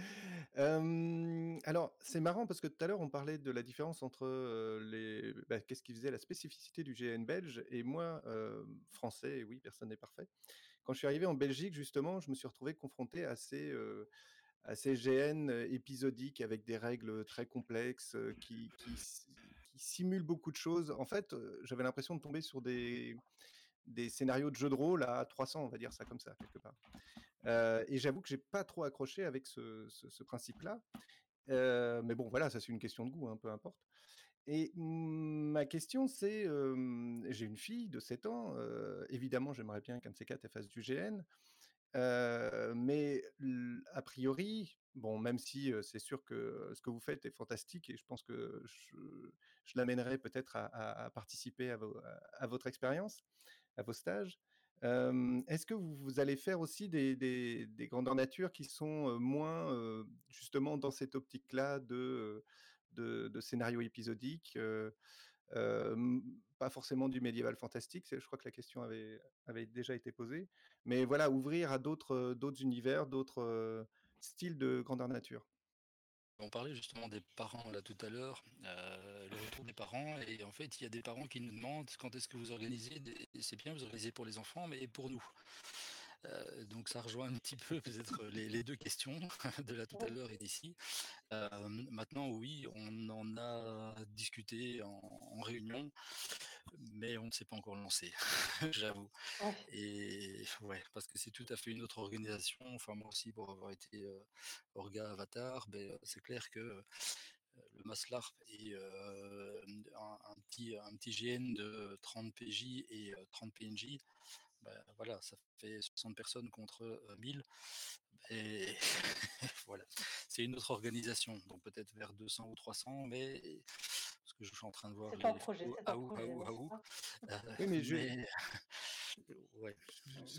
Euh, alors, c'est marrant parce que tout à l'heure, on parlait de la différence entre euh, les. bah, qu'est-ce qui faisait la spécificité du GN belge et moi, euh, français, et oui, personne n'est parfait. Quand je suis arrivé en Belgique, justement, je me suis retrouvé confronté à ces, ces GN épisodiques avec des règles très complexes qui, qui, qui simulent beaucoup de choses. En fait, j'avais l'impression de tomber sur des scénarios de jeux de rôle à 300, on va dire ça comme ça, quelque part. Euh, et j'avoue que j'ai pas trop accroché avec ce, principe-là. Euh, mais bon, voilà, ça c'est une question de goût, hein, peu importe. Et ma question, c'est, euh, j'ai une fille de 7 ans, évidemment, j'aimerais bien qu'un de ces quatre fasse du GN, mais a priori, bon, même si c'est sûr que ce que vous faites est fantastique et je pense que je, je l'amènerai peut-être à, participer à, votre expérience, à vos stages. Est-ce que vous, allez faire aussi des, des, des, grandeurs nature qui sont moins justement dans cette optique-là de, scénario épisodique pas forcément du médiéval fantastique, je crois que la question avait, déjà été posée, mais voilà, ouvrir à d'autres univers, d'autres styles de grandeur nature. On parlait justement des parents là tout à l'heure, le retour des parents, et en fait il y a des parents qui nous demandent quand est-ce que vous organisez, c'est bien vous organisez pour les enfants, mais pour nous. Euh, donc ça rejoint un petit peu peut-être les, deux questions de là tout à l'heure et d'ici. Euh, maintenant oui, on en a discuté en, réunion, mais on ne s'est pas encore lancé, j'avoue. Et ouais, parce que c'est tout à fait une autre organisation. Enfin moi aussi pour avoir été euh, orga avatar, ben, c'est clair que le Maslarp est un, petit, un petit GN de 30 PJ et 30 PNJ. Ben, voilà, ça fait 60 personnes contre 1000. Et voilà, c'est une autre organisation, donc peut-être vers 200 ou 300, mais parce que je suis en train de voir les projet, oui, mais,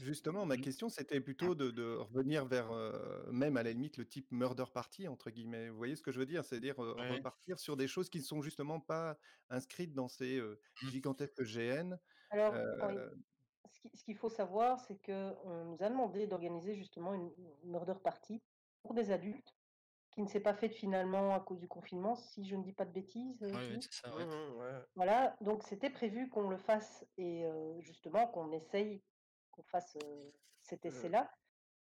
Justement, ma mmh. question, c'était plutôt de, revenir vers, même à la limite, le type murder party, entre guillemets. Vous voyez ce que je veux dire? C'est-à-dire repartir sur des choses qui ne sont justement pas inscrites dans ces mmh. gigantesques GN. Alors, ce qu'il faut savoir, c'est qu'on nous a demandé d'organiser justement une, murder party pour des adultes qui ne s'est pas faite finalement à cause du confinement, si je ne dis pas de bêtises. Oui, c'est ça. Mmh voilà, donc c'était prévu qu'on le fasse et justement qu'on essaye qu'on fasse cet mmh. essai-là,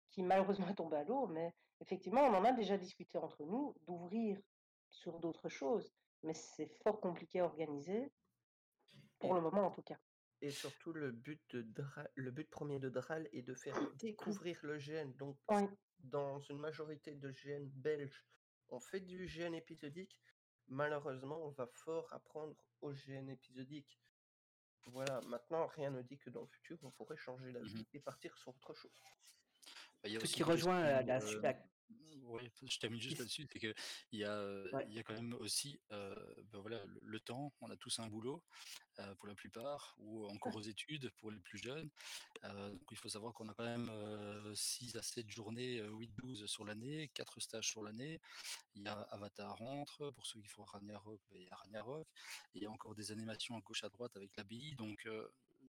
qui malheureusement est tombé à l'eau, mais effectivement, on en a déjà discuté entre nous d'ouvrir sur d'autres choses, mais c'est fort compliqué à organiser, pour le moment en tout cas. Et surtout, le but, de le but premier de Dral est de faire découvrir le GN. Donc, dans une majorité de GN belges, on fait du GN épisodique. Malheureusement, on va fort apprendre au GN épisodique. Voilà, maintenant, rien ne dit que dans le futur, on pourrait changer la vie mmh et partir sur autre chose. Bah, Ce qui rejoint la, la, oui, je termine juste là-dessus, c'est qu'il y, a, il y a quand même aussi ben voilà, le, temps, on a tous un boulot pour la plupart, ou encore aux études pour les plus jeunes. donc il faut savoir qu'on a quand même 6 à 7 journées, 8-12 sur l'année, 4 stages sur l'année. Il y a Avatar rentre, pour ceux qui font Ragnarok, ben, il y a Ragnarok. Et il y a encore des animations à gauche à droite avec l'abbaye. Donc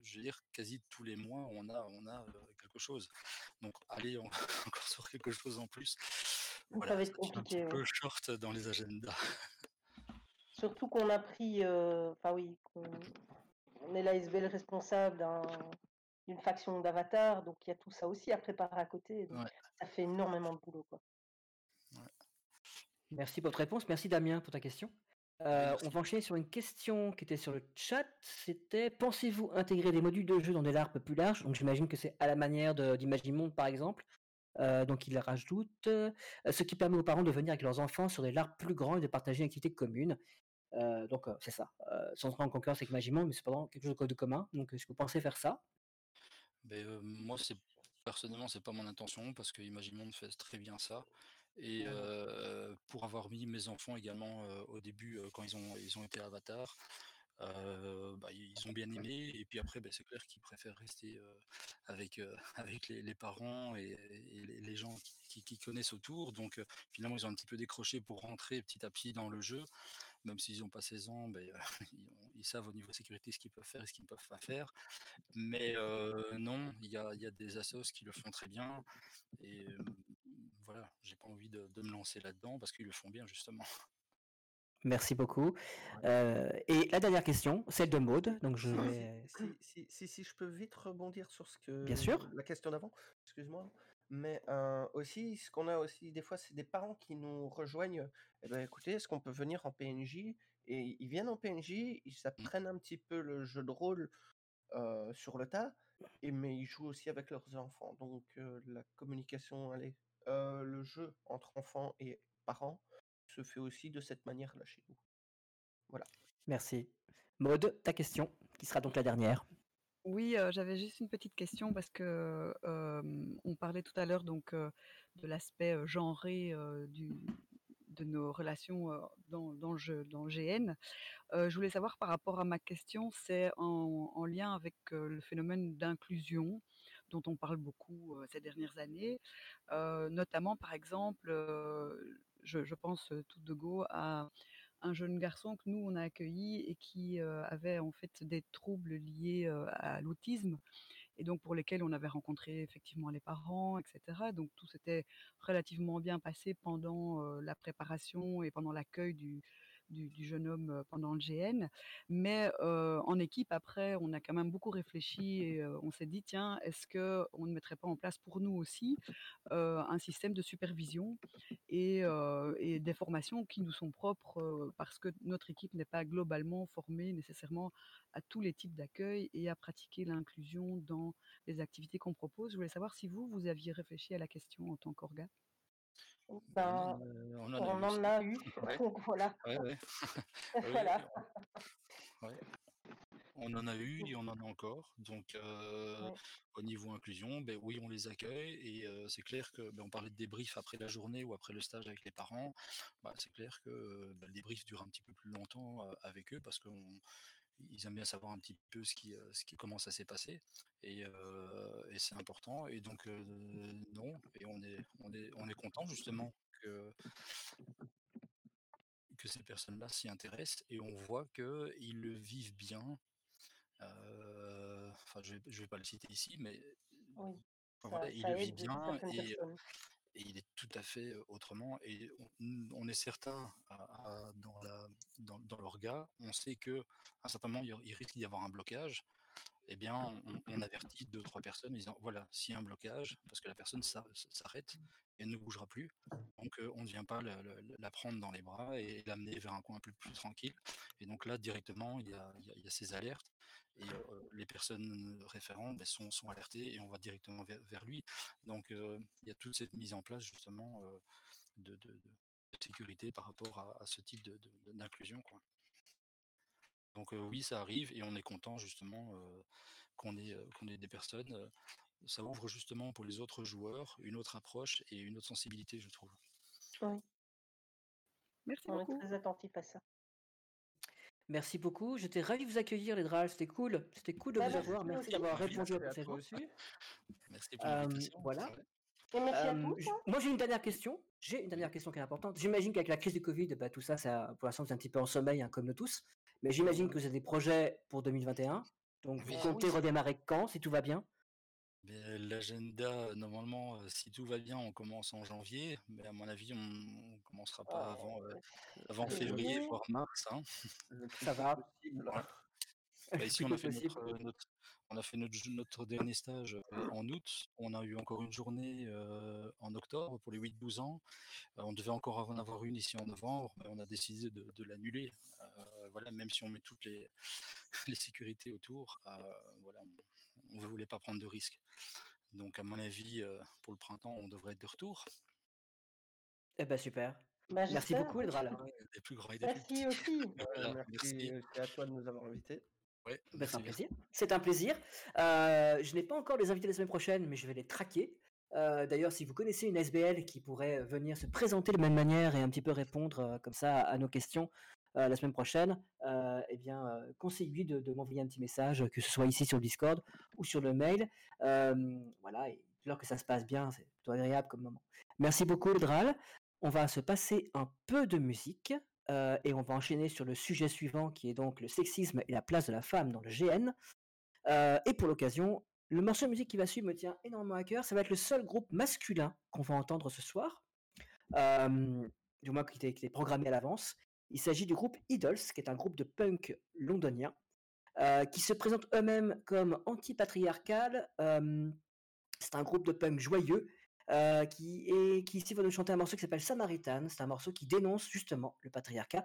je veux dire, quasi tous les mois, on a, on a quelque chose. Donc, allez encore sur quelque chose en plus. ça va être compliqué. Un peu short dans les agendas. Surtout qu'on a pris, enfin oui, on, est l'ASBL responsable d'une faction d'Avatar, donc il y a tout ça aussi à préparer à côté. Ça fait énormément de boulot. Quoi. Merci pour votre réponse. Merci Damien pour ta question. Euh, on va enchaîner sur une question qui était sur le chat. C'était pensez-vous intégrer des modules de jeu dans des LARP plus larges? Donc j'imagine que c'est à la manière d'Imagimonde par exemple. Euh, donc il rajoute euh, ce qui permet aux parents de venir avec leurs enfants sur des LARP plus grands et de partager une activité commune. donc c'est ça, sans entrer en concurrence avec Imagimonde, mais c'est pas quelque chose de commun. Donc est-ce que vous pensez faire ça ben, moi, c'est personnellement, c'est pas mon intention parce que Imagimonde fait très bien ça. Et pour avoir mis mes enfants également au début, quand ils ont, ils ont été avatars, bah, ils ont bien aimé. Et puis après, bah, c'est clair qu'ils préfèrent rester avec, avec les, parents et, les, gens qui, connaissent autour. Donc finalement, ils ont un petit peu décroché pour rentrer petit à petit dans le jeu. Même s'ils n'ont pas 16 ans, bah, ils, savent au niveau sécurité ce qu'ils peuvent faire et ce qu'ils ne peuvent pas faire. Mais non, il y a, y a, des assos qui le font très bien. Et voilà, j'ai pas envie de, me lancer là-dedans parce qu'ils le font bien justement. Merci beaucoup. Euh, et la dernière question, celle de Maude. Donc je si, si, si, je peux vite rebondir sur ce que Bien sûr. la question d'avant, excuse-moi. Mais euh, aussi, ce qu'on a aussi des fois, c'est des parents qui nous rejoignent. Eh ben, écoutez, est-ce qu'on peut venir en PNJ Et ils viennent en PNJ, ils apprennent un petit peu le jeu de rôle euh, sur le tas, et mais ils jouent aussi avec leurs enfants. Donc la communication, allez, le jeu entre enfants et parents se fait aussi de cette manière-là chez nous. Voilà. Merci. Maude, ta question, qui sera donc la dernière. Oui, j'avais juste une petite question parce que on parlait tout à l'heure donc de l'aspect genré du, de nos relations dans, dans, le jeu, dans le GN. je voulais savoir par rapport à ma question, c'est en, en, lien avec le phénomène d'inclusion dont on parle beaucoup ces dernières années, notamment par exemple, je, pense tout de go à un jeune garçon que nous on a accueilli et qui avait en fait des troubles liés à l'autisme et donc pour lesquels on avait rencontré effectivement les parents, etc. Donc tout s'était relativement bien passé pendant la préparation et pendant l'accueil du, du, jeune homme pendant le GN. Mais en équipe, après, on a quand même beaucoup réfléchi et on s'est dit, tiens, est-ce qu'on ne mettrait pas en place pour nous aussi un système de supervision et, et, des formations qui nous sont propres parce que notre équipe n'est pas globalement formée nécessairement à tous les types d'accueil et à pratiquer l'inclusion dans les activités qu'on propose. Je voulais savoir si vous, vous aviez réfléchi à la question en tant qu'orga. Ben, on en a eu, donc voilà. voilà. On en a eu et on en a encore. Donc, au niveau inclusion, ben oui, on les accueille et c'est clair que ben, on parlait de débrief après la journée ou après le stage avec les parents. Bah, c'est clair que ben, le débrief dure un petit peu plus longtemps avec eux parce qu'on ils aiment bien savoir un petit peu ce qui, ce qui comment ça s'est passé et, et c'est important et donc non et on est on est on est content justement que que ces personnes-là s'y intéressent et on voit que ils le vivent bien. enfin, je vais, je vais pas le citer ici, mais voilà, il le vit bien et, il est tout à fait autrement. Et on, est certain, dans, la, l'orga, on sait que à un certain moment, il risque d'y avoir un blocage. Eh bien, on, avertit deux, trois personnes en disant voilà, s'il y a un blocage, parce que la personne s'arrête et ne bougera plus, donc on ne vient pas la, prendre dans les bras et l'amener vers un coin plus tranquille. Et donc là, directement, il y a ces alertes et les personnes référentes ben, sont, sont, alertées et on va directement vers, lui. Donc il y a toute cette mise en place justement de, de, sécurité par rapport à, ce type d'inclusion. Donc oui, ça arrive et on est content justement qu'on ait, des personnes. ça ouvre justement pour les autres joueurs une autre approche et une autre sensibilité, je trouve. Oui. Merci on beaucoup. est très attentif à ça. Merci beaucoup. J'étais ravi de vous accueillir, les Drals. C'était cool. C'était cool de Bah, vous merci avoir. Merci d'avoir répondu toi questions. Merci pour Euh, voilà. Et merci à Euh, tous. hein. moi, j'ai une dernière question. J'ai une dernière question qui est importante. J'imagine qu'avec la crise du Covid, bah, tout ça, ça, pour l'instant, vous êtes un petit peu en sommeil, hein, comme nous tous. Mais j'imagine que vous avez des projets pour 2021. Donc, vous Oui. comptez redémarrer quand, si tout va bien? L'agenda, normalement, euh, si tout va bien, on commence en janvier, mais à mon avis, on ne commencera pas avant, euh, avant février, voire mars. hein. Ça va. Voilà. Bah, ici, on a fait notre, notre, on a fait notre, notre dernier stage euh, en août. On a eu encore une journée euh, en octobre pour les 8-12 ans. Euh, on devait encore en avoir une ici en novembre, mais on a décidé de, de l'annuler. Euh, voilà, même si on met toutes les, les sécurités autour, euh, voilà, on ne voulait pas prendre de risques. Donc, à mon avis, euh, pour le printemps, on devrait être de retour. Eh ben super. Bah, Merci beaucoup, Edral. Des plus grands et des plus Merci aussi. Voilà, merci, à toi de nous avoir invités. Ouais, Ben, c'est un plaisir. C'est un plaisir. Euh, je n'ai pas encore les invités la semaine prochaine, mais je vais les traquer. Euh, D'ailleurs, si vous connaissez une SBL qui pourrait venir se présenter de la même manière et un petit peu répondre euh, comme ça à, à nos questions euh, la semaine prochaine, euh, eh bien, euh, conseillez-lui de, m'envoyer un petit message, que ce soit ici sur le Discord ou sur le mail. Euh, voilà, et alors que ça se passe bien, c'est plutôt agréable comme moment. Merci beaucoup, Edral. On va se passer un peu de musique et on va enchaîner sur le sujet suivant qui est donc le sexisme et la place de la femme dans le GN. Et pour l'occasion, le morceau de musique qui va suivre me tient énormément à cœur. Ça va être le seul groupe masculin qu'on va entendre ce soir, du moins qui était programmé à l'avance. Il s'agit du groupe Idols, qui est un groupe de punk londonien, euh, qui se présente eux-mêmes comme anti-patriarcal. euh, c'est un groupe de punk joyeux euh, qui, ici va nous chanter un morceau qui s'appelle Samaritan. C'est un morceau qui dénonce justement le patriarcat.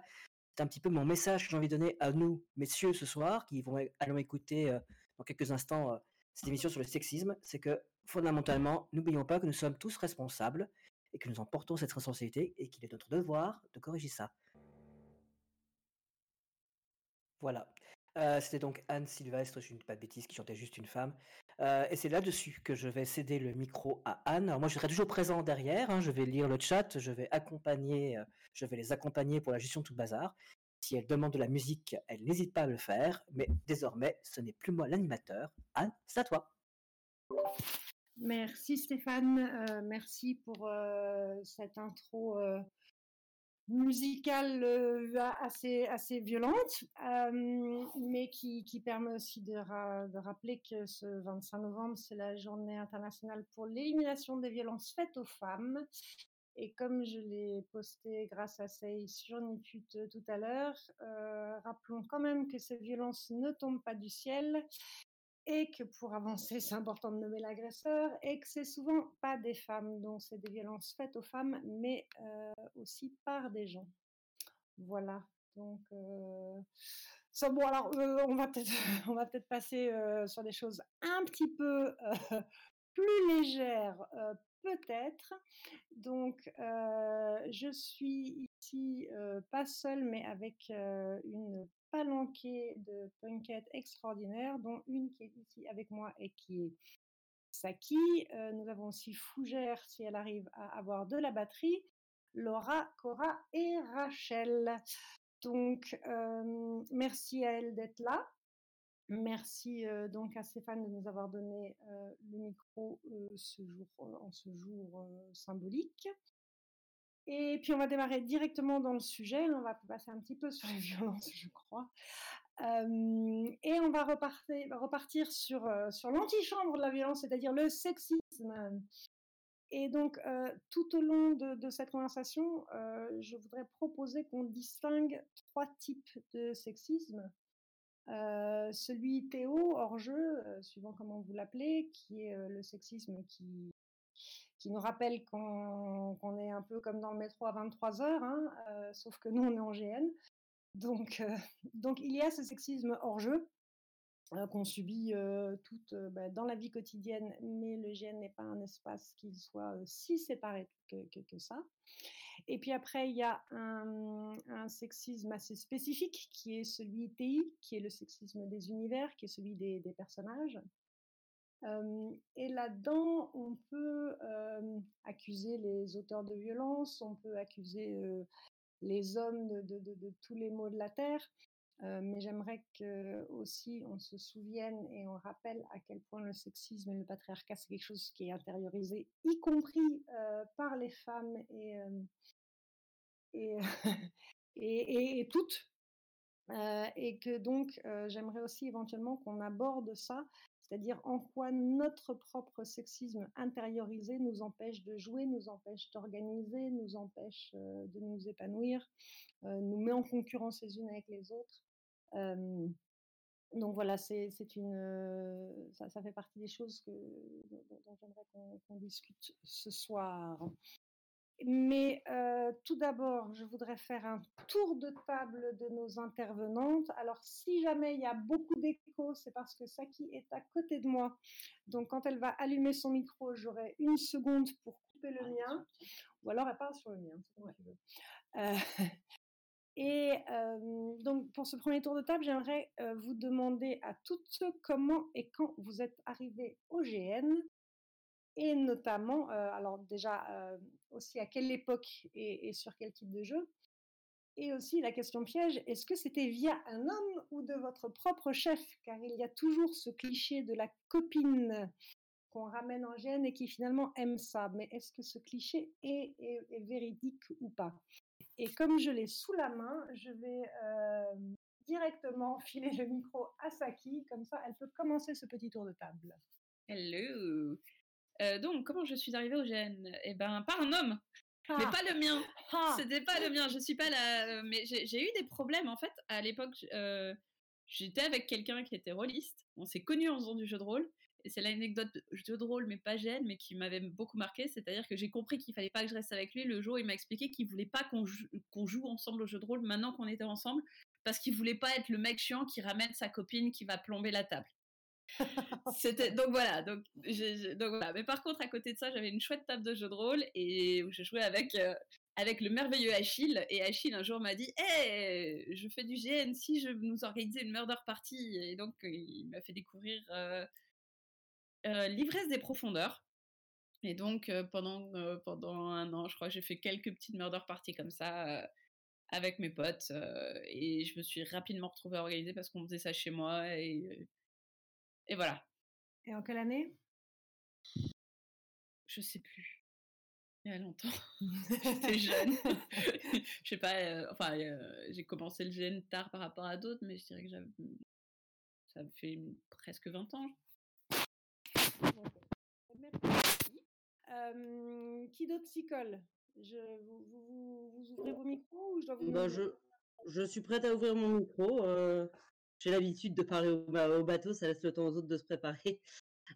C'est un petit peu mon message que j'ai envie de donner à nous, messieurs, ce soir, qui vont allons écouter euh, dans quelques instants cette émission sur le sexisme. C'est que fondamentalement, n'oublions pas que nous sommes tous responsables et que nous en portons cette responsabilité et qu'il est notre devoir de corriger ça. Voilà. Euh, C'était donc Anne Sylvestre, je ne dis pas de bêtises, qui chantait juste une femme. Euh, et c'est là-dessus que je vais céder le micro à Anne. Alors moi, je serai toujours présent derrière. hein, je vais lire le chat, je vais accompagner, euh, je vais les accompagner pour la gestion de tout bazar. Si elle demande de la musique, elle n'hésite pas à le faire. Mais désormais, ce n'est plus moi l'animateur. Anne, c'est à toi. Merci Stéphane, merci pour cette intro musicale euh, assez, assez violente, euh, mais qui, qui permet aussi de, de rappeler que ce 25 novembre, c'est la journée internationale pour l'élimination des violences faites aux femmes. Et comme je l'ai posté grâce à Sei sur Niput tout à l'heure, euh, rappelons quand même que ces violences ne tombent pas du ciel et que pour avancer, c'est important de nommer l'agresseur, et que c'est souvent pas des femmes, donc c'est des violences faites aux femmes, mais euh, aussi par des gens. Voilà. Donc, euh, bon, alors, euh, on va peut-être, on va peut-être passer sur des choses un petit peu plus légères, peut-être. Donc, je suis ici pas seule, mais avec une palanquée de punkettes extraordinaires, dont une qui est ici avec moi et qui est Saki. Euh, nous avons aussi Fougère, si elle arrive à avoir de la batterie, Laura, Cora et Rachel. Donc, euh, merci à elle d'être là. Merci euh, donc à Stéphane de nous avoir donné le micro ce jour, en ce jour symbolique. Et puis on va démarrer directement dans le sujet. On va passer un petit peu sur les violences, je crois. Euh, et on va repartir, sur, euh, sur l'antichambre de la violence, c'est-à-dire le sexisme. Et donc, euh, tout au long de, de cette conversation, je voudrais proposer qu'on distingue trois types de sexisme. Celui Théo, hors jeu, suivant comment vous l'appelez, qui est le sexisme qui, qui nous rappelle qu'on est un peu comme dans le métro à 23 heures, hein, euh, sauf que nous, on est en GN. Donc, euh, donc il y a ce sexisme hors jeu euh, qu'on subit euh, bah, dans la vie quotidienne, mais le GN n'est pas un espace qui soit si séparé que, que, ça. Et puis après, il y a un, un sexisme assez spécifique qui est celui TI, qui est le sexisme des univers, qui est celui des personnages. Et là-dedans, on peut accuser les auteurs de violence, on peut accuser les hommes de, tous les maux de la terre, mais j'aimerais que aussi on se souvienne et on rappelle à quel point le sexisme et le patriarcat c'est quelque chose qui est intériorisé, y compris par les femmes et et, et, toutes. Et que donc j'aimerais aussi éventuellement qu'on aborde ça, c'est-à-dire en quoi notre propre sexisme intériorisé nous empêche de jouer, nous empêche d'organiser, nous empêche euh, de nous épanouir, nous met en concurrence les unes avec les autres. donc voilà, c'est une, euh, ça, fait partie des choses dont, j'aimerais qu'on discute ce soir. Mais euh, tout d'abord, je voudrais faire un tour de table de nos intervenantes. Alors, si jamais il y a beaucoup d'écho, c'est parce que Saki est à côté de moi. Donc, quand elle va allumer son micro, j'aurai une seconde pour couper le mien. Ou alors, elle parle sur le mien. Euh, et euh, donc, pour ce premier tour de table, j'aimerais vous demander à toutes comment et quand vous êtes arrivées au GN et notamment, euh, alors déjà euh, aussi à quelle époque et, sur quel type de jeu. Et aussi la question piège, est-ce que c'était via un homme ou de votre propre chef? Car il y a toujours ce cliché de la copine qu'on ramène en gêne et qui finalement aime ça. Mais est-ce que ce cliché est véridique ou pas? Et comme je l'ai sous la main, je vais euh, directement filer le micro à Saki, comme ça elle peut commencer ce petit tour de table. Hello. Euh, donc, comment je suis arrivée au GN Eh ben, par un homme, mais Ah. pas le mien. Ah. C'était pas le mien. Je suis pas la. Mais j'ai eu des problèmes en fait. À l'époque, euh, j'étais avec quelqu'un qui était rôliste. On s'est connus en faisant du jeu de rôle. Et c'est l'anecdote jeu de rôle, mais pas GN, mais qui m'avait beaucoup marqué. C'est-à-dire que j'ai compris qu'il fallait pas que je reste avec lui. Le jour, il m'a expliqué qu'il voulait pas qu'on joue, qu'on joue ensemble au jeu de rôle maintenant qu'on était ensemble, parce qu'il voulait pas être le mec chiant qui ramène sa copine qui va plomber la table. Donc voilà donc voilà. Mais par contre à côté de ça j'avais une chouette table de jeu de rôle et je jouais avec euh, avec le merveilleux Achille. Et Achille un jour m'a dit hey je fais du GN si je nous organisais une murder party et donc euh, il m'a fait découvrir euh, l'ivresse des profondeurs. Et donc pendant pendant un an je crois j'ai fait quelques petites murder parties comme ça avec mes potes et je me suis rapidement retrouvée organisée parce qu'on faisait ça chez moi et voilà Et en quelle année? Je sais plus. Il y a longtemps. J'étais jeune. Je sais pas, euh, enfin, euh, j'ai commencé le GN tard par rapport à d'autres, mais je dirais que j'avais. Ça me fait presque 20 ans. Merci. Euh, qui d'autre s'y colle? Je, vous, vous, vous- vous ouvrez vos micros ou je dois vous Bah, je suis prête à ouvrir mon micro. euh, J'ai l'habitude de parler au, ba- au bateau, ça laisse le temps aux autres de se préparer.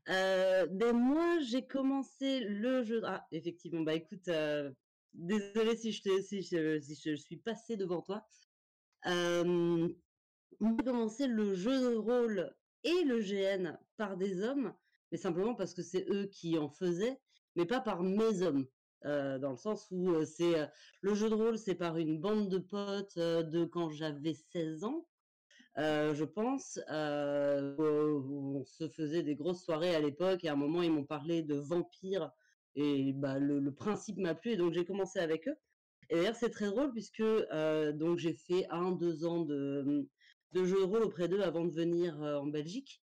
Ben moi, j'ai commencé le jeu. Ah, effectivement, bah écoute, euh, désolée si je, suis passée devant toi. Euh, j'ai commencé le jeu de rôle et le GN par des hommes, mais simplement parce que c'est eux qui en faisaient, mais pas par mes hommes. Dans le sens où c'est le jeu de rôle, c'est par une bande de potes de quand j'avais 16 ans, euh, je pense, euh, où on se faisait des grosses soirées à l'époque, et à un moment ils m'ont parlé de vampires, et bah, le, principe m'a plu, et donc j'ai commencé avec eux. Et d'ailleurs c'est très drôle puisque euh, donc j'ai fait un, deux ans de, de jeu de rôle auprès d'eux avant de venir euh, en Belgique.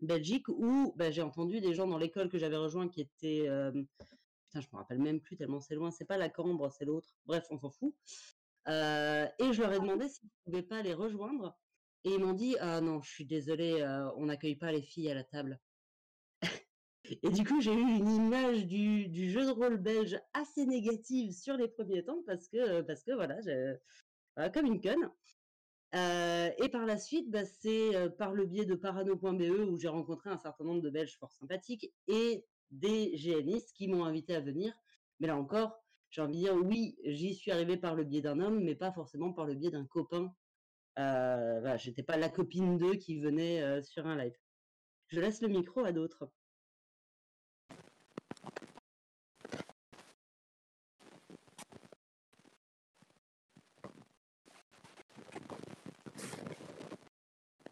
Belgique où bah, j'ai entendu des gens dans l'école que j'avais rejoint qui étaient euh, putain je me rappelle même plus tellement c'est loin c'est pas la Cambre c'est l'autre bref on s'en fout Euh, et je leur ai demandé s'ils ne pouvaient pas les rejoindre et ils m'ont dit ah non je suis désolée euh, on n'accueille pas les filles à la table et du coup j'ai eu une image du, jeu de rôle belge assez négative sur les premiers temps parce que parce que voilà voilà, comme une conne euh, et par la suite, bah, c'est euh, par le biais de parano.be où j'ai rencontré un certain nombre de Belges fort sympathiques et des GNistes qui m'ont invité à venir. Mais là encore, j'ai envie de dire oui, j'y suis arrivée par le biais d'un homme, mais pas forcément par le biais d'un copain. Euh, voilà, j'étais pas la copine d'eux qui venait euh, sur un live. Je laisse le micro à d'autres.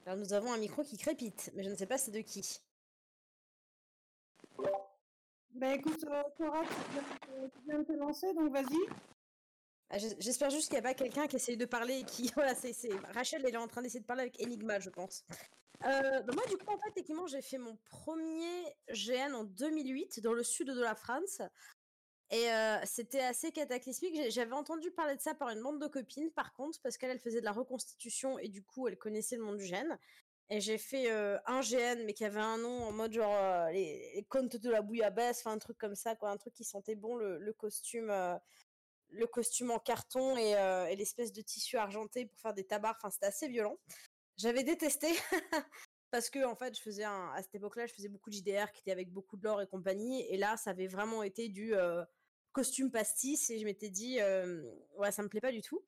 Alors nous avons un micro qui crépite, mais je ne sais pas c'est de qui. Ben écoute, euh, Cora, tu viens de te lancer, donc vas-y. Ah, j'es- J'espère juste qu'il n'y a pas quelqu'un qui essaye de parler et qui... Voilà, c'est Rachel, elle est en train d'essayer de parler avec Enigma, je pense. Euh, bah moi, du coup, en fait, effectivement, j'ai fait mon premier GN en 2008 dans le sud de la France. Et euh, c'était assez cataclysmique. J'avais entendu parler de ça par une bande de copines, par contre, parce qu'elle, elle faisait de la reconstitution et du coup, elle connaissait le monde du GN. Et j'ai fait euh, un GN, mais qui avait un nom en mode genre les, les contes de la bouillabaisse, enfin un truc comme ça, quoi, un truc qui sentait bon, le, costume, le costume en carton et, euh, et l'espèce de tissu argenté pour faire des tabards. Enfin, c'était assez violent. J'avais détesté parce que en fait, je faisais un, à cette époque-là, je faisais beaucoup de JDR qui était avec beaucoup de lore et compagnie, et là, ça avait vraiment été du euh, costume pastis, et je m'étais dit, euh, ouais, ça me plaît pas du tout.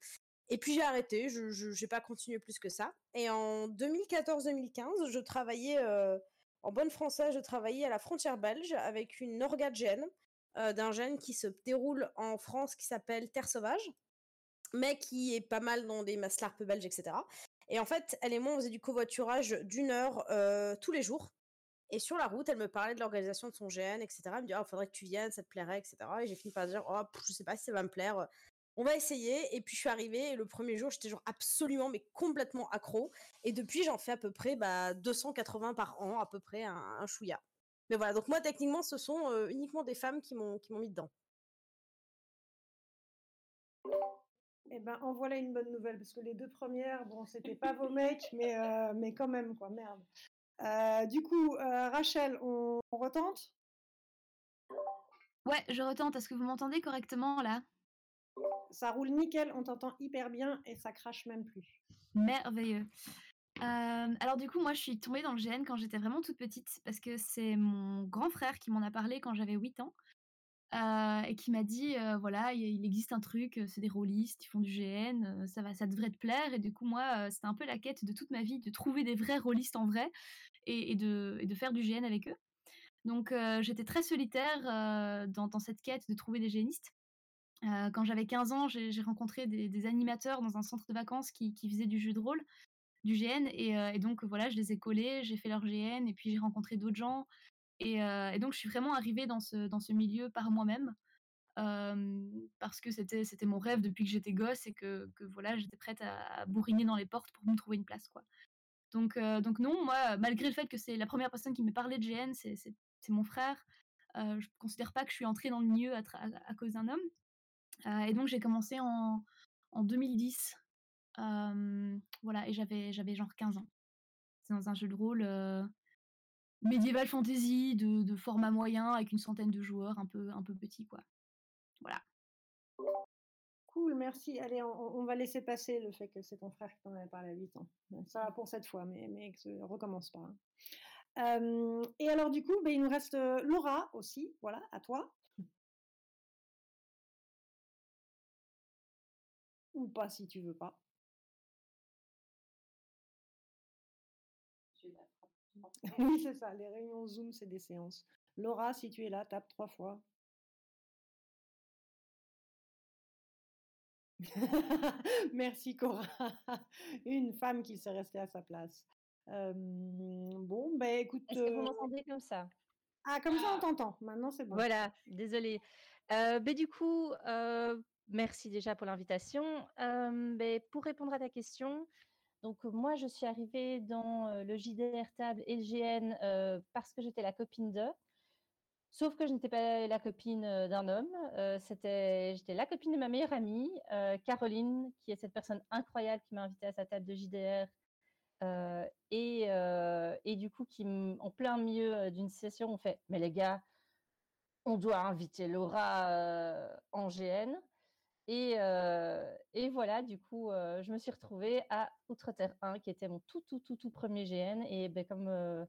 Et puis j'ai arrêté, je n'ai pas continué plus que ça. Et en 2014-2015, je travaillais, en bonne française, je travaillais à la frontière belge avec une orga gène, d'un gène qui se déroule en France qui s'appelle Terre Sauvage, mais qui est pas mal dans des maslarpes belges, etc. Et en fait, elle et moi, on faisait du covoiturage d'une heure euh, tous les jours. Et sur la route, elle me parlait de l'organisation de son GN, etc. Elle me dit, «Ah, faudrait que tu viennes, ça te plairait, etc. Et j'ai fini par dire, oh, je sais pas si ça va me plaire. On va essayer. Et puis je suis arrivée et le premier jour, j'étais genre absolument, mais complètement accro. Et depuis, j'en fais à peu près bah, 280 par an, à peu près un, un chouïa. Mais voilà, donc moi, techniquement, ce sont euh, uniquement des femmes qui m'ont mis dedans. Eh ben, en voilà une bonne nouvelle, parce que les deux premières, bon, c'était pas vos mecs, mais, euh, mais quand même, quoi, merde. Euh, du coup, euh, Rachel, on, retente? Ouais, je retente. Est-ce que vous m'entendez correctement là? Ça roule nickel, on t'entend hyper bien et ça crache même plus. Merveilleux. Alors du coup, moi, je suis tombée dans le GN quand j'étais vraiment toute petite, parce que c'est mon grand frère qui m'en a parlé quand j'avais 8 ans. Et qui m'a dit voilà il existe un truc c'est des rôlistes ils font du GN ça va ça devrait te plaire. Et du coup moi c'était un peu la quête de toute ma vie de trouver des vrais rôlistes en vrai et, de, faire du GN avec eux. Donc j'étais très solitaire dans, cette quête de trouver des GNistes quand j'avais 15 ans j'ai rencontré des, animateurs dans un centre de vacances qui, qui faisaient du jeu de rôle du GN et, et, donc voilà je les ai collés j'ai fait leur GN et puis j'ai rencontré d'autres gens. Et, donc, je suis vraiment arrivée dans ce, dans ce milieu par moi-même. parce que c'était c'était mon rêve depuis que j'étais gosse et que, que voilà j'étais prête à, bourriner dans les portes pour me trouver une place quoi. Donc donc non moi malgré le fait que c'est la première personne qui m'ait parlé de GN c'est mon frère euh, je considère pas que je suis entrée dans le milieu à, à, cause d'un homme. Et donc j'ai commencé en, en 2010 voilà et j'avais j'avais genre 15 ans c'est dans un jeu de rôle médiéval fantasy de, format moyen avec une centaine de joueurs un peu, un peu petit quoi. Voilà. Cool, merci. Allez, on, va laisser passer le fait que c'est ton frère qui t'en avait parlé à 8 ans. Ça va pour cette fois, mais, mais recommence pas. Hein. et alors, du coup, ben, il nous reste Laura aussi. Voilà, à toi. Ou pas si tu veux pas. Oui, c'est ça. Les réunions Zoom, c'est des séances. Laura, si tu es là, tape trois fois. Merci Cora. Une femme qui s'est restée à sa place. bon, ben écoute. Est-ce que vous m'entendez comme ça? Ah, comme ça on t'entend. Maintenant c'est bon. Voilà, désolée. ben, du coup, merci déjà pour l'invitation. Ben, pour répondre à ta question, donc moi, je suis arrivée dans le JDR table et GN parce que j'étais la copine d'eux. Sauf que je n'étais pas la copine d'un homme. c'était, j'étais la copine de ma meilleure amie, Caroline, qui est cette personne incroyable qui m'a invitée à sa table de JDR. Et, et, du coup, qui, en plein milieu d'une session, on fait Mais les gars, on doit inviter Laura en GN. Et, et, voilà, du coup, je me suis retrouvée à Outre-Terre 1, qui était mon tout, tout, tout, tout premier GN. Et ben, comme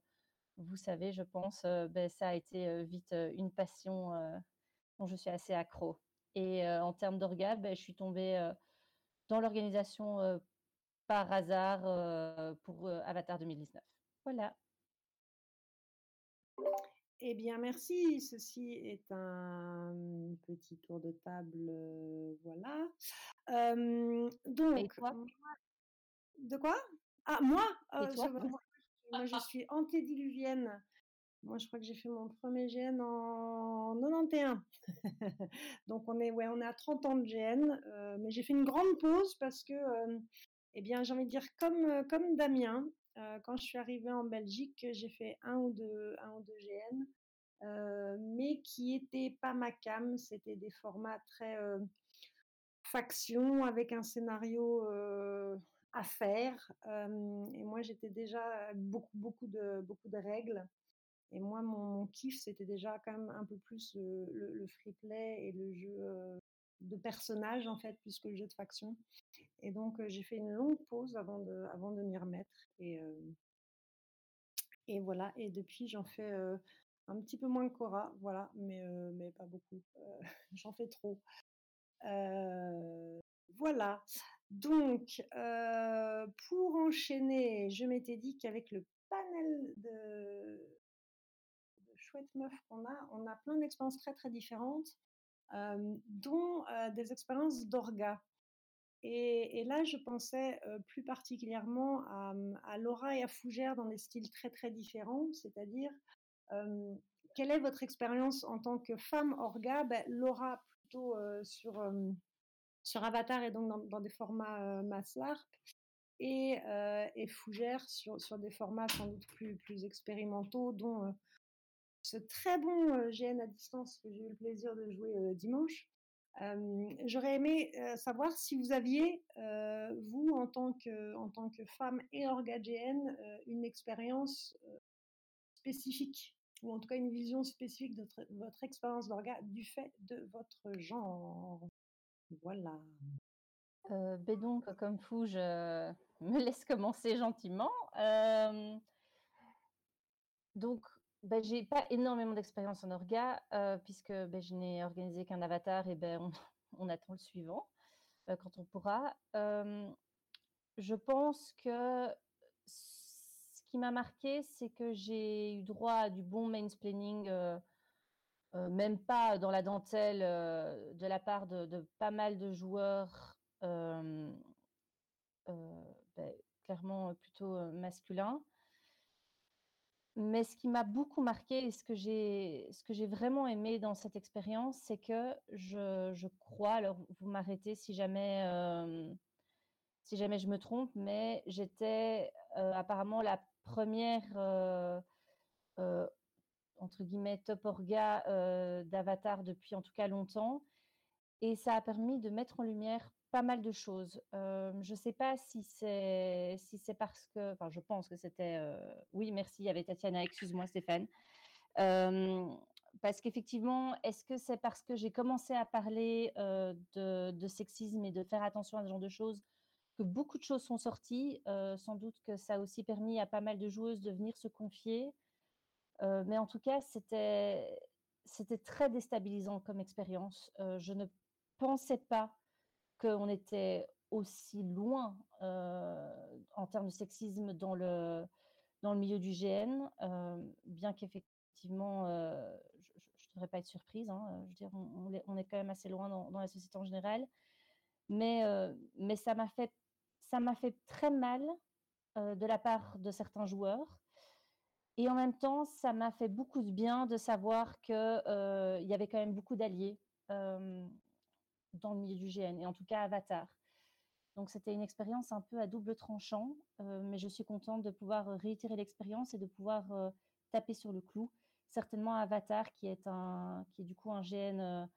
vous savez, je pense, ben, ça a été vite une passion dont je suis assez accro. Et en termes d'orgas, ben, je suis tombée dans l'organisation par hasard pour Avatar 2019. Voilà. Eh bien, merci. Ceci est un petit tour de table, voilà. donc, de quoi? Ah, moi, moi, je suis antédiluvienne. Moi, je crois que j'ai fait mon premier GN en 91. donc, on est, ouais, on est à 30 ans de GN. mais j'ai fait une grande pause parce que, eh bien, j'ai envie de dire, comme, comme Damien, quand je suis arrivée en Belgique, j'ai fait un ou deux, un ou deux GN, mais qui n'étaient pas ma cam. C'était des formats très faction avec un scénario à faire. et moi, j'étais déjà beaucoup, beaucoup de, beaucoup de règles. Et moi, mon, kiff, c'était déjà quand même un peu plus le, free play et le jeu de personnages, en fait, plus que le jeu de faction. Et donc, j'ai fait une longue pause avant de, avant m'y remettre. Et, voilà. Et depuis, j'en fais un petit peu moins que Cora, voilà, mais, pas beaucoup. j'en fais trop. voilà. Donc, pour enchaîner, je m'étais dit qu'avec le panel de, de chouettes meufs qu'on a, on a plein d'expériences très très différentes, dont des expériences d'orga. Et, là, je pensais plus particulièrement à, Laura et à Fougère dans des styles très très différents, c'est-à-dire quelle est votre expérience en tant que femme orga? Ben, Laura plutôt sur, sur Avatar et donc dans, des formats mass LARP et, et Fougère sur, sur des formats sans doute plus, plus expérimentaux dont ce très bon GN à distance que j'ai eu le plaisir de jouer dimanche. J'aurais aimé savoir si vous aviez, vous, en tant, que, femme et orga-GN, une expérience spécifique, ou en tout cas une vision spécifique de votre, expérience d'orga du fait de votre genre. Voilà. Euh, ben donc, comme fou, je me laisse commencer gentiment. donc, ben, j'ai pas énormément d'expérience en orga, euh, puisque ben, je n'ai organisé qu'un avatar et ben, on, attend le suivant euh, quand on pourra. je pense que ce qui m'a marqué, c'est que j'ai eu droit à du bon mansplaining, euh, même pas dans la dentelle, de la part de, pas mal de joueurs, clairement plutôt masculins. Mais ce qui m'a beaucoup marqué et ce que j'ai, ce vraiment aimé dans cette expérience, c'est que je, je, crois, alors vous m'arrêtez si jamais, si jamais je me trompe, mais j'étais apparemment la première, entre guillemets, top orga d'Avatar depuis en tout cas longtemps. Et ça a permis de mettre en lumière pas mal de choses. je ne sais pas si c'est si c'est parce que, enfin, je pense que c'était, oui, merci, il y avait Tatiana, excuse-moi Stéphane. parce qu'effectivement, est-ce que c'est parce que j'ai commencé à parler de, de, sexisme et de faire attention à ce genre de choses que beaucoup de choses sont sorties? Sans doute que ça a aussi permis à pas mal de joueuses de venir se confier. mais en tout cas, c'était c'était très déstabilisant comme expérience. je ne pensais pas qu'on était aussi loin en termes de sexisme dans le, dans le milieu du GN, bien qu'effectivement, je ne devrais pas être surprise, hein, je veux on, est, quand même assez loin dans, la société en général, mais, mais ça m'a fait, fait très mal de la part de certains joueurs. Et en même temps, ça m'a fait beaucoup de bien de savoir qu'il il y avait quand même beaucoup d'alliés dans le milieu du GN, et en tout cas Avatar. Donc c'était une expérience un peu à double tranchant, euh, mais je suis contente de pouvoir euh, réitérer l'expérience et de pouvoir euh, taper sur le clou. Certainement Avatar, qui est, un, qui est du coup un GN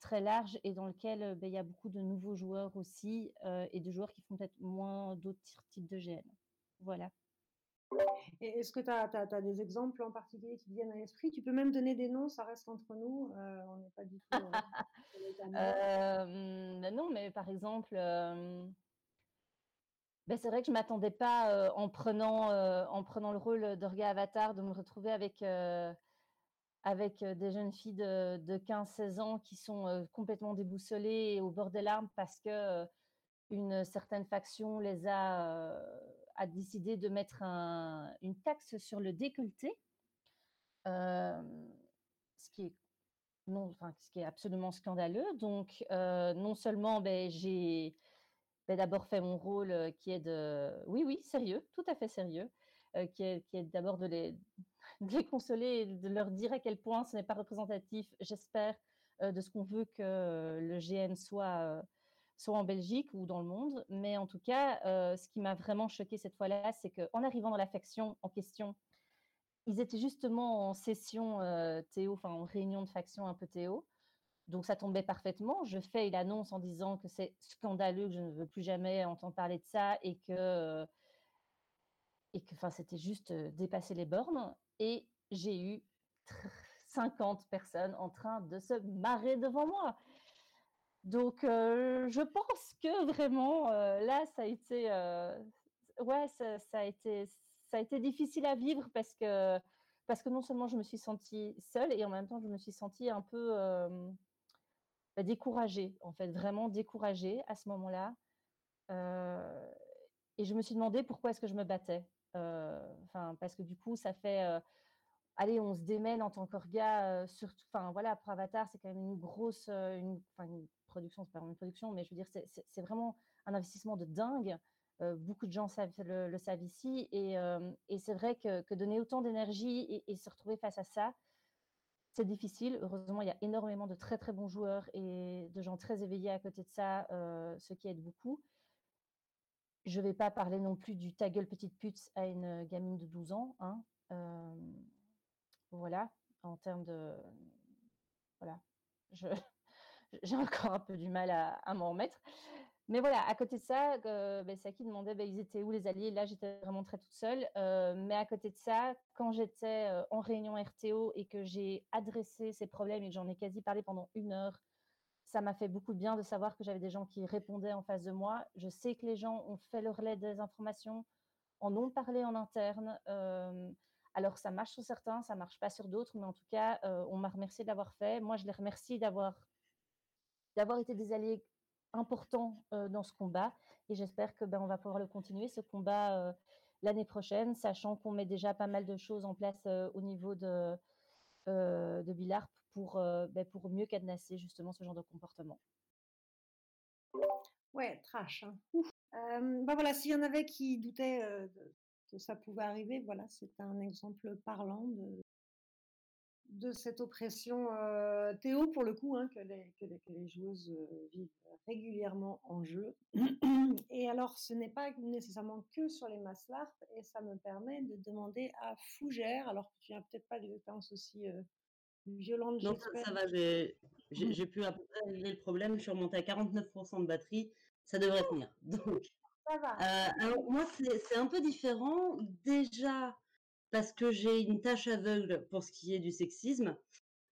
très large et dans lequel ben, il y a beaucoup de nouveaux joueurs aussi et de joueurs qui font peut-être moins d'autres types de GN. Voilà. Et est-ce que tu as, des exemples en particulier qui viennent à l'esprit? Tu peux même donner des noms, ça reste entre nous. Euh, on n'est pas du tout. Euh, non, mais par exemple, ben c'est vrai que je m'attendais pas en prenant en prenant le rôle d'Orga Avatar de me retrouver avec avec des jeunes filles de, de 15-16 ans qui sont complètement déboussolées et au bord des larmes parce que une certaine faction les a a décidé de mettre une taxe sur le décolleté, euh, ce, qui est, non, enfin, ce qui est absolument scandaleux. Donc, euh, non seulement ben, j'ai ben, d'abord fait mon rôle euh, qui est de... Oui, oui, sérieux, tout à fait sérieux, qui est, qui est d'abord de les, de les consoler de leur dire à quel point ce n'est pas représentatif, j'espère, de ce qu'on veut que le GN soit soit en Belgique ou dans le monde. Mais en tout cas, euh, ce qui m'a vraiment choqué cette fois-là, c'est qu'en arrivant dans la faction en question, ils étaient justement en session euh, Théo, enfin en réunion de faction un peu Théo. Donc ça tombait parfaitement. Je fais l'annonce en disant que c'est scandaleux, que je ne veux plus jamais entendre parler de ça et que, euh, et que c'était juste dépasser les bornes. Et j'ai eu 50 personnes en train de se marrer devant moi. Donc, euh, je pense que vraiment, euh, là, ça a été, euh, ouais, ça, a été, ça a été difficile à vivre parce que, parce que non seulement je me suis sentie seule et en même temps, je me suis sentie un peu découragée, en fait, vraiment découragée à ce moment-là. Et je me suis demandé pourquoi est-ce que je me battais. Enfin, parce que du coup, ça fait, allez, on se démène en tant qu'orga, euh, enfin voilà, pour Avatar, c'est quand même une grosse, euh, une, une production, c'est pas vraiment une production, mais je veux dire, c'est- vraiment un investissement de dingue. Euh, beaucoup de gens le, savent ici, et, c'est vrai que, donner autant d'énergie et, se retrouver face à ça, c'est difficile. Heureusement, il y a énormément de très très bons joueurs et de gens très éveillés à côté de ça, ce qui aide beaucoup. Je vais pas parler non plus du ta gueule petite pute à une gamine de 12 ans. Hein. Euh, voilà, en termes de. Voilà. J'ai encore un peu du mal à, m'en remettre. Mais voilà, à côté de ça, euh, ben, Saki demandait ben, ils étaient où les alliés? Là, j'étais vraiment très toute seule. Euh, mais à côté de ça, quand j'étais euh, en réunion RTO et que j'ai adressé ces problèmes et que j'en ai quasi parlé pendant une heure, ça m'a fait beaucoup de bien de savoir que j'avais des gens qui répondaient en face de moi. Je sais que les gens ont fait le relais des informations, en ont parlé en interne. Alors, ça marche sur certains, ça marche pas sur d'autres, mais en tout cas, euh, on m'a remercié de l'avoir fait. Moi, je les remercie d'avoir d'avoir été des alliés importants euh, dans ce combat. Et j'espère que ben, on va pouvoir le continuer, ce combat, euh, l'année prochaine, sachant qu'on met déjà pas mal de choses en place au niveau de, Bilarp pour, ben, pour mieux cadenasser justement ce genre de comportement. Ouais, trash. hein. Bah voilà, s'il y en avait qui doutaient que ça pouvait arriver, voilà, c'est un exemple parlant de, de cette oppression euh, Théo, pour le coup, hein, que, les, que, les, que les joueuses euh, vivent régulièrement en jeu. Et alors, ce n'est pas nécessairement que sur les masses LARP, et ça me permet de demander à Fougère, alors que tu n'as peut-être pas des expériences aussi euh, violentes, Non, ça, ça va, j'ai j'ai pu à peu près régler le problème. Je suis remontée à 49% de batterie. Ça devrait tenir. Donc, Euh, alors, moi, c'est un peu différent. Déjà, parce que j'ai une tâche aveugle pour ce qui est du sexisme.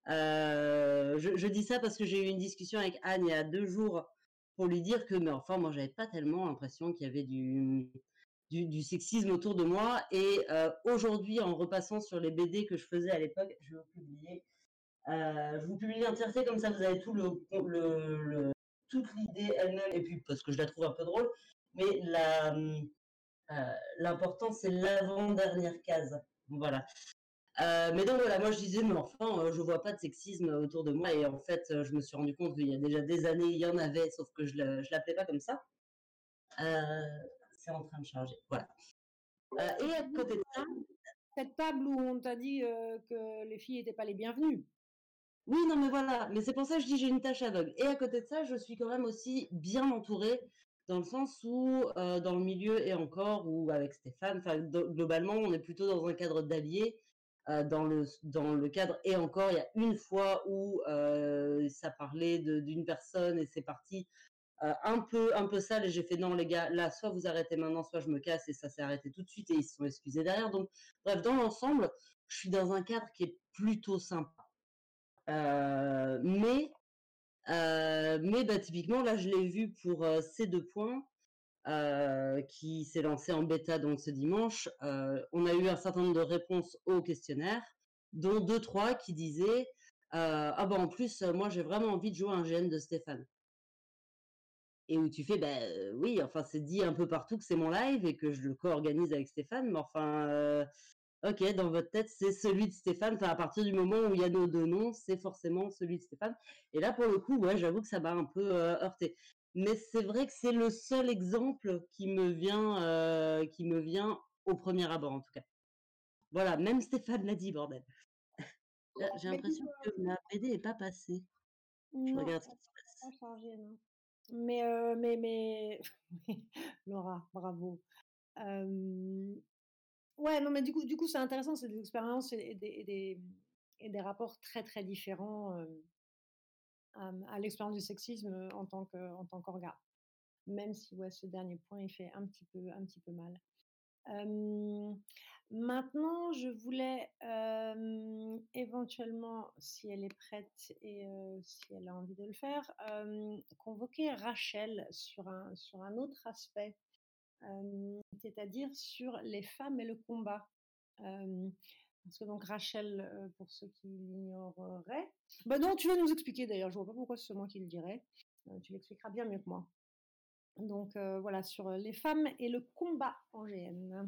Euh, je, dis ça parce que j'ai eu une discussion avec Anne il y a deux jours pour lui dire que, mais enfin, moi, j'avais pas tellement l'impression qu'il y avait du, du, sexisme autour de moi. Et euh, aujourd'hui, en repassant sur les BD que je faisais à l'époque, je vais vous publier. euh, je publie l'entièreté comme ça, vous avez tout le- toute l'idée elle-même. Et puis parce que je la trouve un peu drôle, mais la, euh, l'important c'est l'avant-dernière case. Voilà. Euh, mais donc voilà, moi je disais, mais enfin, euh, je vois pas de sexisme autour de moi. Et en fait, euh, je me suis rendu compte qu'il y a déjà des années, il y en avait, sauf que je ne l'appelais pas comme ça. C'est en train de charger. Voilà. Et à côté de ça, Cette table où on t'a dit que les filles n'étaient pas les bienvenues. Oui, non, mais voilà. Mais c'est pour ça que je dis j'ai une tâche aveugle. Et à côté de ça, je suis quand même aussi bien entourée, dans le sens où, euh, dans le milieu et encore, ou avec Stéphane, globalement, on est plutôt dans un cadre d'alliés. Euh, dans, le, dans le cadre, et encore, il y a une fois où euh, ça parlait d'une personne et c'est parti un peu un peu sale et j'ai fait non les gars là soit vous arrêtez maintenant soit je me casse et ça s'est arrêté tout de suite et ils se sont excusés derrière donc bref dans l'ensemble je suis dans un cadre qui est plutôt sympa mais euh, mais bah, typiquement là je l'ai vu pour euh, ces deux points euh, qui s'est lancé en bêta donc ce dimanche. On a eu un certain nombre de réponses au questionnaire dont deux trois qui disaient ah bah en plus moi j'ai vraiment envie de jouer un GN de Stéphane et où tu fais, euh, oui, enfin, c'est dit un peu partout que c'est mon live et que je le co-organise avec Stéphane, mais enfin, ok, dans votre tête, c'est celui de Stéphane. Enfin, à partir du moment où il y a nos deux noms, c'est forcément celui de Stéphane. Et là, pour le coup, ouais, j'avoue que ça m'a un peu euh, heurté. Mais c'est vrai que c'est le seul exemple qui me vient, euh, qui me vient au premier abord, en tout cas. Voilà, même Stéphane l'a dit, bordel. J'ai l'impression que la BD est pas passée. Je regarde ce qui se passe. chargé, non. Mais, euh, mais, mais, Laura, bravo. Euh, Ouais, non, mais du coup, du coup, c'est intéressant, c'est des expériences et des, des, rapports très, très différents euh, à, l'expérience du sexisme euh, en tant que, en tant qu'orga. Même si, ouais, ce dernier point, il fait un petit peu, un petit peu mal. Maintenant, je voulais, éventuellement, si elle est prête et heu, si elle a envie de le faire, convoquer Rachel sur un sur un autre aspect, c'est-à-dire sur les femmes et le combat. Parce que donc Rachel, pour ceux qui l'ignoreraient bah non, tu vas nous expliquer d'ailleurs, je vois pas pourquoi c'est moi qui le dirais. Tu l'expliqueras bien mieux que moi. Donc voilà, sur, les femmes et le combat en GN.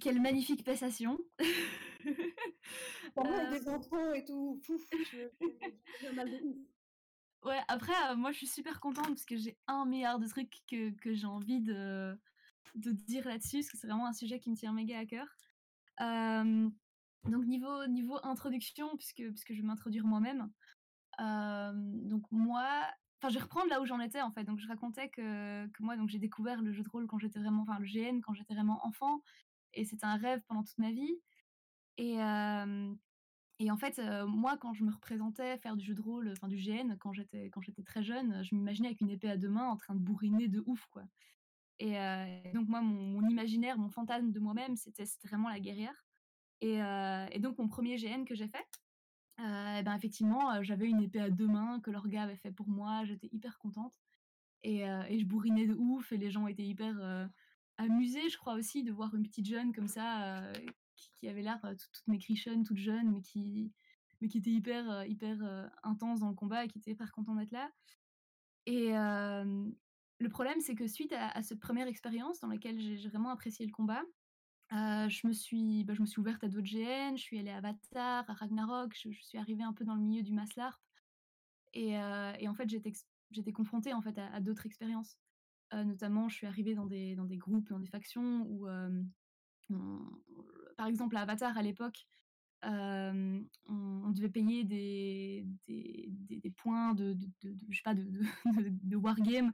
Quelle magnifique passation! Pas mal Hem des intros et tout, pouf, je je mal de ouf. Ouais, après, heu, moi je suis super contente parce que j'ai 1 000 000 de trucs que que j'ai envie de de dire là-dessus, parce que c'est vraiment un sujet qui me tient méga à cœur. Hem, donc niveau niveau introduction, puisque puisque je vais m'introduire moi-même, hem, donc moi enfin je vais reprendre là où j'en étais en fait. Donc je racontais que que moi donc j'ai découvert le jeu de rôle quand j'étais vraiment enfin le GN quand j'étais vraiment enfant et c'était un rêve pendant toute ma vie et hem et en fait, heu, moi quand je me représentais faire du jeu de rôle, enfin du GN quand j'étais quand j'étais très jeune, je m'imaginais avec une épée à 2 mains en train de bourriner de ouf quoi. Et et donc moi mon imaginaire, mon fantasme de moi-même, c'était vraiment la guerrière. Et et donc mon 1er GN que j'ai fait, et ben effectivement, j'avais une épée à 2 mains que l'orga avait fait pour moi, j'étais hyper contente. Et je bourrinais de ouf et les gens étaient hyper, amusés je crois aussi de voir une petite jeune comme ça, qui avait l'air, toute toute maigrichonne, toute jeune, mais qui mais qui était hyper, hyper, intense dans le combat et qui était hyper content d'être là et le problème c'est que suite à cette 1re expérience dans laquelle j'ai vraiment apprécié le combat, je me suis bah, je me suis ouverte à d'autres GN, je suis allée à Avatar, à Ragnarok, je suis arrivée un peu dans le milieu du MASLARP et heu et en fait j'étais confrontée en fait à d'autres expériences. Notamment je suis arrivée dans des dans des groupes, dans des factions où, par exemple à Avatar à l'époque, on devait payer des points de de de wargame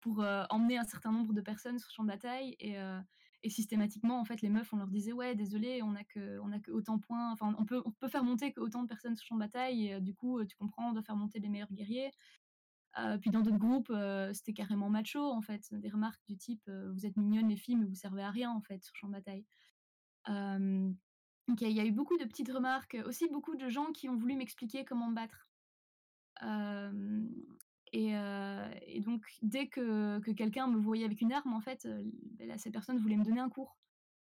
pour, emmener un certain nombre de personnes sur le champ de bataille et systématiquement en fait les meufs on leur disait: «Ouais désolé on a que on a qu'autant de points, enfin on peut on peut faire monter qu'autant de personnes sur le champ de bataille et du coup, tu comprends on doit faire monter les meilleurs guerriers». Puis dans d'autres groupes, c'était carrément macho en fait, des remarques du type, «Vous êtes mignonnes les filles mais vous servez à rien en fait sur le champ de bataille». Il y a eu beaucoup de petites remarques, aussi beaucoup de gens qui ont voulu m'expliquer comment me battre. Et donc dès que que quelqu'un me voyait avec une arme en fait, beh, là cette personne voulait me donner un cours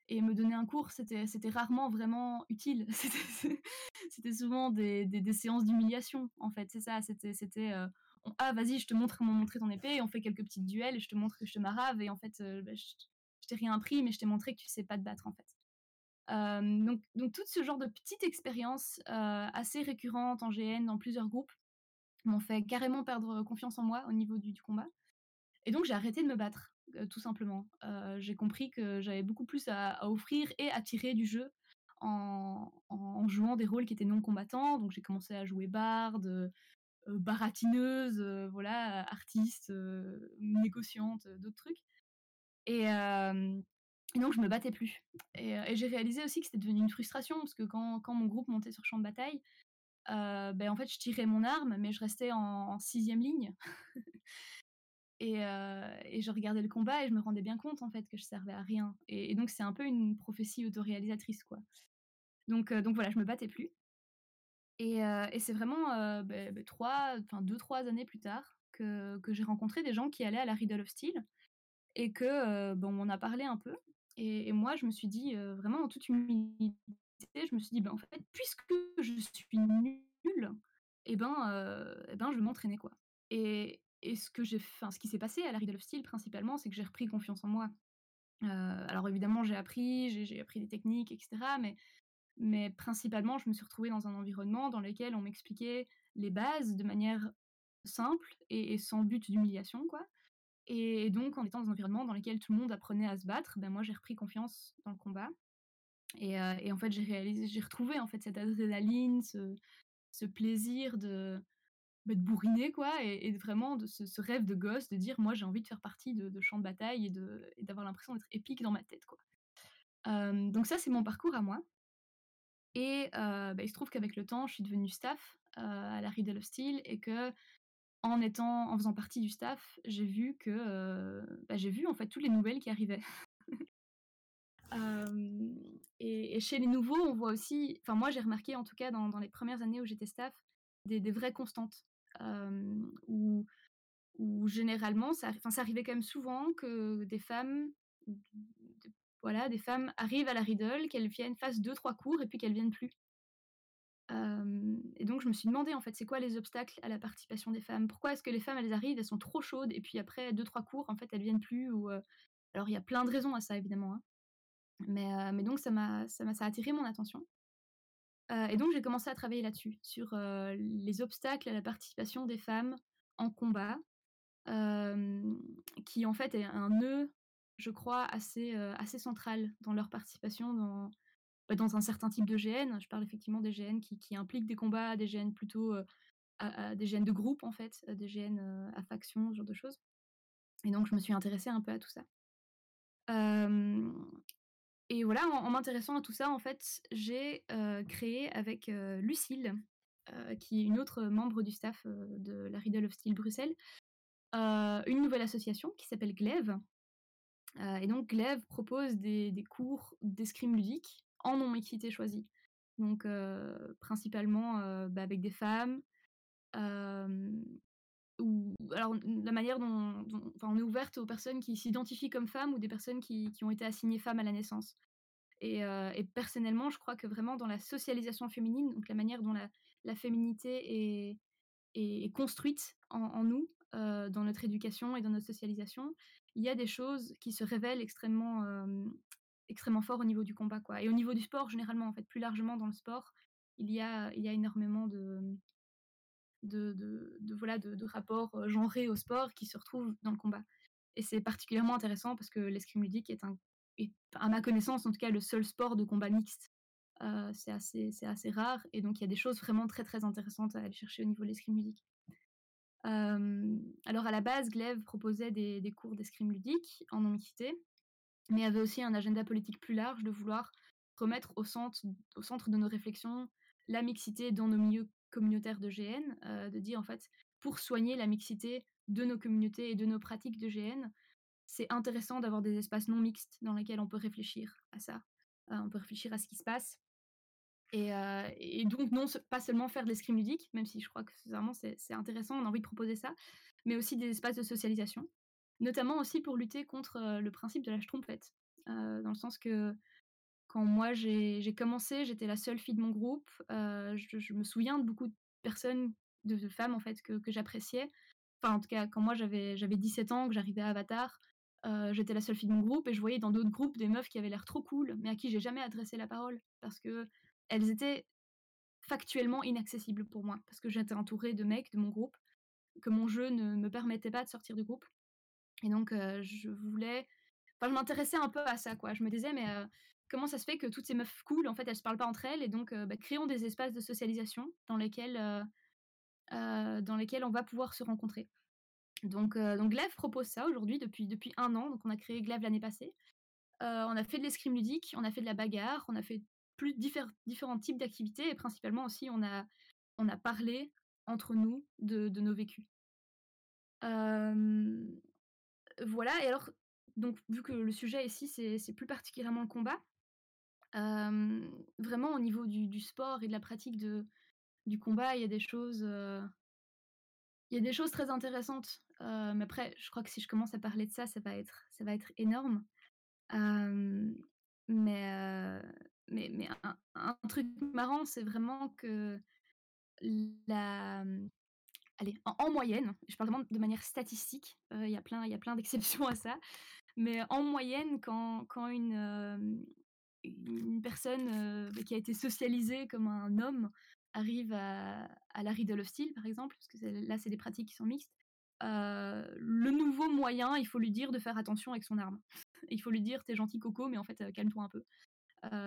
et me donner un cours c'était rarement vraiment utile. C'était souvent des des séances d'humiliation en fait, c'est ça, c'était on: «Ah vas-y je te montre comment montrer ton épée» on fait quelques petits duels et je te montre que je te marave et en fait, bah, je je t'ai rien appris mais je t'ai montré que tu sais pas te battre en fait. Donc tout ce genre de petites expériences, assez récurrentes en GN dans plusieurs groupes, m'ont fait carrément perdre confiance en moi au niveau du combat. Et donc j'ai arrêté de me battre, tout simplement. J'ai compris que j'avais beaucoup plus à offrir et à tirer du jeu en jouant des rôles qui étaient non combattants, donc j'ai commencé à jouer barde, baratineuse, voilà, artiste, négociante, d'autres trucs. Et et donc je me battais plus. Et heu et j'ai réalisé aussi que c'était devenu une frustration parce que quand mon groupe montait sur champ de bataille, heu, beh, en fait je tirais mon arme mais je restais en 6e ligne. Et heu et je regardais le combat et je me rendais bien compte en fait que je servais à rien. Et donc c'est un peu une prophétie auto-réalisatrice quoi. Donc donc voilà, je me battais plus. Et c'est vraiment, beh beh 3 enfin 2-3 années plus tard que que j'ai rencontré des gens qui allaient à la Riddle of Steel et que, bah, on a parlé un peu et moi je me suis dit, heu, vraiment en toute humilité, je me suis dit: «Bah, en fait puisque je suis nulle et ben, heu et ben je vais m'entraîner quoi» et et ce que j'ai enfin ce qui s'est passé à la Riddle of Steel principalement, c'est que j'ai repris confiance en moi. Heu, alors évidemment j'ai appris, j'ai appris des techniques et cetera mais mais principalement je me suis retrouvée dans un environnement dans lequel on m'expliquait les bases de manière simple et et sans but d'humiliation quoi et donc en étant dans un environnement dans lequel tout le monde apprenait à se battre, bah, moi j'ai repris confiance dans le combat et et en fait j'ai retrouvé en fait cette adrénaline, ce plaisir de, bah, de bourriner quoi et vraiment de ce rêve de gosse de dire: «Moi j'ai envie de faire partie de de champs de bataille et de d'avoir l'impression d'être épique dans ma tête quoi». Donc ça c'est mon parcours à moi et heu, bah, il se trouve qu'avec le temps je suis devenue staff, heu, à la Riddle of Steel et que en étant, en faisant partie du staff, j'ai vu que, bah, j'ai vu en fait toutes les nouvelles qui arrivaient. Et, chez les nouveaux, on voit aussi, enfin moi j'ai remarqué en tout cas dans, les premières années où j'étais staff, des, vraies constantes. euh, où, généralement, ça, ça arrivait quand même souvent que des femmes, voilà, des femmes arrivent à la Riddle, qu'elles viennent, fassent deux, trois cours et puis qu'elles viennent plus. Et donc je me suis demandé en fait, c'est quoi les obstacles à la participation des femmes? Pourquoi est-ce que les femmes elles arrivent, elles sont trop chaudes et puis après deux trois cours en fait elles viennent plus ou alors il y a plein de raisons à ça évidemment, hein. mais mais donc ça m'a ça m'a ça a attiré mon attention. Et donc j'ai commencé à travailler là-dessus sur les obstacles à la participation des femmes en combat, qui en fait est un nœud, je crois, assez assez central dans leur participation dans dans un certain type de GN. Je parle effectivement des GN qui, impliquent des combats, des GN plutôt des GN de groupe en fait, des GN à faction, ce genre de choses. Et donc je me suis intéressée un peu à tout ça. Et voilà, en, m'intéressant à tout ça, en fait, j'ai créé avec Lucille, qui est une autre membre du staff de la Riddle of Steel Bruxelles, une nouvelle association qui s'appelle Glaive. Et donc Glaive propose des, des cours d'escrime ludique en non-mixité choisie. Donc euh, principalement euh, bah, avec des femmes. ou alors la manière dont, enfin, on est ouverte aux personnes qui s'identifient comme femmes ou des personnes qui, qui ont été assignées femmes à la naissance. Et, euh, personnellement, je crois que vraiment dans la socialisation féminine, donc la manière dont la, la féminité est, est, construite en, nous, dans notre éducation et dans notre socialisation, il y a des choses qui se révèlent extrêmement, extrêmement fort au niveau du combat. Quoi. Et au niveau du sport, généralement, en fait, plus largement dans le sport, il y a, il y a énormément de, de, de, voilà, de, rapports euh, genrés au sport qui se retrouvent dans le combat. Et c'est particulièrement intéressant parce que l'escrime ludique est, un, à ma connaissance, en tout cas, le seul sport de combat mixte. Euh, c'est assez, assez rare. Et donc, il y a des choses vraiment très, très intéressantes à aller chercher au niveau de l'escrime ludique. Euh, alors, à la base, Glaive proposait des, des cours d'escrime ludique en non-mixité, mais avait aussi un agenda politique plus large de vouloir remettre au centre, de nos réflexions la mixité dans nos milieux communautaires de GN, euh, de dire en fait, pour soigner la mixité de nos communautés et de nos pratiques de GN, c'est intéressant d'avoir des espaces non mixtes dans lesquels on peut réfléchir à ça. Euh, on peut réfléchir à ce qui se passe. Et, euh, et donc, non pas seulement faire de l'escrime ludique, même si je crois que c'est intéressant, on a envie de proposer ça, mais aussi des espaces de socialisation, notamment aussi pour lutter contre le principe de la schtroumpfette, euh, dans le sens que quand moi j'ai commencé, j'étais la seule fille de mon groupe. je, me souviens de beaucoup de personnes, de, femmes en fait, que, j'appréciais. Enfin, en tout cas, quand moi j'avais j'avais 17 ans, que j'arrivais à Avatar, j'étais la seule fille de mon groupe et je voyais dans d'autres groupes des meufs qui avaient l'air trop cool, mais à qui j'ai jamais adressé la parole parce que elles étaient factuellement inaccessibles pour moi parce que j'étais entourée de mecs de mon groupe, que mon jeu ne me permettait pas de sortir du groupe. Et donc, je voulais. Enfin, je m'intéressais un peu à ça, quoi. Je me disais, mais comment ça se fait que toutes ces meufs cool, en fait, elles se parlent pas entre elles Et donc, bah, créons des espaces de socialisation dans lesquels, dans lesquels on va pouvoir se rencontrer. Donc, donc Glaive propose ça aujourd'hui depuis, depuis un an. Donc, on a créé Glaive l'année passée. On a fait de l'escrime ludique, on a fait de la bagarre, on a fait plus diffé- différents types d'activités et principalement aussi, on a, on a parlé entre nous de, de nos vécus. Euh, voilà, et alors, donc, vu que le sujet ici, c'est plus particulièrement le combat, euh, vraiment au niveau du, sport et de la pratique du combat, il y a des choses, euh, très intéressantes. Euh, mais après, je crois que si je commence à parler de ça, ça va être, énorme. Mais, mais, mais un truc marrant, c'est vraiment que la, allez, en, en moyenne, je parle vraiment de manière statistique, euh, il y a plein, plein d'exceptions à ça, mais en moyenne, quand, euh, une personne euh, qui a été socialisée comme un homme arrive à, à la Riddle Steel, par exemple, parce que là, c'est des pratiques qui sont mixtes, le nouveau moyen, il faut lui dire de faire attention avec son arme. Il faut lui dire, t'es gentil coco, mais en fait, calme-toi un peu.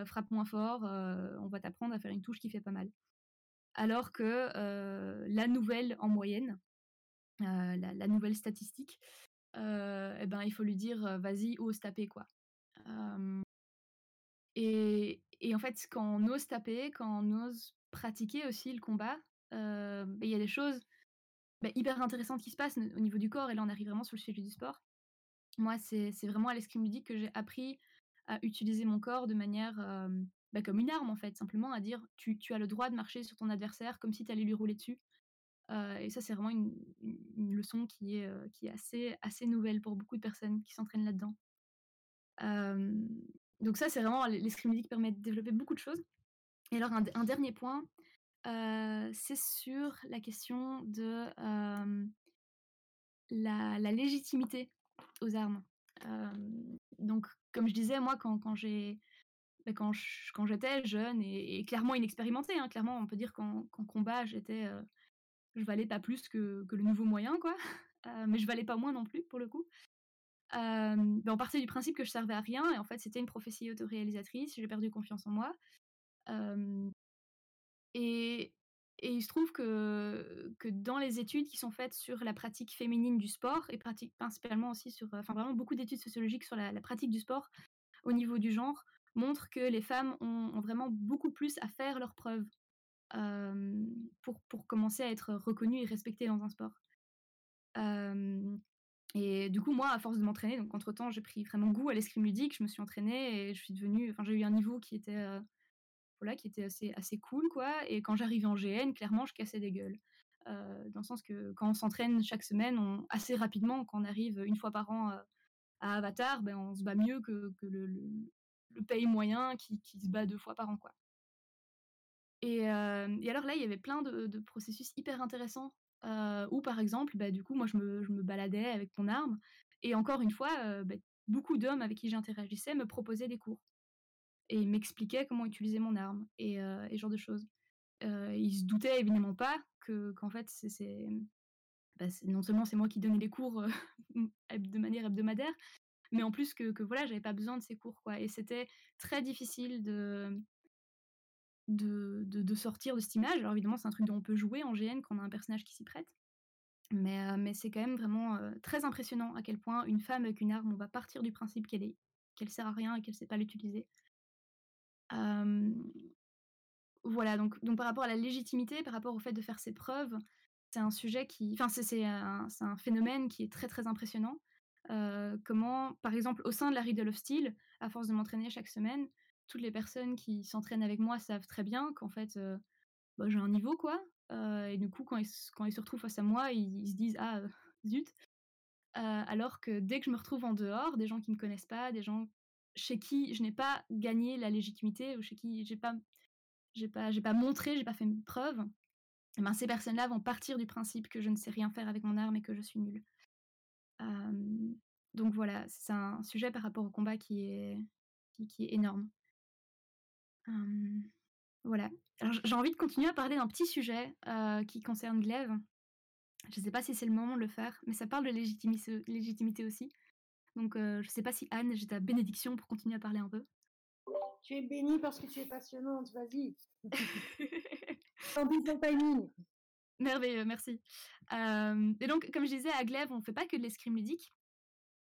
Frappe moins fort, on va t'apprendre à faire une touche qui fait pas mal. Alors que euh, la nouvelle en moyenne, euh, la, nouvelle statistique, euh, eh ben, il faut lui dire vas-y, ose taper quoi. Et, en fait, quand on ose taper, quand on ose pratiquer aussi le combat, ben, il y a des choses. bah, hyper intéressantes qui se passent au niveau du corps, et là on arrive vraiment sur le sujet du sport. Moi, c'est vraiment à l'escrime ludique que j'ai appris à utiliser mon corps de manière bah, comme une arme en fait, simplement à dire tu, tu as le droit de marcher sur ton adversaire comme si tu allais lui rouler dessus. Euh, et ça, c'est vraiment une, une- leçon qui est, euh, qui est assez, assez nouvelle pour beaucoup de personnes qui s'entraînent là-dedans. Donc ça, c'est vraiment l'escrime ludique permet de développer beaucoup de choses. Et alors un, un dernier point, euh, c'est sur la question de la, la légitimité aux armes. Donc, comme je disais, moi, quand, quand j'ai quand j'étais jeune et, clairement inexpérimentée, hein, clairement, on peut dire qu'en combat, j'étais, euh, je valais pas plus que, le nouveau moyen, quoi. Euh, mais je valais pas moins non plus, pour le coup. Euh, on partait du principe que je servais à rien, et en fait, c'était une prophétie autoréalisatrice. J'ai perdu confiance en moi. Euh, et, il se trouve que, dans les études qui sont faites sur la pratique féminine du sport, et principalement aussi sur, enfin vraiment beaucoup d'études sociologiques sur la pratique du sport au niveau du genre, montrent que les femmes ont, vraiment beaucoup plus à faire leurs preuves pour, commencer à être reconnues et respectées dans un sport. Et du coup, moi, à force de m'entraîner, donc entre-temps, j'ai pris vraiment goût à l'escrime ludique, je me suis entraînée et je suis devenue, enfin, j'ai eu un niveau qui était, assez, assez cool, quoi. Et quand j'arrivais en GN, clairement, je cassais des gueules. Dans le sens que quand on s'entraîne chaque semaine, assez rapidement, quand on arrive une fois par an à Avatar, ben, on se bat mieux que, le, le pays moyen qui, qui se bat deux fois par an, quoi. Et, euh, et alors là, il y avait plein de, de processus hyper intéressants euh, où, par exemple, bah, du coup, moi, je me, je me baladais avec mon arme. Et encore une fois, euh, bah, beaucoup d'hommes avec qui j'interagissais me proposaient des cours. Et m'expliquaient comment utiliser mon arme et, euh, et genre de choses. Ils se doutaient évidemment pas que qu'en fait, c'est, bah, non seulement c'est moi qui donnais les cours de manière hebdomadaire, mais en plus que, que voilà, j'avais pas besoin de ces cours. Quoi. Et c'était très difficile de, de, de, sortir de cette image. Alors évidemment, c'est un truc dont on peut jouer en GN quand on a un personnage qui s'y prête. Mais, euh, mais c'est quand même vraiment euh, très impressionnant à quel point une femme avec une arme, on va partir du principe qu'elle est qu'elle sert à rien et qu'elle sait pas l'utiliser. Voilà, donc, donc par rapport à la légitimité, par rapport au fait de faire ses preuves, c'est un sujet qui. Enfin, c'est un, c'est un phénomène qui est très très impressionnant. Euh, comment, par exemple, au sein de la Riddle of Steel, à force de m'entraîner chaque semaine, toutes les personnes qui s'entraînent avec moi savent très bien qu'en fait, euh, bah, j'ai un niveau, quoi. Euh, et du coup, quand ils, se retrouvent face à moi, ils, se disent Ah, zut. Alors que dès que je me retrouve en dehors, des gens qui me connaissent pas, des gens chez qui je n'ai pas gagné la légitimité ou chez qui j'ai pas, pas, j'ai pas montré, j'ai pas fait preuve, eh ben, ces personnes-là vont partir du principe que je ne sais rien faire avec mon arme et que je suis nulle. Donc voilà, c'est un sujet par rapport au combat qui est, qui, qui est énorme. Voilà. Alors j'ai envie de continuer à parler d'un petit sujet qui concerne Glaive. Je ne sais pas si c'est le moment de le faire, mais ça parle de légitimité, légitimité aussi. Donc euh, je ne sais pas si Anne, j'ai ta bénédiction pour continuer à parler un peu. Tu es bénie parce que tu es passionnante, vas-y. Tant pis ton timing. Merveilleux, merci. Euh, et donc, comme je disais, à Glaive, on ne fait pas que de l'escrime ludique.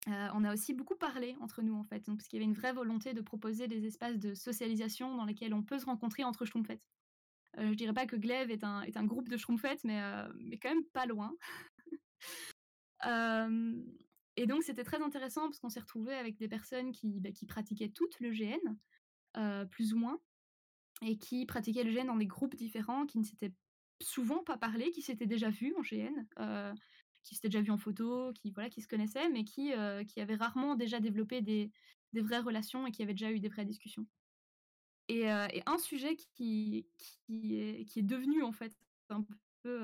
Euh, on a aussi beaucoup parlé entre nous, en fait, donc, parce qu'il y avait une vraie volonté de proposer des espaces de socialisation dans lesquels on peut se rencontrer entre schtroumpfettes. Euh, je dirais pas que Glaive est un, est un groupe de schtroumpfettes, mais, mais quand même pas loin. Et donc, c'était très intéressant parce qu'on s'est retrouvé avec des personnes qui, bah, qui pratiquaient toutes le GN, plus ou moins, et qui pratiquaient le GN dans des groupes différents, qui ne s'étaient souvent pas parlé, qui s'étaient déjà vus en GN, euh, qui s'étaient déjà vus en photo, qui, voilà, qui se connaissaient, mais qui, euh, qui avaient rarement déjà développé des, des vraies relations et qui avaient déjà eu des vraies discussions. Et, euh, un sujet qui, qui, est, qui est devenu en fait un peu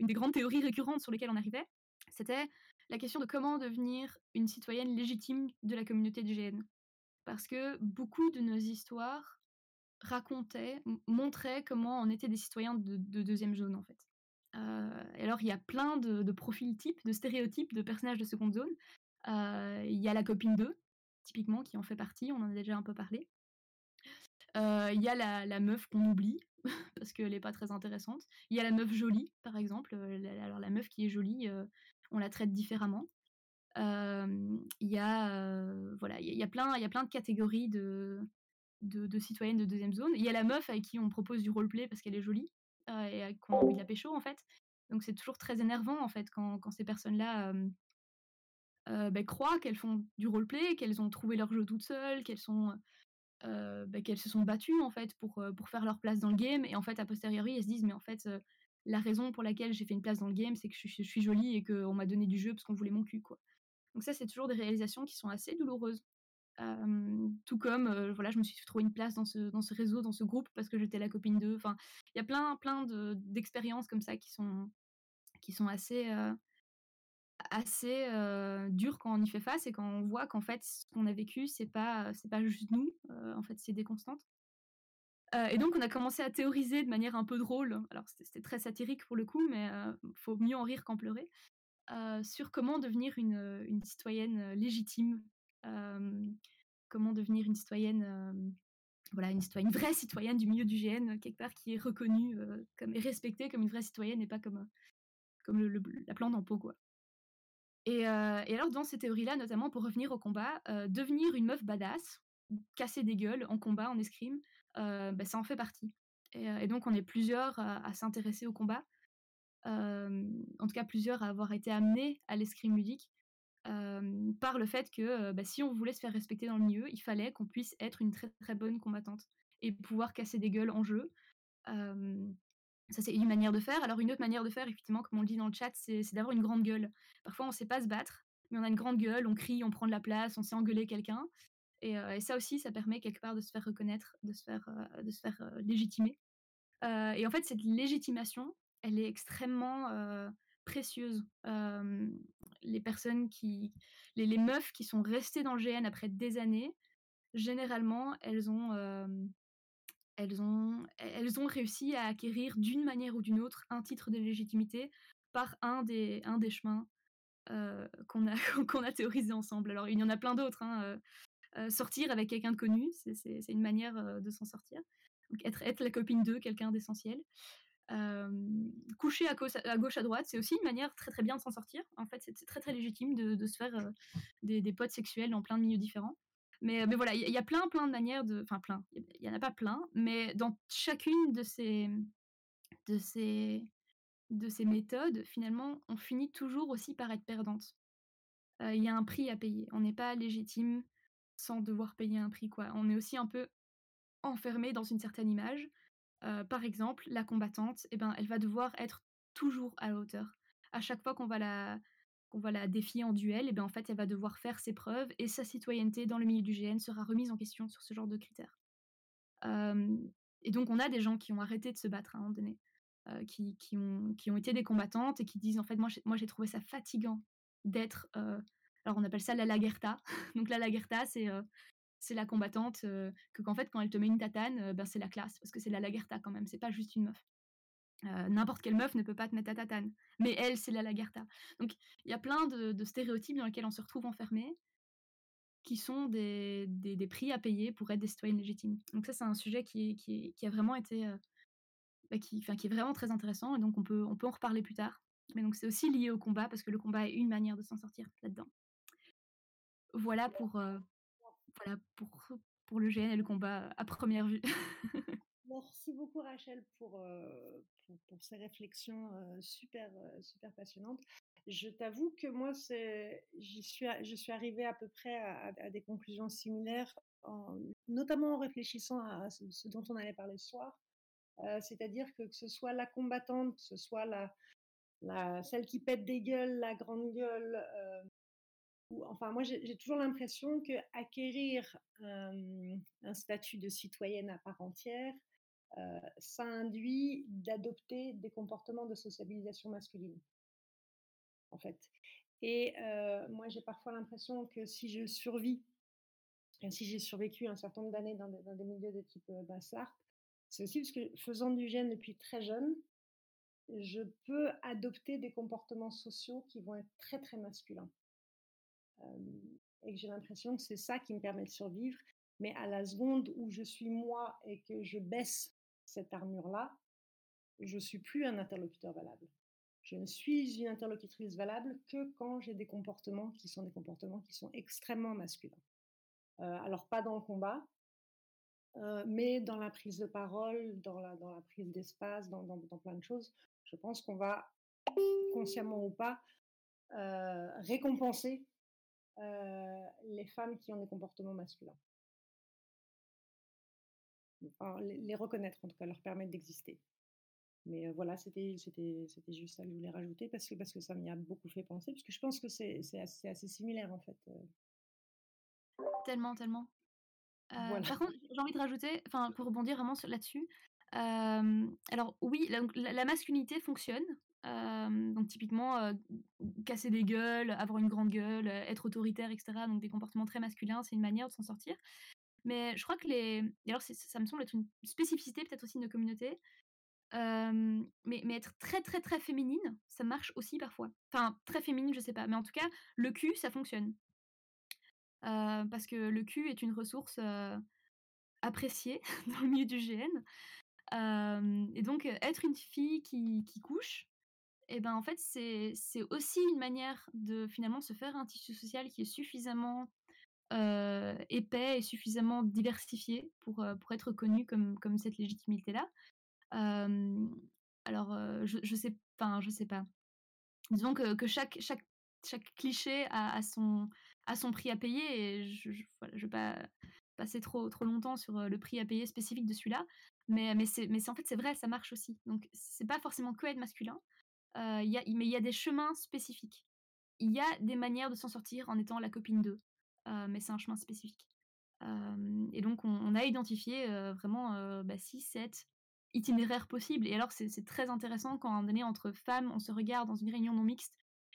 une des grandes théories récurrentes sur lesquelles on arrivait, c'était la question de comment devenir une citoyenne légitime de la communauté du GN. Parce que beaucoup de nos histoires racontaient, m- montraient comment on était des citoyens de, de deuxième zone en fait. Euh, alors il y a plein de, profils types, de stéréotypes de personnages de seconde zone. Euh, Il y a la copine 2, typiquement, qui en fait partie, on en a déjà un peu parlé. Euh, Il y a la, meuf qu'on oublie, parce qu'elle n'est pas très intéressante. Il y a la meuf jolie, par exemple. Euh, alors la meuf qui est jolie, on la traite différemment. Il y a voilà, il y y a plein de catégories de, de, citoyennes de deuxième zone. Il y a la meuf avec qui on propose du roleplay parce qu'elle est jolie euh, et qu'on a envie de la pécho en fait. Donc c'est toujours très énervant en fait quand, ces personnes-là euh, euh, bah, croient qu'elles font du roleplay, qu'elles ont trouvé leur jeu toutes seules, qu'elles sont euh, bah, qu'elles se sont battues en fait pour, pour faire leur place dans le game et en fait a posteriori elles se disent mais en fait la raison pour laquelle j'ai fait une place dans le game c'est que je, je suis jolie et qu'on m'a donné du jeu parce qu'on voulait mon cul quoi. Donc ça c'est toujours des réalisations qui sont assez douloureuses. Tout comme voilà je me suis trouvé une place dans ce, réseau dans ce groupe parce que j'étais la copine d'eux. Enfin il y a plein plein de, d'expériences comme ça qui sont qui sont assez assez dures quand on y fait face et quand on voit qu'en fait ce qu'on a vécu c'est pas c'est pas juste nous en fait c'est des constantes. Et donc on a commencé à théoriser de manière un peu drôle. Alors c'était très satirique pour le coup mais faut mieux en rire qu'en pleurer. Sur comment devenir une citoyenne légitime comment devenir une citoyenne voilà, une, vraie citoyenne du milieu du GN, quelque part qui est reconnue comme, et respectée comme une vraie citoyenne et pas comme, comme la plante en pot, quoi. Et, alors, dans ces théories-là, notamment pour revenir au combat, devenir une meuf badass, casser des gueules en combat, en escrime, bah, ça en fait partie. Et, et, donc, on est plusieurs à, à s'intéresser au combat. en tout cas, plusieurs à avoir été amenés à l'escrime ludique. Par le fait que bah, si on voulait se faire respecter dans le milieu, il fallait qu'on puisse être une très très bonne combattante et pouvoir casser des gueules en jeu. Ça, c'est une manière de faire. Alors, une autre manière de faire, effectivement, comme on le dit dans le chat, c'est d'avoir une grande gueule. Parfois, on ne sait pas se battre, mais on a une grande gueule, on crie, on prend de la place, on sait engueuler quelqu'un. Et, euh, ça aussi, ça permet quelque part de se faire reconnaître, de se faire, euh, de se faire euh, légitimer. et en fait, cette légitimation, elle est extrêmement précieuse. les personnes qui, les, meufs qui sont restées dans le GN après des années, généralement, elles ont elles ont, elles ont réussi à acquérir d'une manière ou d'une autre un titre de légitimité par un des, un des chemins qu'on a, qu'on a théorisé ensemble. Alors, il y en a plein d'autres. Hein, sortir avec quelqu'un de connu, c'est une manière de s'en sortir. Être, être la copine de quelqu'un d'essentiel. Coucher à gauche, à droite, c'est aussi une manière très très bien de s'en sortir. En fait, c'est très très légitime de, se faire des, des, potes sexuels dans plein de milieux différents. Mais, mais voilà, il y, y, a plein, plein de manières de. Enfin, plein. Il n'y en a pas plein, mais dans chacune de ces, de ces, de ces méthodes, finalement, on finit toujours aussi par être perdante. Il y a un prix à payer. On n'est pas légitime sans devoir payer un prix, quoi. On est aussi un peu enfermé dans une certaine image. Euh, par exemple, la combattante, eh ben, elle va devoir être toujours à la hauteur. À chaque fois qu'on va la, qu'on va la défier en duel, et bien en fait, elle va devoir faire ses preuves et sa citoyenneté dans le milieu du GN sera remise en question sur ce genre de critères. et donc, on a des gens qui ont arrêté de se battre à un moment donné, euh, qui, qui, ont, qui ont été des combattantes et qui disent en fait, moi, moi j'ai trouvé ça fatigant d'être. Euh, alors, on appelle ça la lagerta. donc, la lagerta, c'est. C'est la combattante que qu'en fait quand elle te met une tatane, ben c'est la classe parce que c'est la lagerta quand même, c'est pas juste une meuf. N'importe quelle meuf ne peut pas te mettre à tatane. Mais elle, c'est la Lagerta. Donc, il y a plein de, stéréotypes dans lesquels on se retrouve enfermé, qui sont des, prix à payer pour être des citoyennes légitimes. Donc ça, c'est un sujet qui, qui, qui, a vraiment été... Bah, qui, est vraiment très intéressant, et donc on peut, en reparler plus tard. Mais donc c'est aussi lié au combat, parce que le combat est une manière de s'en sortir là-dedans. Voilà pour, voilà pour, pour le GN et le combat à première vue. Merci beaucoup Rachel pour, pour, ces réflexions super, super passionnantes. Je t'avoue que moi, j'y suis, je suis arrivée à peu près à, des conclusions similaires, en, notamment en réfléchissant à ce, dont on allait parler ce soir. C'est-à-dire que que ce soit la combattante, que ce soit la, la, celle qui pète des gueules, la grande gueule, enfin, moi, j'ai toujours l'impression que acquérir un statut de citoyenne à part entière, ça induit d'adopter des comportements de sociabilisation masculine, en fait. Et moi, j'ai parfois l'impression que si je survis, si j'ai survécu un certain nombre d'années dans, des milieux de type euh, bassard, c'est aussi parce que faisant du gène depuis très jeune, je peux adopter des comportements sociaux qui vont être très très masculins. Et que j'ai l'impression que c'est ça qui me permet de survivre. Mais à la seconde où je suis moi et que je baisse cette armure-là, je suis plus un interlocuteur valable. Je ne suis une interlocutrice valable que quand j'ai des comportements qui sont des comportements qui sont extrêmement masculins. Euh, alors pas dans le combat, euh, mais dans la prise de parole, dans la, dans la prise d'espace, dans, plein de choses. Je pense qu'on va consciemment ou pas, euh, récompenser les femmes qui ont des comportements masculins. Enfin, les, reconnaître, en tout cas, leur permettre d'exister. Mais euh, voilà, c'était juste ça que je voulais rajouter parce que parce que ça m'y a beaucoup fait penser, parce que je pense que c'est assez, assez similaire en fait. euh. Tellement, tellement. Euh, Voilà. par contre, j'ai envie de rajouter, enfin, pour rebondir vraiment là-dessus. euh, alors oui, la- la masculinité fonctionne. Euh, donc typiquement, euh, casser des gueules, avoir une grande gueule, euh, être autoritaire, etc. Donc des comportements très masculins, c'est une manière de s'en sortir. Mais je crois que les... et alors ça me semble être une spécificité peut-être aussi de nos communautés. mais, mais être très très très féminine, ça marche aussi parfois. Enfin, très féminine, je sais pas. Mais en tout cas, le cul, ça fonctionne. Parce que le cul est une ressource appréciée dans le milieu du GN. Et donc, être une fille qui, qui couche, et ben en fait, c'est aussi une manière de finalement se faire un tissu social qui est suffisamment euh, épais et suffisamment diversifié pour, euh, pour être connu comme, comme cette légitimité-là. Euh, alors, euh, je, je sais, enfin, je sais pas. Disons que, que chaque, chaque, chaque cliché a, son, a son prix à payer et je, je, je vais pas passer trop, trop longtemps sur le prix à payer spécifique de celui-là, mais, mais, c'est, mais en fait, c'est vrai, ça marche aussi. Donc, c'est pas forcément que être masculin, euh, y a, mais il y a des chemins spécifiques. Il y a des manières de s'en sortir en étant la copine d'eux, euh, mais c'est un chemin spécifique. Euh, et donc, on, a identifié euh, vraiment euh, 6, 7 itinéraires possibles. Et alors, c'est très intéressant quand, à un donné, entre femmes, on se regarde dans une réunion non mixte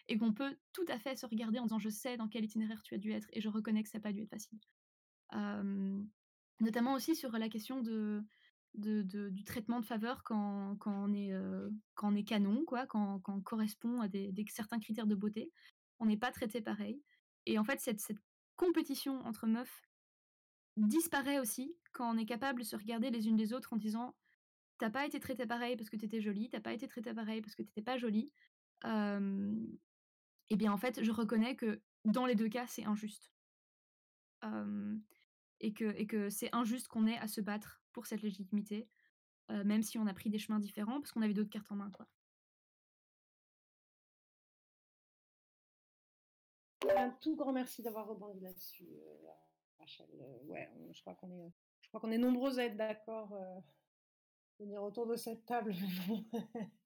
et qu'on peut tout à fait se regarder en disant Je sais dans quel itinéraire tu as dû être et je reconnais que ça n'a pas dû être facile. Notamment aussi sur la question de, de, du traitement de faveur quand, quand, on, est, euh, quand on est canon, quoi, quand, quand on correspond à des, certains critères de beauté. On n'est pas traité pareil. Et en fait, cette, cette compétition entre meufs disparaît aussi quand on est capable de se regarder les unes les autres en disant T'as pas été traité pareil parce que t'étais jolie, t'as pas été traité pareil parce que t'étais pas jolie. Euh, et bien en fait, je reconnais que dans les deux cas, c'est injuste. Et que, et que c'est injuste qu'on ait à se battre pour cette légitimité, euh, même si on a pris des chemins différents, parce qu'on avait d'autres cartes en main. Un tout grand merci d'avoir rebondi là-dessus, euh, Rachel. Euh, ouais, je crois qu'on est, je crois qu'on est nombreux à être d'accord, venir autour de cette table.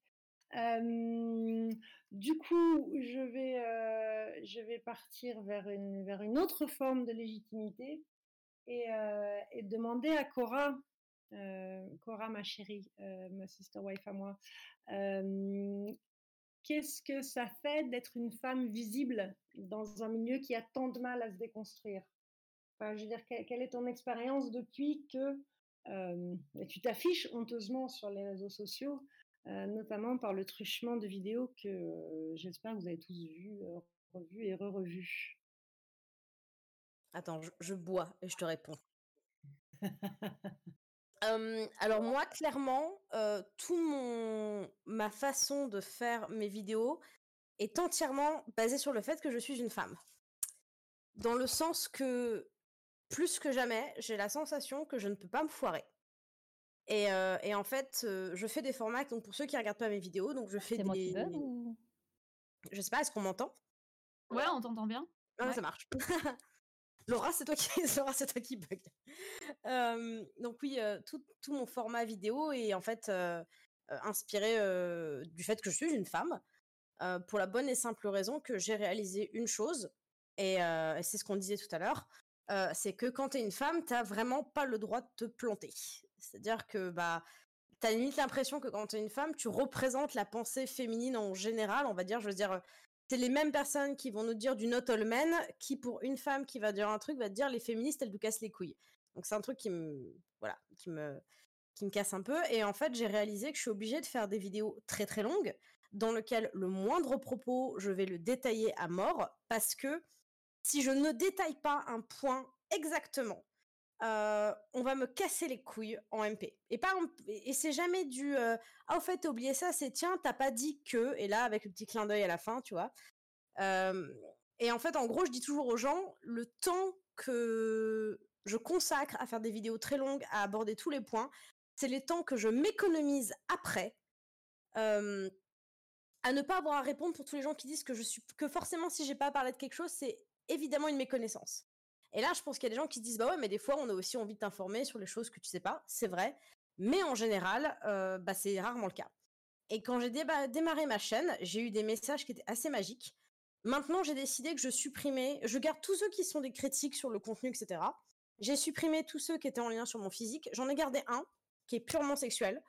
Du coup, je vais, je vais partir vers une, vers une autre forme de légitimité et, demander à Cora, Cora ma chérie, euh, ma sister wife à moi, euh, qu'est-ce que ça fait d'être une femme visible dans un milieu qui a tant de mal à se déconstruire? Enfin, je veux dire, que- quelle est ton expérience depuis que euh, tu t'affiches honteusement sur les réseaux sociaux, euh, notamment par le truchement de vidéos que euh, j'espère que vous avez tous vues, euh, revues et re-revues? Attends, je, je bois et je te réponds. Euh, alors moi, clairement, euh, tout mon ma façon de faire mes vidéos est entièrement basée sur le fait que je suis une femme. Dans le sens que plus que jamais, j'ai la sensation que je ne peux pas me foirer. Et, euh, et en fait, je fais des formats. Donc pour ceux qui regardent pas mes vidéos, donc je fais des. moi qui bug ou? Je sais pas, est-ce qu'on m'entend? Ouais, on t'entend bien. Ah, Ouais. ça marche. Laura, c'est toi qui, bug. Euh, donc oui, euh, tout, mon format vidéo est en fait euh, inspiré du fait que je suis une femme, pour la bonne et simple raison que j'ai réalisé une chose, et, et c'est ce qu'on disait tout à l'heure, c'est que quand t'es une femme, t'as vraiment pas le droit de te planter. C'est-à-dire que bah t'as limite l'impression que quand t'es une femme, tu représentes la pensée féminine en général, on va dire, je veux dire, c'est les mêmes personnes qui vont nous dire du not all men, qui pour une femme qui va dire un truc va te dire les féministes elles nous cassent les couilles. Donc c'est un truc qui me, voilà, qui me, qui me casse un peu. Et en fait j'ai réalisé que je suis obligée de faire des vidéos très très longues dans lesquelles le moindre propos je vais le détailler à mort parce que si je ne détaille pas un point exactement, euh, on va me casser les couilles en MP. Et, pas en- et c'est jamais du euh, Ah, au fait, t'as oublié ça, c'est tiens, t'as pas dit que, et là, avec le petit clin d'œil à la fin, tu vois. Euh, et en fait, en gros, je dis toujours aux gens le temps que je consacre à faire des vidéos très longues, à aborder tous les points, c'est les temps que je m'économise après. à ne pas avoir à répondre pour tous les gens qui disent que je suis que forcément si j'ai pas parlé de quelque chose, c'est évidemment une méconnaissance. Et là, je pense qu'il y a des gens qui se disent bah ouais, mais des fois on a aussi envie de t'informer sur les choses que tu sais pas, c'est vrai, mais en général, euh, bah c'est rarement le cas. Et quand j'ai démarré ma chaîne, j'ai eu des messages qui étaient assez magiques. Maintenant, j'ai décidé que je supprimais, je garde tous ceux qui sont des critiques sur le contenu, etc. J'ai supprimé tous ceux qui étaient en lien sur mon physique. J'en ai gardé un qui est purement sexuel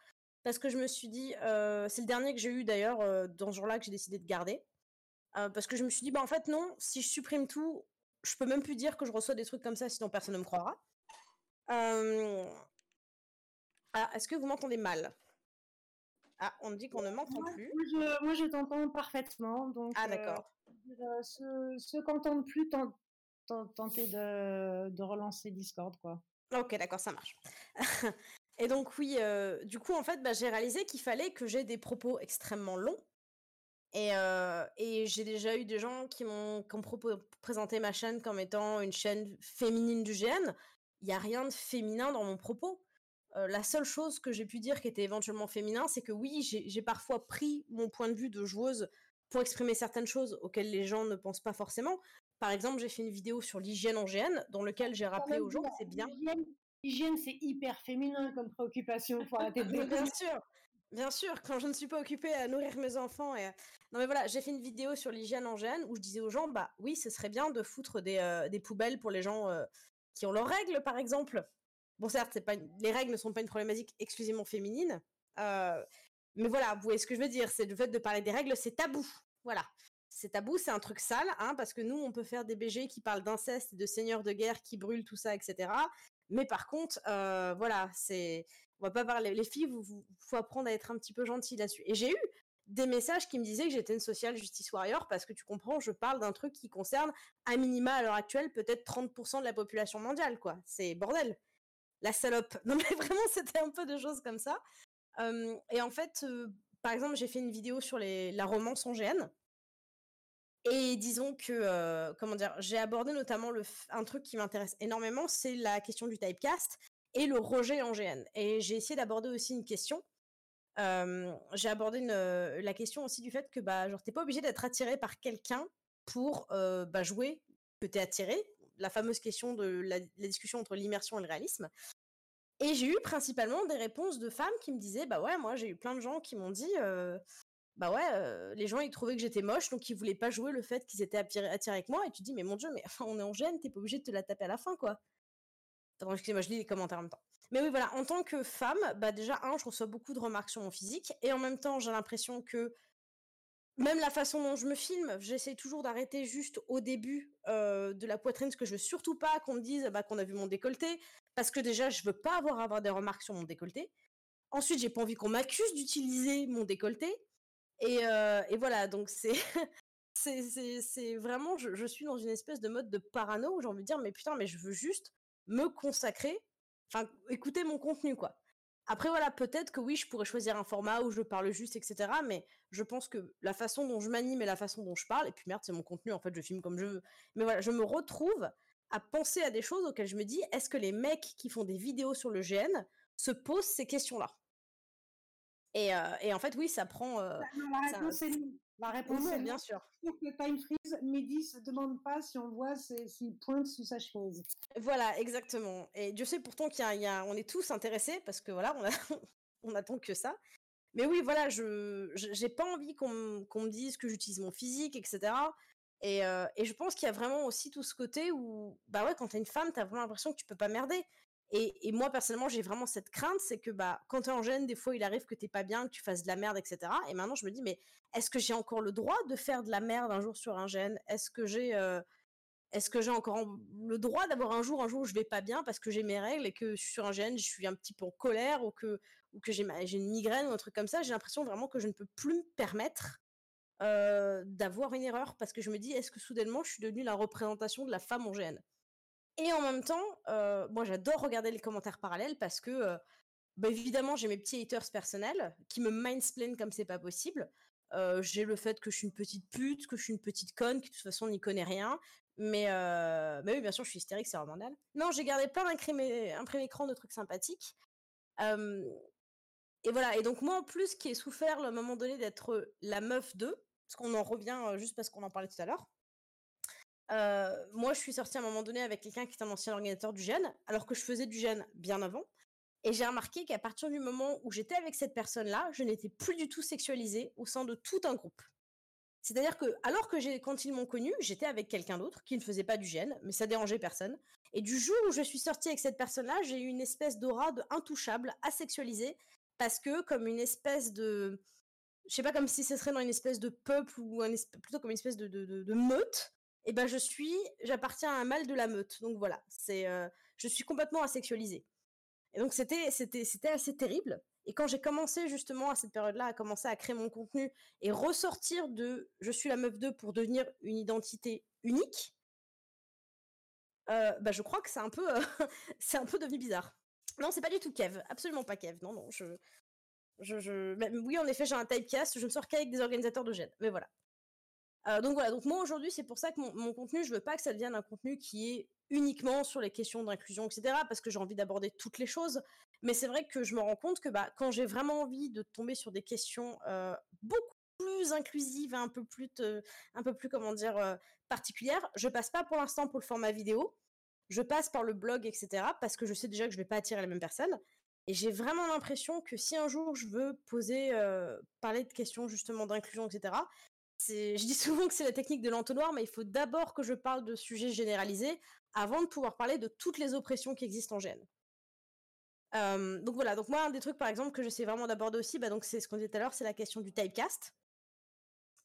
parce que je me suis dit, euh, c'est le dernier que j'ai eu d'ailleurs euh, dans ce jour-là que j'ai décidé de garder. Parce que je me suis dit, bah en fait non, si je supprime tout, je peux même plus dire que je reçois des trucs comme ça, sinon personne ne me croira. Euh, Ah, est-ce que vous m'entendez mal? Ah, on me dit qu'on ne m'entend Moi, plus. moi, je, moi, je t'entends parfaitement. Donc, Ah, euh, d'accord. euh, ceux, ceux qui n'entendent plus, ten- ten- tenter de, de relancer Discord, quoi. Ok, d'accord, ça marche. Et donc oui, euh, du coup, en fait, bah, j'ai réalisé qu'il fallait que j'ai des propos extrêmement longs. Et, euh, et j'ai déjà eu des gens qui m'ont présenté ma chaîne comme étant une chaîne féminine du GN. Il n'y a rien de féminin dans mon propos. Euh, la seule chose que j'ai pu dire qui était éventuellement féminin, c'est que oui, j'ai parfois pris mon point de vue de joueuse pour exprimer certaines choses auxquelles les gens ne pensent pas forcément. Par exemple, j'ai fait une vidéo sur l'hygiène en GN dans lequel j'ai rappelé aux gens que c'est bien L'hygiène, c'est hyper féminin comme préoccupation. Faut arrêter de bien sûr, bien sûr, quand je ne suis pas occupée à nourrir mes enfants non mais voilà, j'ai fait une vidéo sur l'hygiène en GN où je disais aux gens bah oui, ce serait bien de foutre des, euh, des poubelles pour les gens euh, qui ont leurs règles par exemple. Bon certes, c'est pas les règles ne sont pas une problématique exclusivement féminine, euh, mais voilà, vous voyez ce que je veux dire, c'est le fait de parler des règles, c'est tabou. Voilà. C'est tabou, c'est un truc sale, hein, parce que nous, on peut faire des BG qui parlent d'inceste, de seigneurs de guerre qui brûlent tout ça, etc. Mais par contre, voilà, c'est, on va pas parler. Les filles, vous, vous- faut apprendre à être un petit peu gentil là-dessus. Et j'ai eu des messages qui me disaient que j'étais une social justice warrior parce que tu comprends, je parle d'un truc qui concerne à minima à l'heure actuelle peut-être 30% de la population mondiale, quoi. C'est bordel. La salope. Non mais vraiment, c'était un peu de choses comme ça. Et en fait, euh, par exemple, j'ai fait une vidéo sur la romance en GN. Et disons que, euh, comment dire, j'ai abordé notamment un truc qui m'intéresse énormément, c'est la question du typecast et le rejet en GN. Et j'ai essayé d'aborder aussi une question. euh, j'ai abordé euh, la question aussi du fait que bah, genre, t'es pas obligé d'être attiré par quelqu'un pour euh, bah, jouer que t'es attiré. La fameuse question de la, discussion entre l'immersion et le réalisme. Et j'ai eu principalement des réponses de femmes qui me disaient bah ouais, moi j'ai eu plein de gens qui m'ont dit euh, bah ouais, les gens ils trouvaient que j'étais moche donc ils voulaient pas jouer le fait qu'ils étaient attirés, avec moi et tu dis mais mon dieu, mais enfin, on est en gêne, t'es pas obligé de te la taper à la fin quoi. Attends, excusez-moi, je lis les commentaires en même temps. Mais oui, voilà, en tant que femme, bah déjà, un, je reçois beaucoup de remarques sur mon physique, et en même temps, j'ai l'impression que même la façon dont je me filme, j'essaie toujours d'arrêter juste au début euh, de la poitrine, parce que je veux surtout pas qu'on me dise bah, qu'on a vu mon décolleté, parce que déjà, je veux pas avoir à avoir des remarques sur mon décolleté. Ensuite, j'ai pas envie qu'on m'accuse d'utiliser mon décolleté. Et, euh, et voilà, donc c'est c'est- vraiment, je suis dans une espèce de mode de parano où j'ai envie de dire, mais putain, mais je veux juste me consacrer, enfin, écouter mon contenu, quoi. Après, voilà, peut-être que oui, je pourrais choisir un format où je parle juste, etc. Mais je pense que la façon dont je m'anime et la façon dont je parle, et puis merde, c'est mon contenu, en fait, je filme comme je veux. Mais voilà, je me retrouve à penser à des choses auxquelles je me dis, est-ce que les mecs qui font des vidéos sur le GN se posent ces questions-là? Et, euh, et en fait, oui, ça prend. euh, Non, la ça- réponse est non. La réponse est bien sûr. Pour que Time Freeze, Mehdi se demande pas si on voit s'il pointe sous sa chemise. Voilà, exactement. Et Dieu sait pourtant qu'il y a, il y a- on est tous intéressés parce que voilà, on, a, on attend que ça. Mais oui, voilà, je j'ai pas envie qu'on me- qu'on me dise que j'utilise mon physique, etc. Et, euh, et je pense qu'il y a vraiment aussi tout ce côté où, bah ouais, quand t'es une femme, t'as vraiment l'impression que tu peux pas merder. Et, moi, personnellement, j'ai vraiment cette crainte, c'est que bah, quand t'es en gêne, des fois, il arrive que t'es pas bien, que tu fasses de la merde, etc. Et maintenant, je me dis, mais est-ce que j'ai encore le droit de faire de la merde un jour sur un gène? Est-ce que j'ai euh, est-ce que j'ai encore en- le droit d'avoir un jour, un jour où je vais pas bien parce que j'ai mes règles et que sur un gène, je suis un petit peu en colère ou que, ou que j'ai une migraine ou un truc comme ça? J'ai l'impression vraiment que je ne peux plus me permettre euh, d'avoir une erreur parce que je me dis, est-ce que soudainement je suis devenue la représentation de la femme en gène? Et en même temps, euh, moi j'adore regarder les commentaires parallèles parce que, euh, bah, évidemment, j'ai mes petits haters personnels qui me mindsplainent comme c'est pas possible. Euh, j'ai le fait que je suis une petite pute, que je suis une petite conne, qui de toute façon n'y connaît rien. Mais, mais oui, bien sûr, je suis hystérique, c'est normal. Non, j'ai gardé plein d'imprimés écran de trucs sympathiques. Et voilà, et donc moi en plus qui ai souffert à un moment donné d'être la meuf d'eux, parce qu'on en revient juste parce qu'on en parlait tout à l'heure. Euh, moi, je suis sortie à un moment donné avec quelqu'un qui est un ancien organisateur du gène, alors que je faisais du gène bien avant. Et j'ai remarqué qu'à partir du moment où j'étais avec cette personne-là, je n'étais plus du tout sexualisée au sein de tout un groupe. C'est-à-dire que, alors que quand ils m'ont connue, j'étais avec quelqu'un d'autre qui ne faisait pas du gène, mais ça dérangeait personne. Et du jour où je suis sortie avec cette personne-là, j'ai eu une espèce d'aura de intouchable, asexualisée, parce que comme une espèce de, je sais pas, comme si ce serait dans une espèce de peuple ou plutôt comme une espèce de meute. Et ben je suis, j'appartiens à un mâle de la meute. Donc voilà, c'est, euh, je suis complètement asexualisée. Et donc c'était c'était c'était assez terrible. Et quand j'ai commencé justement à cette période-là à commencer à créer mon contenu et ressortir de je suis la meuf 2 pour devenir une identité unique, euh, bah je crois que c'est un peu euh, c'est un peu devenu bizarre. Non, c'est pas du tout Kev, absolument pas Kev. Non non, je je, je... oui en effet j'ai un typecast, je ne sors qu'avec des organisateurs de gènes. Mais voilà. Euh, donc voilà, donc moi aujourd'hui c'est pour ça que mon, contenu, je veux pas que ça devienne un contenu qui est uniquement sur les questions d'inclusion, etc. Parce que j'ai envie d'aborder toutes les choses. Mais c'est vrai que je me rends compte que bah, quand j'ai vraiment envie de tomber sur des questions euh, beaucoup plus inclusives, un peu plus, un peu plus comment dire, euh, particulières, je passe pas pour l'instant pour le format vidéo. Je passe par le blog, etc. Parce que je sais déjà que je vais pas attirer les mêmes personnes. Et j'ai vraiment l'impression que si un jour je veux poser, parler de questions justement d'inclusion, etc., je dis souvent que c'est la technique de l'entonnoir, mais il faut d'abord que je parle de sujets généralisés avant de pouvoir parler de toutes les oppressions qui existent en gène. Euh, donc voilà, donc moi un des trucs par exemple que j'essaie vraiment d'aborder aussi, bah, donc c'est ce qu'on disait tout à l'heure, c'est la question du typecast.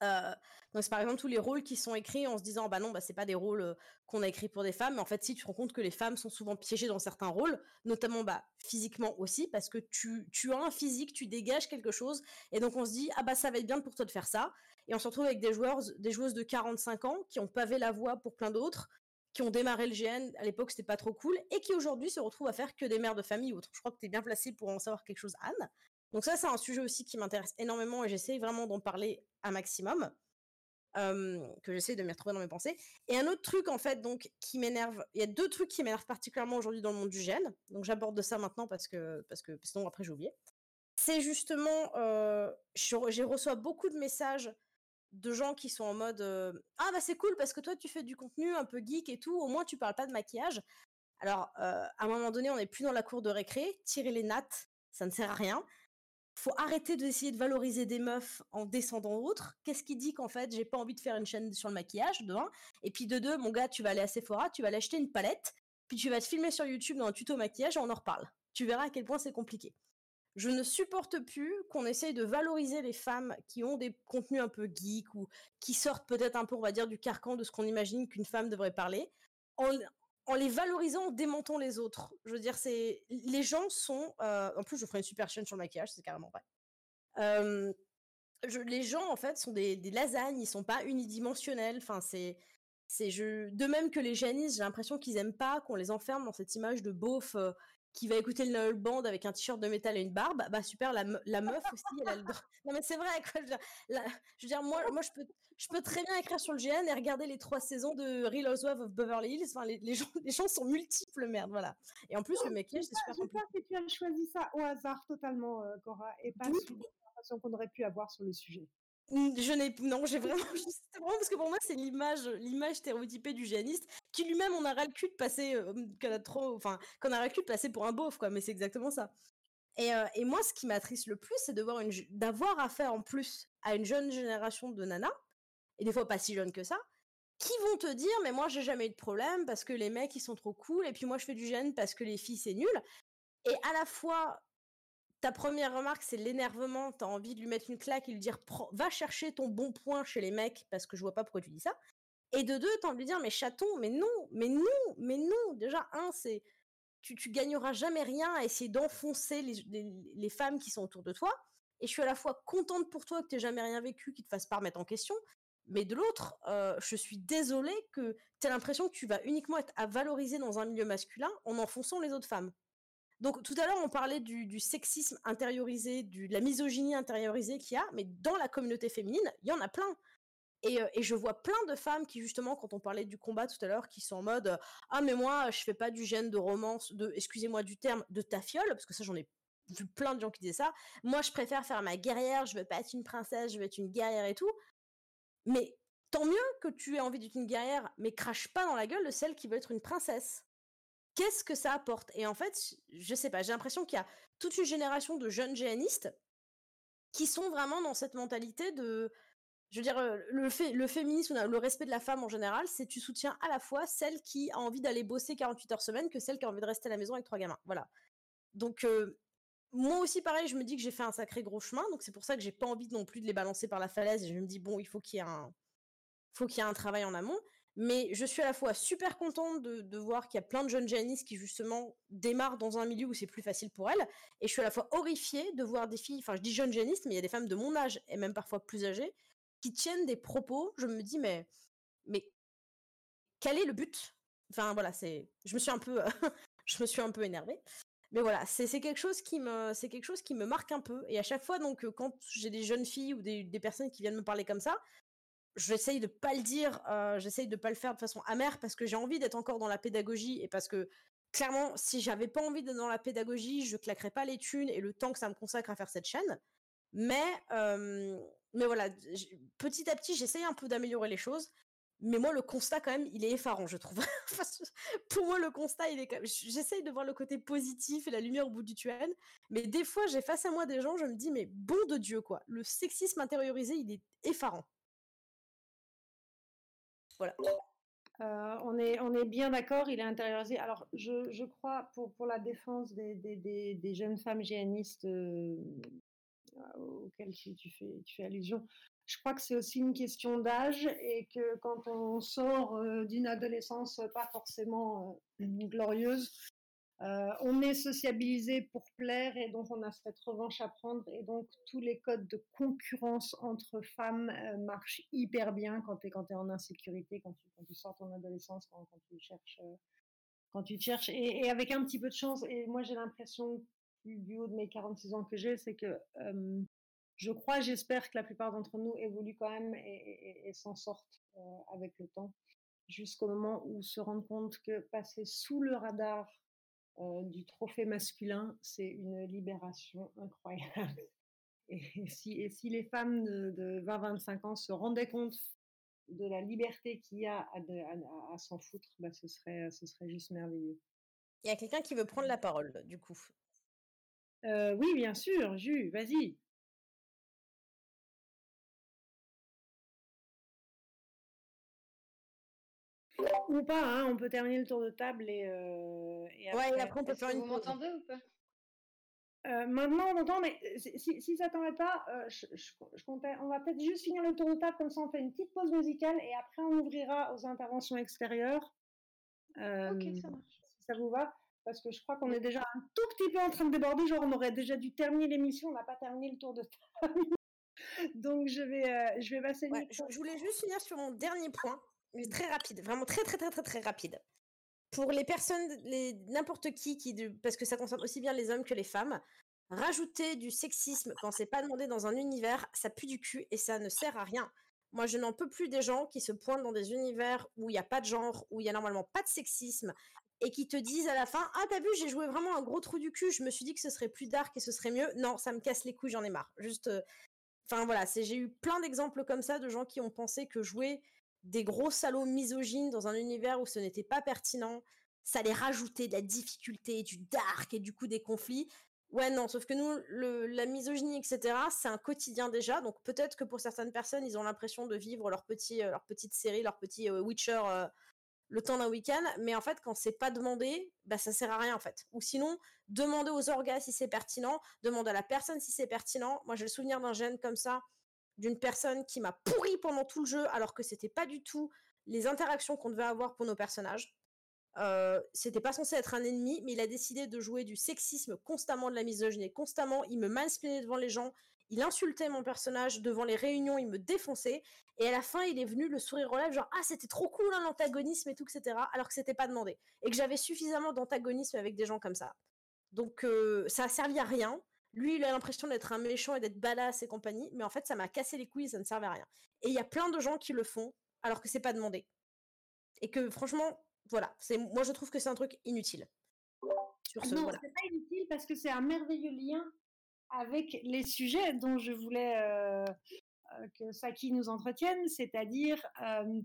Euh, donc c'est par exemple tous les rôles qui sont écrits en se disant bah non bah c'est pas des rôles euh, qu'on a écrits pour des femmes mais en fait si tu te rends compte que les femmes sont souvent piégées dans certains rôles notamment bah physiquement aussi parce que tu, tu as un physique tu dégages quelque chose et donc on se dit ah bah ça va être bien pour toi de faire ça et on se retrouve avec des joueurs des joueuses de 45 ans qui ont pavé la voie pour plein d'autres qui ont démarré le GN à l'époque c'était pas trop cool et qui aujourd'hui se retrouvent à faire que des mères de famille ou autres je crois que tu es bien placé pour en savoir quelque chose Anne donc ça c'est un sujet aussi qui m'intéresse énormément et j'essaie vraiment d'en parler un maximum euh, que j'essaie de m'y retrouver dans mes pensées. Et un autre truc, en fait, donc, qui m'énerve, il y a deux trucs qui m'énervent particulièrement aujourd'hui dans le monde du gène, donc j'aborde ça maintenant parce que, parce que sinon après j'ai oublié. C'est justement, euh, reçois beaucoup de messages de gens qui sont en mode euh, Ah bah c'est cool parce que toi tu fais du contenu un peu geek et tout, au moins tu parles pas de maquillage. Alors, euh, à un moment donné, on n'est plus dans la cour de récré, tirer les nattes, ça ne sert à rien faut arrêter d'essayer de valoriser des meufs en descendant autres. Qu'est-ce qui dit qu'en fait, j'ai pas envie de faire une chaîne sur le maquillage, de un? Et puis de deux, mon gars, tu vas aller à Sephora, tu vas aller acheter une palette, puis tu vas te filmer sur YouTube dans un tuto maquillage et on en reparle. Tu verras à quel point c'est compliqué. Je ne supporte plus qu'on essaye de valoriser les femmes qui ont des contenus un peu geeks ou qui sortent peut-être un peu, on va dire, du carcan de ce qu'on imagine qu'une femme devrait parler, en, les valorisant, en démontant les autres. Je veux dire, c'est les gens sont. euh, en plus, je ferai une super chaîne sur le maquillage, c'est carrément vrai. Les gens, en fait, sont des, lasagnes, ils sont pas unidimensionnels. Enfin, c'est. C'est. De même que les janistes, j'ai l'impression qu'ils aiment pas qu'on les enferme dans cette image de beauf euh, qui va écouter le Band avec un t-shirt de métal et une barbe. Bah super, la, me- la meuf aussi, elle a le droit. Non mais c'est vrai, quoi. Je veux dire, la- je veux dire, moi, moi je, peux, je peux très bien écrire sur le GN et regarder les trois saisons de Real Housewives of Beverly Hills. Enfin, les, les gens, les gens sont multiples, merde, voilà. Et en plus, le maquillage, c'est super compliqué. Que tu as choisi ça au hasard totalement, euh, Cora, et pas suivant la conversation qu'on aurait pu avoir sur le sujet. Je n'ai non, j'ai vraiment c'est vraiment parce que pour moi c'est l'image l'image stéréotypée du géaniste qui lui-même on a ras le cul de passer euh, qu'on a passer pour un beauf quoi mais c'est exactement ça. Et, euh, moi ce qui m'attriste le plus c'est de voir une d'avoir affaire en plus à une jeune génération de nanas et des fois pas si jeunes que ça qui vont te dire mais moi j'ai jamais eu de problème parce que les mecs ils sont trop cool et puis moi je fais du gène parce que les filles c'est nul et à la fois ta première remarque, c'est l'énervement. Tu as envie de lui mettre une claque et lui dire va chercher ton bon point chez les mecs parce que je vois pas pourquoi tu dis ça. Et de deux, tu as envie de dire mais chaton, mais non, mais non, mais non. Déjà, un, c'est tu, tu gagneras jamais rien à essayer d'enfoncer les, femmes qui sont autour de toi. Et je suis à la fois contente pour toi que tu jamais rien vécu, qui te fasse pas remettre en question. Mais de l'autre, euh, je suis désolée que as l'impression que tu vas uniquement être à valoriser dans un milieu masculin en enfonçant les autres femmes. Donc tout à l'heure, on parlait du, sexisme intériorisé, de la misogynie intériorisée qu'il y a, mais dans la communauté féminine, il y en a plein. Et, euh, et je vois plein de femmes qui, justement, quand on parlait du combat tout à l'heure, qui sont en mode euh, Ah, mais moi, je fais pas du gène de romance, de, excusez-moi du terme, de tafiole, parce que ça, j'en ai vu plein de gens qui disaient ça. Moi, je préfère faire ma guerrière, je veux pas être une princesse, je veux être une guerrière et tout. Mais tant mieux que tu aies envie d'être une guerrière, mais crache pas dans la gueule de celle qui veut être une princesse. Qu'est-ce que ça apporte? Et en fait, je sais pas, j'ai l'impression qu'il y a toute une génération de jeunes géanistes qui sont vraiment dans cette mentalité de je veux dire, euh, le, féminisme, le respect de la femme en général, c'est tu soutiens à la fois celle qui a envie d'aller bosser 48 heures semaine que celle qui a envie de rester à la maison avec trois gamins. Voilà. Donc, euh, moi aussi, pareil, je me dis que j'ai fait un sacré gros chemin, donc c'est pour ça que j'ai pas envie non plus de les balancer par la falaise. Et je me dis, bon, il faut qu'il y ait un, travail en amont. Mais je suis à la fois super contente de, voir qu'il y a plein de jeunes géanistes qui justement démarrent dans un milieu où c'est plus facile pour elles. Et je suis à la fois horrifiée de voir des filles, enfin je dis jeunes géanistes, mais il y a des femmes de mon âge et même parfois plus âgées, qui tiennent des propos. Je me dis, mais, mais quel est le but? Enfin voilà, c'est, je me suis un peu, je me suis un peu énervée. Mais voilà, c'est quelque chose qui me, c'est quelque chose qui me marque un peu. Et à chaque fois, donc, quand j'ai des jeunes filles ou des, des personnes qui viennent me parler comme ça, j'essaye de pas le dire, euh, j'essaye de pas le faire de façon amère parce que j'ai envie d'être encore dans la pédagogie et parce que clairement, si j'avais pas envie d'être dans la pédagogie, je claquerais pas les thunes et le temps que ça me consacre à faire cette chaîne. Mais, euh, mais voilà, petit à petit, j'essaye un peu d'améliorer les choses. Mais moi, le constat, quand même, il est effarant, je trouve. Pour moi, le constat, il est quand même... J'essaye de voir le côté positif et la lumière au bout du tunnel. Mais des fois, j'ai face à moi des gens, je me dis, mais bon de Dieu, quoi. Le sexisme intériorisé, il est effarant. Voilà. Euh, on, est, bien d'accord, il est intériorisé. Alors, je, crois, pour, la défense des jeunes femmes géanistes euh, auxquelles tu, fais, allusion, je crois que c'est aussi une question d'âge et que quand on sort euh, d'une adolescence pas forcément glorieuse, euh, on est sociabilisé pour plaire et donc on a cette revanche à prendre et donc tous les codes de concurrence entre femmes euh, marchent hyper bien quand tu es, en insécurité, quand tu, sors ton adolescence, quand, tu cherches. Euh, quand tu cherches et, avec un petit peu de chance, et moi j'ai l'impression du, haut de mes 46 ans que j'ai, c'est que je crois, j'espère que la plupart d'entre nous évoluent quand même et, et s'en sortent avec le temps, jusqu'au moment où se rendent compte que passer sous le radar euh, du trophée masculin, c'est une libération incroyable. Et si, et si les femmes de, 20-25 ans se rendaient compte de la liberté qu'il y a à, s'en foutre, bah ce, serait, ce serait juste merveilleux. Il y a quelqu'un qui veut prendre la parole, du coup. Euh, oui, bien sûr, Jus, vas-y. Ou pas, hein, on peut terminer le tour de table et, euh, après, après on peut faire une Vous m'entendez ou pas? Euh, maintenant on entend, mais si, si ça t'en pas, euh, je, je, comptais, on va peut-être juste finir le tour de table, comme ça on fait une petite pause musicale et après on ouvrira aux interventions extérieures. ok, ça marche. Si ça vous va, parce que je crois qu'on est déjà un tout petit peu en train de déborder, genre on aurait déjà dû terminer l'émission, on n'a pas terminé le tour de table. Donc je vais, je vais passer. Ouais, je voulais juste finir sur mon dernier point très rapide, vraiment très très très très très rapide. Pour les personnes, les n'importe qui qui parce que ça concerne aussi bien les hommes que les femmes, rajouter du sexisme quand c'est pas demandé dans un univers, ça pue du cul et ça ne sert à rien. Moi, je n'en peux plus des gens qui se pointent dans des univers où il n'y a pas de genre, où il y a normalement pas de sexisme, et qui te disent à la fin Ah, t'as vu, j'ai joué vraiment un gros trou du cul, je me suis dit que ce serait plus dark et ce serait mieux. Non, ça me casse les couilles, j'en ai marre. Juste. Euh, enfin voilà, j'ai eu plein d'exemples comme ça de gens qui ont pensé que jouer des gros salauds misogynes dans un univers où ce n'était pas pertinent, ça allait rajouter de la difficulté, du dark et du coup des conflits. Ouais, non, sauf que nous, la misogynie, etc., c'est un quotidien déjà. Donc peut-être que pour certaines personnes, ils ont l'impression de vivre leur, petit, euh, leur petite série, leur petit euh, Witcher le temps d'un week-end. Mais en fait, quand c'est pas demandé, bah, ça sert à rien en fait. Ou sinon, demander aux orgas si c'est pertinent, demander à la personne si c'est pertinent. Moi, j'ai le souvenir d'un gène comme ça d'une personne qui m'a pourri pendant tout le jeu alors que c'était pas du tout les interactions qu'on devait avoir pour nos personnages. Euh, c'était pas censé être un ennemi, mais il a décidé de jouer du sexisme constamment, de la misogynie constamment. Il me mansplainait devant les gens, il insultait mon personnage devant les réunions, il me défonçait. Et à la fin, il est venu le sourire relève, genre ah c'était trop cool hein, l'antagonisme et tout, etc. Alors que c'était pas demandé et que j'avais suffisamment d'antagonisme avec des gens comme ça. Donc euh, ça a servi à rien. Lui, il a l'impression d'être un méchant et d'être badass et compagnie, mais en fait, ça m'a cassé les couilles, ça ne servait à rien. Et il y a plein de gens qui le font, alors que c'est pas demandé. Et que franchement, voilà, c'est moi je trouve que c'est un truc inutile. sur ce. Non, voilà. c'est pas inutile parce que c'est un merveilleux lien avec les sujets dont je voulais euh, euh, que Saki nous entretienne, c'est-à-dire euh,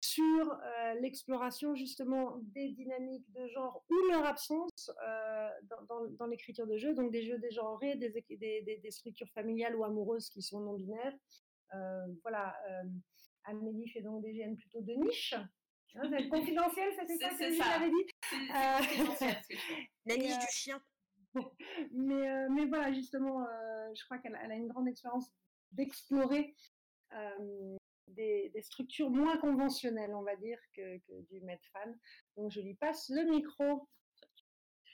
sur euh, l'exploration justement des dynamiques de genre ou leur absence euh, dans, dans- dans l'écriture de jeux, donc des jeux dégenrés, des, des, des- des structures familiales ou amoureuses qui sont non binaires. Euh, voilà, euh, Amélie fait donc des GN plutôt de niche. Hein, c'est confidentiel, ça C'est- ça. avait dit? C'est- c'est Euh, confidentiel, ce que fais. La niche euh, du chien. Mais, euh, mais voilà, justement, euh, je crois qu'elle elle a une grande expérience d'explorer euh, des, des structures moins conventionnelles, on va dire, que, que du Medfan. Donc, je lui passe le micro.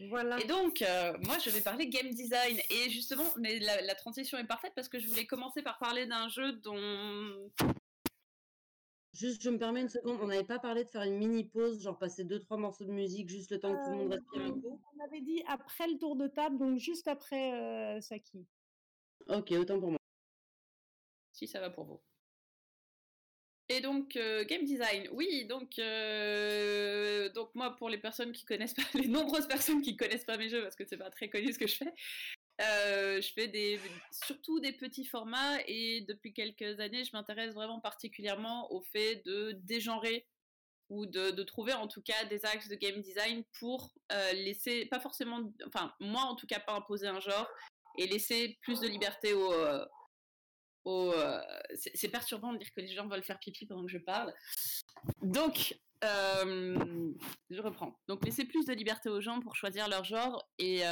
Voilà. Et donc, euh, moi, je vais parler game design. Et justement, mais la, la transition est parfaite parce que je voulais commencer par parler d'un jeu dont. Juste, je me permets une seconde, on n'avait pas parlé de faire une mini pause, genre passer deux trois morceaux de musique, juste le temps que tout le monde respire un coup. on avait dit après le tour de table, donc juste après euh, Saki. Ok, autant pour moi. Si ça va pour vous. Et donc, euh, game design, oui, donc, euh, donc moi, pour les personnes qui connaissent pas, les nombreuses personnes qui connaissent pas mes jeux, parce que c'est pas très connu ce que je fais, euh, je fais surtout des petits formats et depuis quelques années, je m'intéresse vraiment particulièrement au fait de dégenrer ou de, trouver en tout cas des axes de game design pour euh, laisser, pas forcément, enfin, moi en tout cas, pas imposer un genre et laisser plus de liberté aux, euh, c'est perturbant de dire que les gens veulent faire pipi pendant que je parle. Donc, je reprends. Donc, laisser plus de liberté aux gens pour choisir leur genre et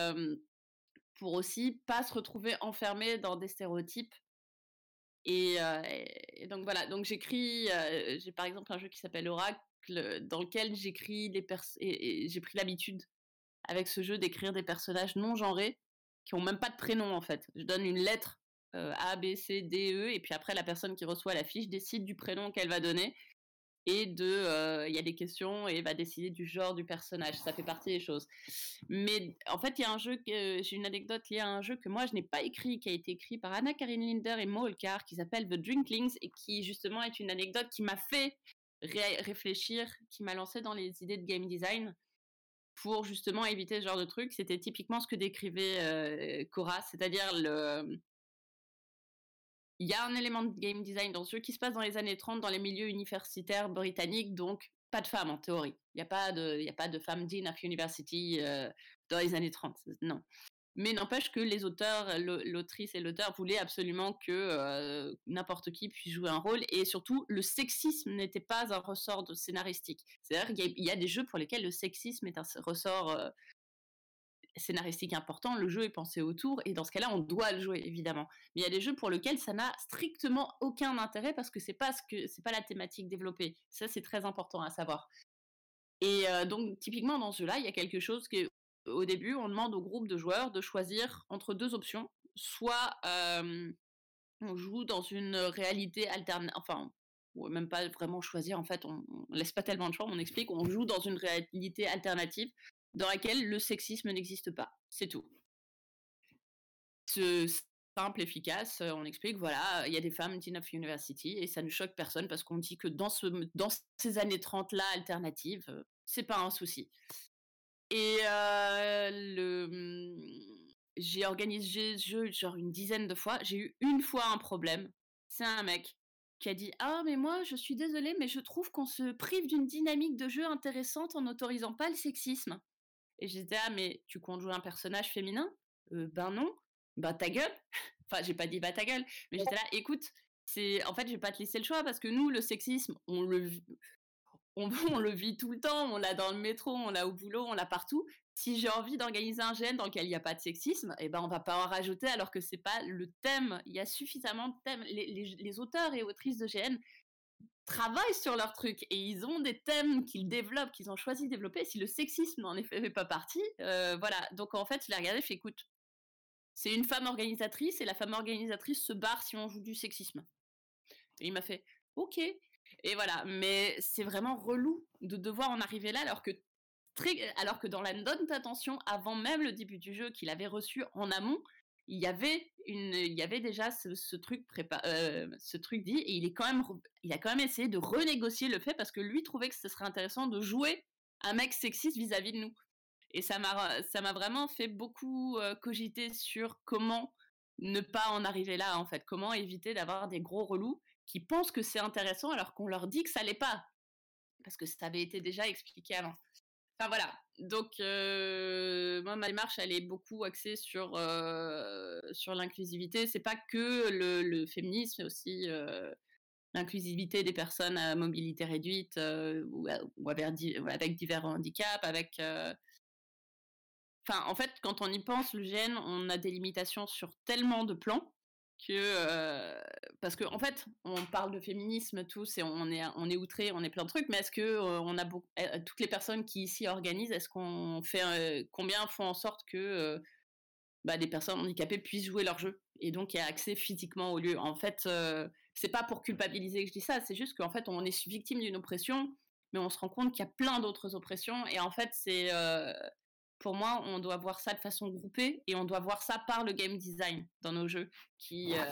pour aussi pas se retrouver enfermés dans des stéréotypes. Et, euh, et- donc voilà. Donc j'écris. euh, j'ai par exemple un jeu qui s'appelle Oracle dans lequel j'écris les pers et, et j'ai pris l'habitude avec ce jeu d'écrire des personnages non genrés qui ont même pas de prénom en fait. Je donne une lettre euh, A, B, C, D, E, et puis après la personne qui reçoit la fiche décide du prénom qu'elle va donner et de, euh, il y a des questions et va décider du genre du personnage. Ça fait partie des choses. Mais en fait, il y a un jeu que j'ai une anecdote liée à un jeu que moi je n'ai pas écrit, qui a été écrit par Anna Karin Linder et Mo Olkar, qui s'appelle The Drinklings et qui justement est une anecdote qui m'a fait ré- réfléchir, qui m'a lancé dans les idées de game design pour justement éviter ce genre de truc. C'était typiquement ce que décrivait euh, Cora, c'est-à-dire le il y a un élément de game design dans ce jeu qui se passe dans les années 30 dans les milieux universitaires britanniques, donc pas de femmes en théorie. Il n'y a, pas de- de femmes dean of university euh, dans les années 30, non. Mais n'empêche que les auteurs, l'au- l'autrice et l'auteur voulaient absolument que euh, n'importe qui puisse jouer un rôle et surtout le sexisme n'était pas un ressort scénaristique. C'est-à-dire qu'il y a- des jeux pour lesquels le sexisme est un ressort euh, scénaristique important, le jeu est pensé autour, et dans ce cas-là, on doit le jouer, évidemment. Mais il y a des jeux pour lesquels ça n'a strictement aucun intérêt parce que c'est pas ce que c'est pas la thématique développée. Ça, c'est très important à savoir. Et euh, donc, typiquement, dans ce jeu-là, il y a quelque chose que, au début, on demande au groupe de joueurs de choisir entre deux options. Soit euh, on joue dans une réalité alternative, enfin, ou même pas vraiment choisir, en fait, on, on laisse pas tellement de choix, on explique, on joue dans une réalité alternative dans laquelle le sexisme n'existe pas. C'est tout. Ce simple, efficace, euh, on explique, voilà, il y a des femmes Dean of University et ça ne choque personne parce qu'on dit que dans, ce, dans ces années 30-là alternatives, euh, c'est pas un souci. Et euh, le, j'ai organisé ce jeu genre une dizaine de fois. J'ai eu une fois un problème. C'est un mec qui a dit Ah, mais moi, je suis désolée, mais je trouve qu'on se prive d'une dynamique de jeu intéressante en n'autorisant pas le sexisme. Et j'étais Ah, mais tu comptes jouer un personnage féminin? Euh, Ben non. Bah ta gueule. enfin, j'ai pas dit bah ta gueule, mais j'étais là Écoute, c'est en fait, je vais pas te laisser le choix parce que nous, le sexisme, on le on, le vit tout le temps, on l'a dans le métro, on l'a au boulot, on l'a partout. Si j'ai envie d'organiser un GN dans lequel il n'y a pas de sexisme, eh ben on va pas en rajouter alors que c'est pas le thème. Il y a suffisamment de thèmes. Les, les- les auteurs et autrices de GN travaillent sur leur truc et ils ont des thèmes qu'ils développent, qu'ils ont choisi de développer. Si le sexisme n'en fait pas partie, euh, voilà. Donc en fait, je l'ai regardé, je fais écoute, c'est une femme organisatrice et la femme organisatrice se barre si on joue du sexisme. Et il m'a fait ok. Et voilà, mais c'est vraiment relou de devoir en arriver là alors que alors que dans la note d'attention avant même le début du jeu qu'il avait reçu en amont, il y avait une, il y avait déjà ce, truc prépa, euh, ce truc dit et il est quand même, il a quand même essayé de renégocier le fait parce que lui trouvait que ce serait intéressant de jouer un mec sexiste vis-à-vis de nous. Et ça m'a ça m'a vraiment fait beaucoup euh, cogiter sur comment ne pas en arriver là en fait, comment éviter d'avoir des gros relous qui pensent que c'est intéressant alors qu'on leur dit que ça l'est pas parce que ça avait été déjà expliqué avant. Enfin voilà. Donc euh, moi ma démarche elle est beaucoup axée sur euh, sur l'inclusivité. C'est pas que le, féminisme, mais aussi euh, l'inclusivité des personnes à mobilité réduite euh, ou, avec, di- avec divers handicaps, avec Enfin, en fait, quand on y pense, le GN, on a des limitations sur tellement de plans que euh, parce que en fait, on parle de féminisme tous et on est on est outré, on est plein de trucs, mais est-ce que euh, on a beaucoup, euh, toutes les personnes qui ici organisent, est-ce qu'on fait combien font en sorte que bah, des personnes handicapées puissent jouer leur jeu et donc y a accès physiquement au lieu? En fait, c'est pas pour culpabiliser que je dis ça, c'est juste qu'en fait on est victime d'une oppression, mais on se rend compte qu'il y a plein d'autres oppressions et en fait c'est pour moi, on doit voir ça de façon groupée et on doit voir ça par le game design dans nos jeux, qui euh,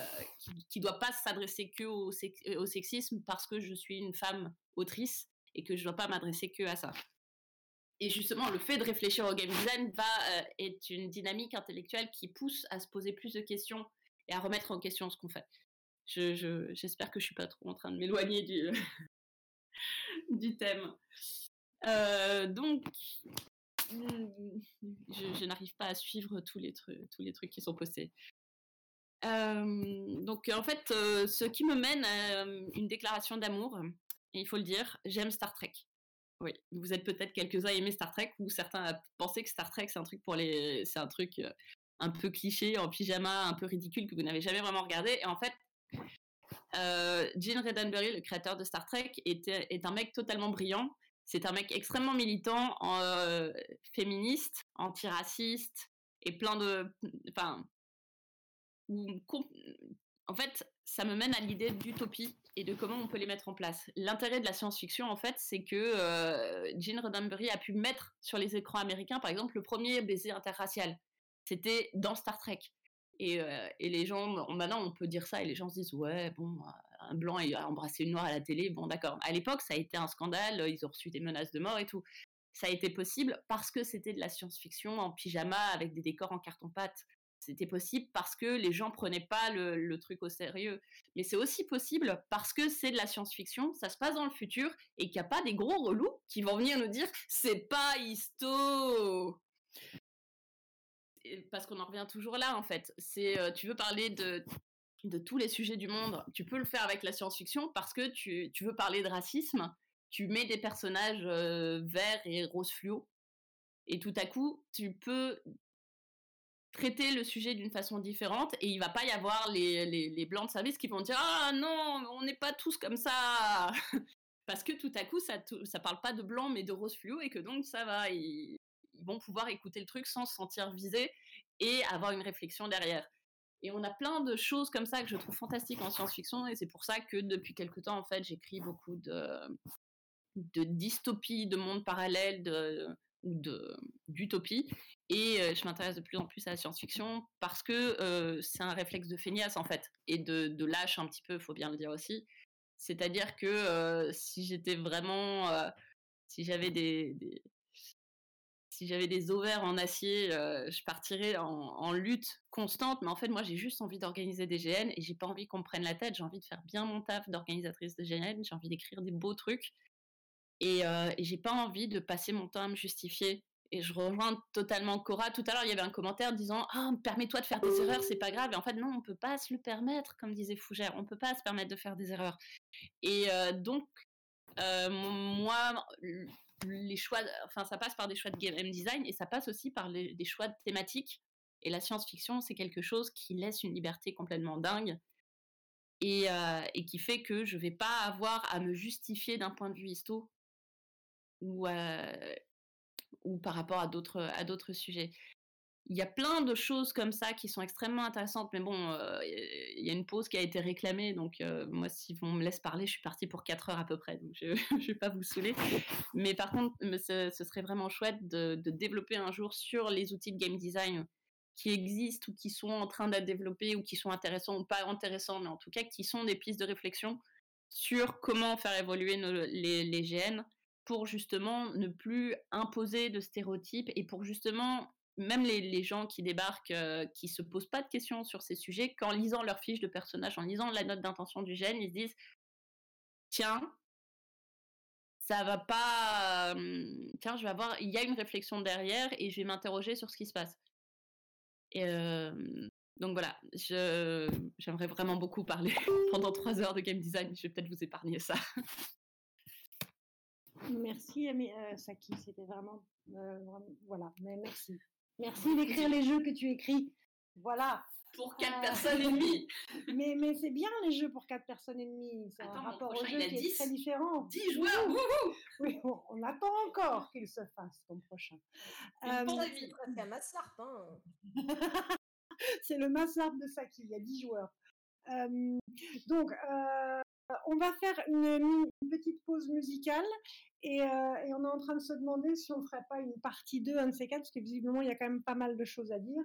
qui, doit pas s'adresser que au, sex- au sexisme parce que je suis une femme autrice et que je dois pas m'adresser que à ça. Et justement, le fait de réfléchir au game design va euh, est une dynamique intellectuelle qui pousse à se poser plus de questions et à remettre en question ce qu'on fait. Je, je- j'espère que je suis pas trop en train de m'éloigner du du thème. Euh, donc, je, je n'arrive pas à suivre tous les trucs, tous les trucs qui sont postés. Euh, donc, en fait, euh, ce qui me mène à euh, une déclaration d'amour, il faut le dire, j'aime Star Trek. Oui, vous êtes peut-être quelques-uns à aimer Star Trek, ou certains à penser que Star Trek c'est un truc pour les, c'est un truc un peu cliché, en pyjama, un peu ridicule que vous n'avez jamais vraiment regardé. Et en fait, euh, Gene Roddenberry, le créateur de Star Trek, était, est un mec totalement brillant. C'est un mec extrêmement militant, euh, féministe, antiraciste et plein de, enfin, en fait, ça me mène à l'idée d'utopie et de comment on peut les mettre en place. L'intérêt de la science-fiction, en fait, c'est que euh, Gene Roddenberry a pu mettre sur les écrans américains, par exemple, le premier baiser interracial. C'était dans Star Trek. Et, euh, et les gens, maintenant, on peut dire ça et les gens se disent ouais, bon, euh, un blanc a embrassé une noire à la télé, bon, d'accord. À l'époque, ça a été un scandale, ils ont reçu des menaces de mort et tout. Ça a été possible parce que c'était de la science-fiction en pyjama avec des décors en carton-pâte. C'était possible parce que les gens prenaient pas le, truc au sérieux. Mais c'est aussi possible parce que c'est de la science-fiction, ça se passe dans le futur et qu'il n'y a pas des gros relous qui vont venir nous dire c'est pas histo parce qu'on en revient toujours là en fait. C'est euh, tu veux parler de de tous les sujets du monde, tu peux le faire avec la science-fiction parce que tu, tu veux parler de racisme, tu mets des personnages euh, verts et rose fluo et tout à coup tu peux traiter le sujet d'une façon différente et il va pas y avoir les, les, les blancs de service qui vont dire ah non on n'est pas tous comme ça parce que tout à coup ça ça parle pas de blanc mais de rose fluo et que donc ça va ils vont pouvoir écouter le truc sans se sentir visés et avoir une réflexion derrière et on a plein de choses comme ça que je trouve fantastiques en science-fiction et c'est pour ça que depuis quelque temps en fait j'écris beaucoup de de dystopie, de monde parallèle, de ou et euh, je m'intéresse de plus en plus à la science-fiction parce que euh, c'est un réflexe de feignasse en fait et de, lâche un petit peu, faut bien le dire aussi. C'est-à-dire que euh, si j'étais vraiment, si j'avais des- si j'avais des ovaires en acier, euh, je partirais en, lutte constante. Mais en fait, moi, j'ai juste envie d'organiser des GN et j'ai pas envie qu'on me prenne la tête. J'ai envie de faire bien mon taf d'organisatrice de GN. J'ai envie d'écrire des beaux trucs et, euh, et j'ai pas envie de passer mon temps à me justifier. Et je rejoins totalement Cora. Tout à l'heure, il y avait un commentaire disant Ah, permets-toi de faire des erreurs, c'est pas grave. Et en fait, non, on peut pas se le permettre, comme disait Fougère. On peut pas se permettre de faire des erreurs. Et euh, donc, moi, les choix, enfin, ça passe par des choix de game design et ça passe aussi par des choix de thématiques. Et la science-fiction, c'est quelque chose qui laisse une liberté complètement dingue et, euh, qui fait que je vais pas avoir à me justifier d'un point de vue histo ou, euh, ou par rapport à d'autres à d'autres sujets. Il y a plein de choses comme ça qui sont extrêmement intéressantes, mais bon, euh, il y a une pause qui a été réclamée, donc euh, moi, si on me laisse parler, je suis partie pour 4 heures à peu près, donc je ne vais pas vous saouler. Mais par contre, ce, serait vraiment chouette de, développer un jour sur les outils de game design qui existent ou qui sont en train d'être développés ou qui sont intéressants ou pas intéressants, mais en tout cas qui sont des pistes de réflexion sur comment faire évoluer les, les GN pour justement ne plus imposer de stéréotypes et pour justement même les, gens qui débarquent, euh, qui se posent pas de questions sur ces sujets, qu'en lisant leur fiche de personnage, en lisant la note d'intention du gène, ils se disent tiens, ça va pas. euh, tiens, je vais avoir. Il y a une réflexion derrière et je vais m'interroger sur ce qui se passe. Et euh, donc voilà, j'aimerais vraiment beaucoup parler pendant trois heures de game design. Je vais peut-être vous épargner ça. Merci, euh, Saki. C'était vraiment, vraiment- Voilà, mais merci. Merci d'écrire les jeux que tu écris. Voilà. Pour quatre Euh, personnes et demie. mais, mais c'est bien les jeux pour quatre personnes et demie. C'est un rapport au jeu qui est 10. très différent. 10 joueurs, wouhou Oui, on, on attend encore qu'il se fasse ton prochain. Une Euh, pandémie. C'est presque un Massarp, hein. c'est le Massarp de Saki, il y a 10 joueurs. Euh, donc, euh, on va faire une, petite pause musicale et, euh, et on est en train de se demander si on ferait pas une partie 2, un de ces quatre, parce que visiblement il y a quand même pas mal de choses à dire.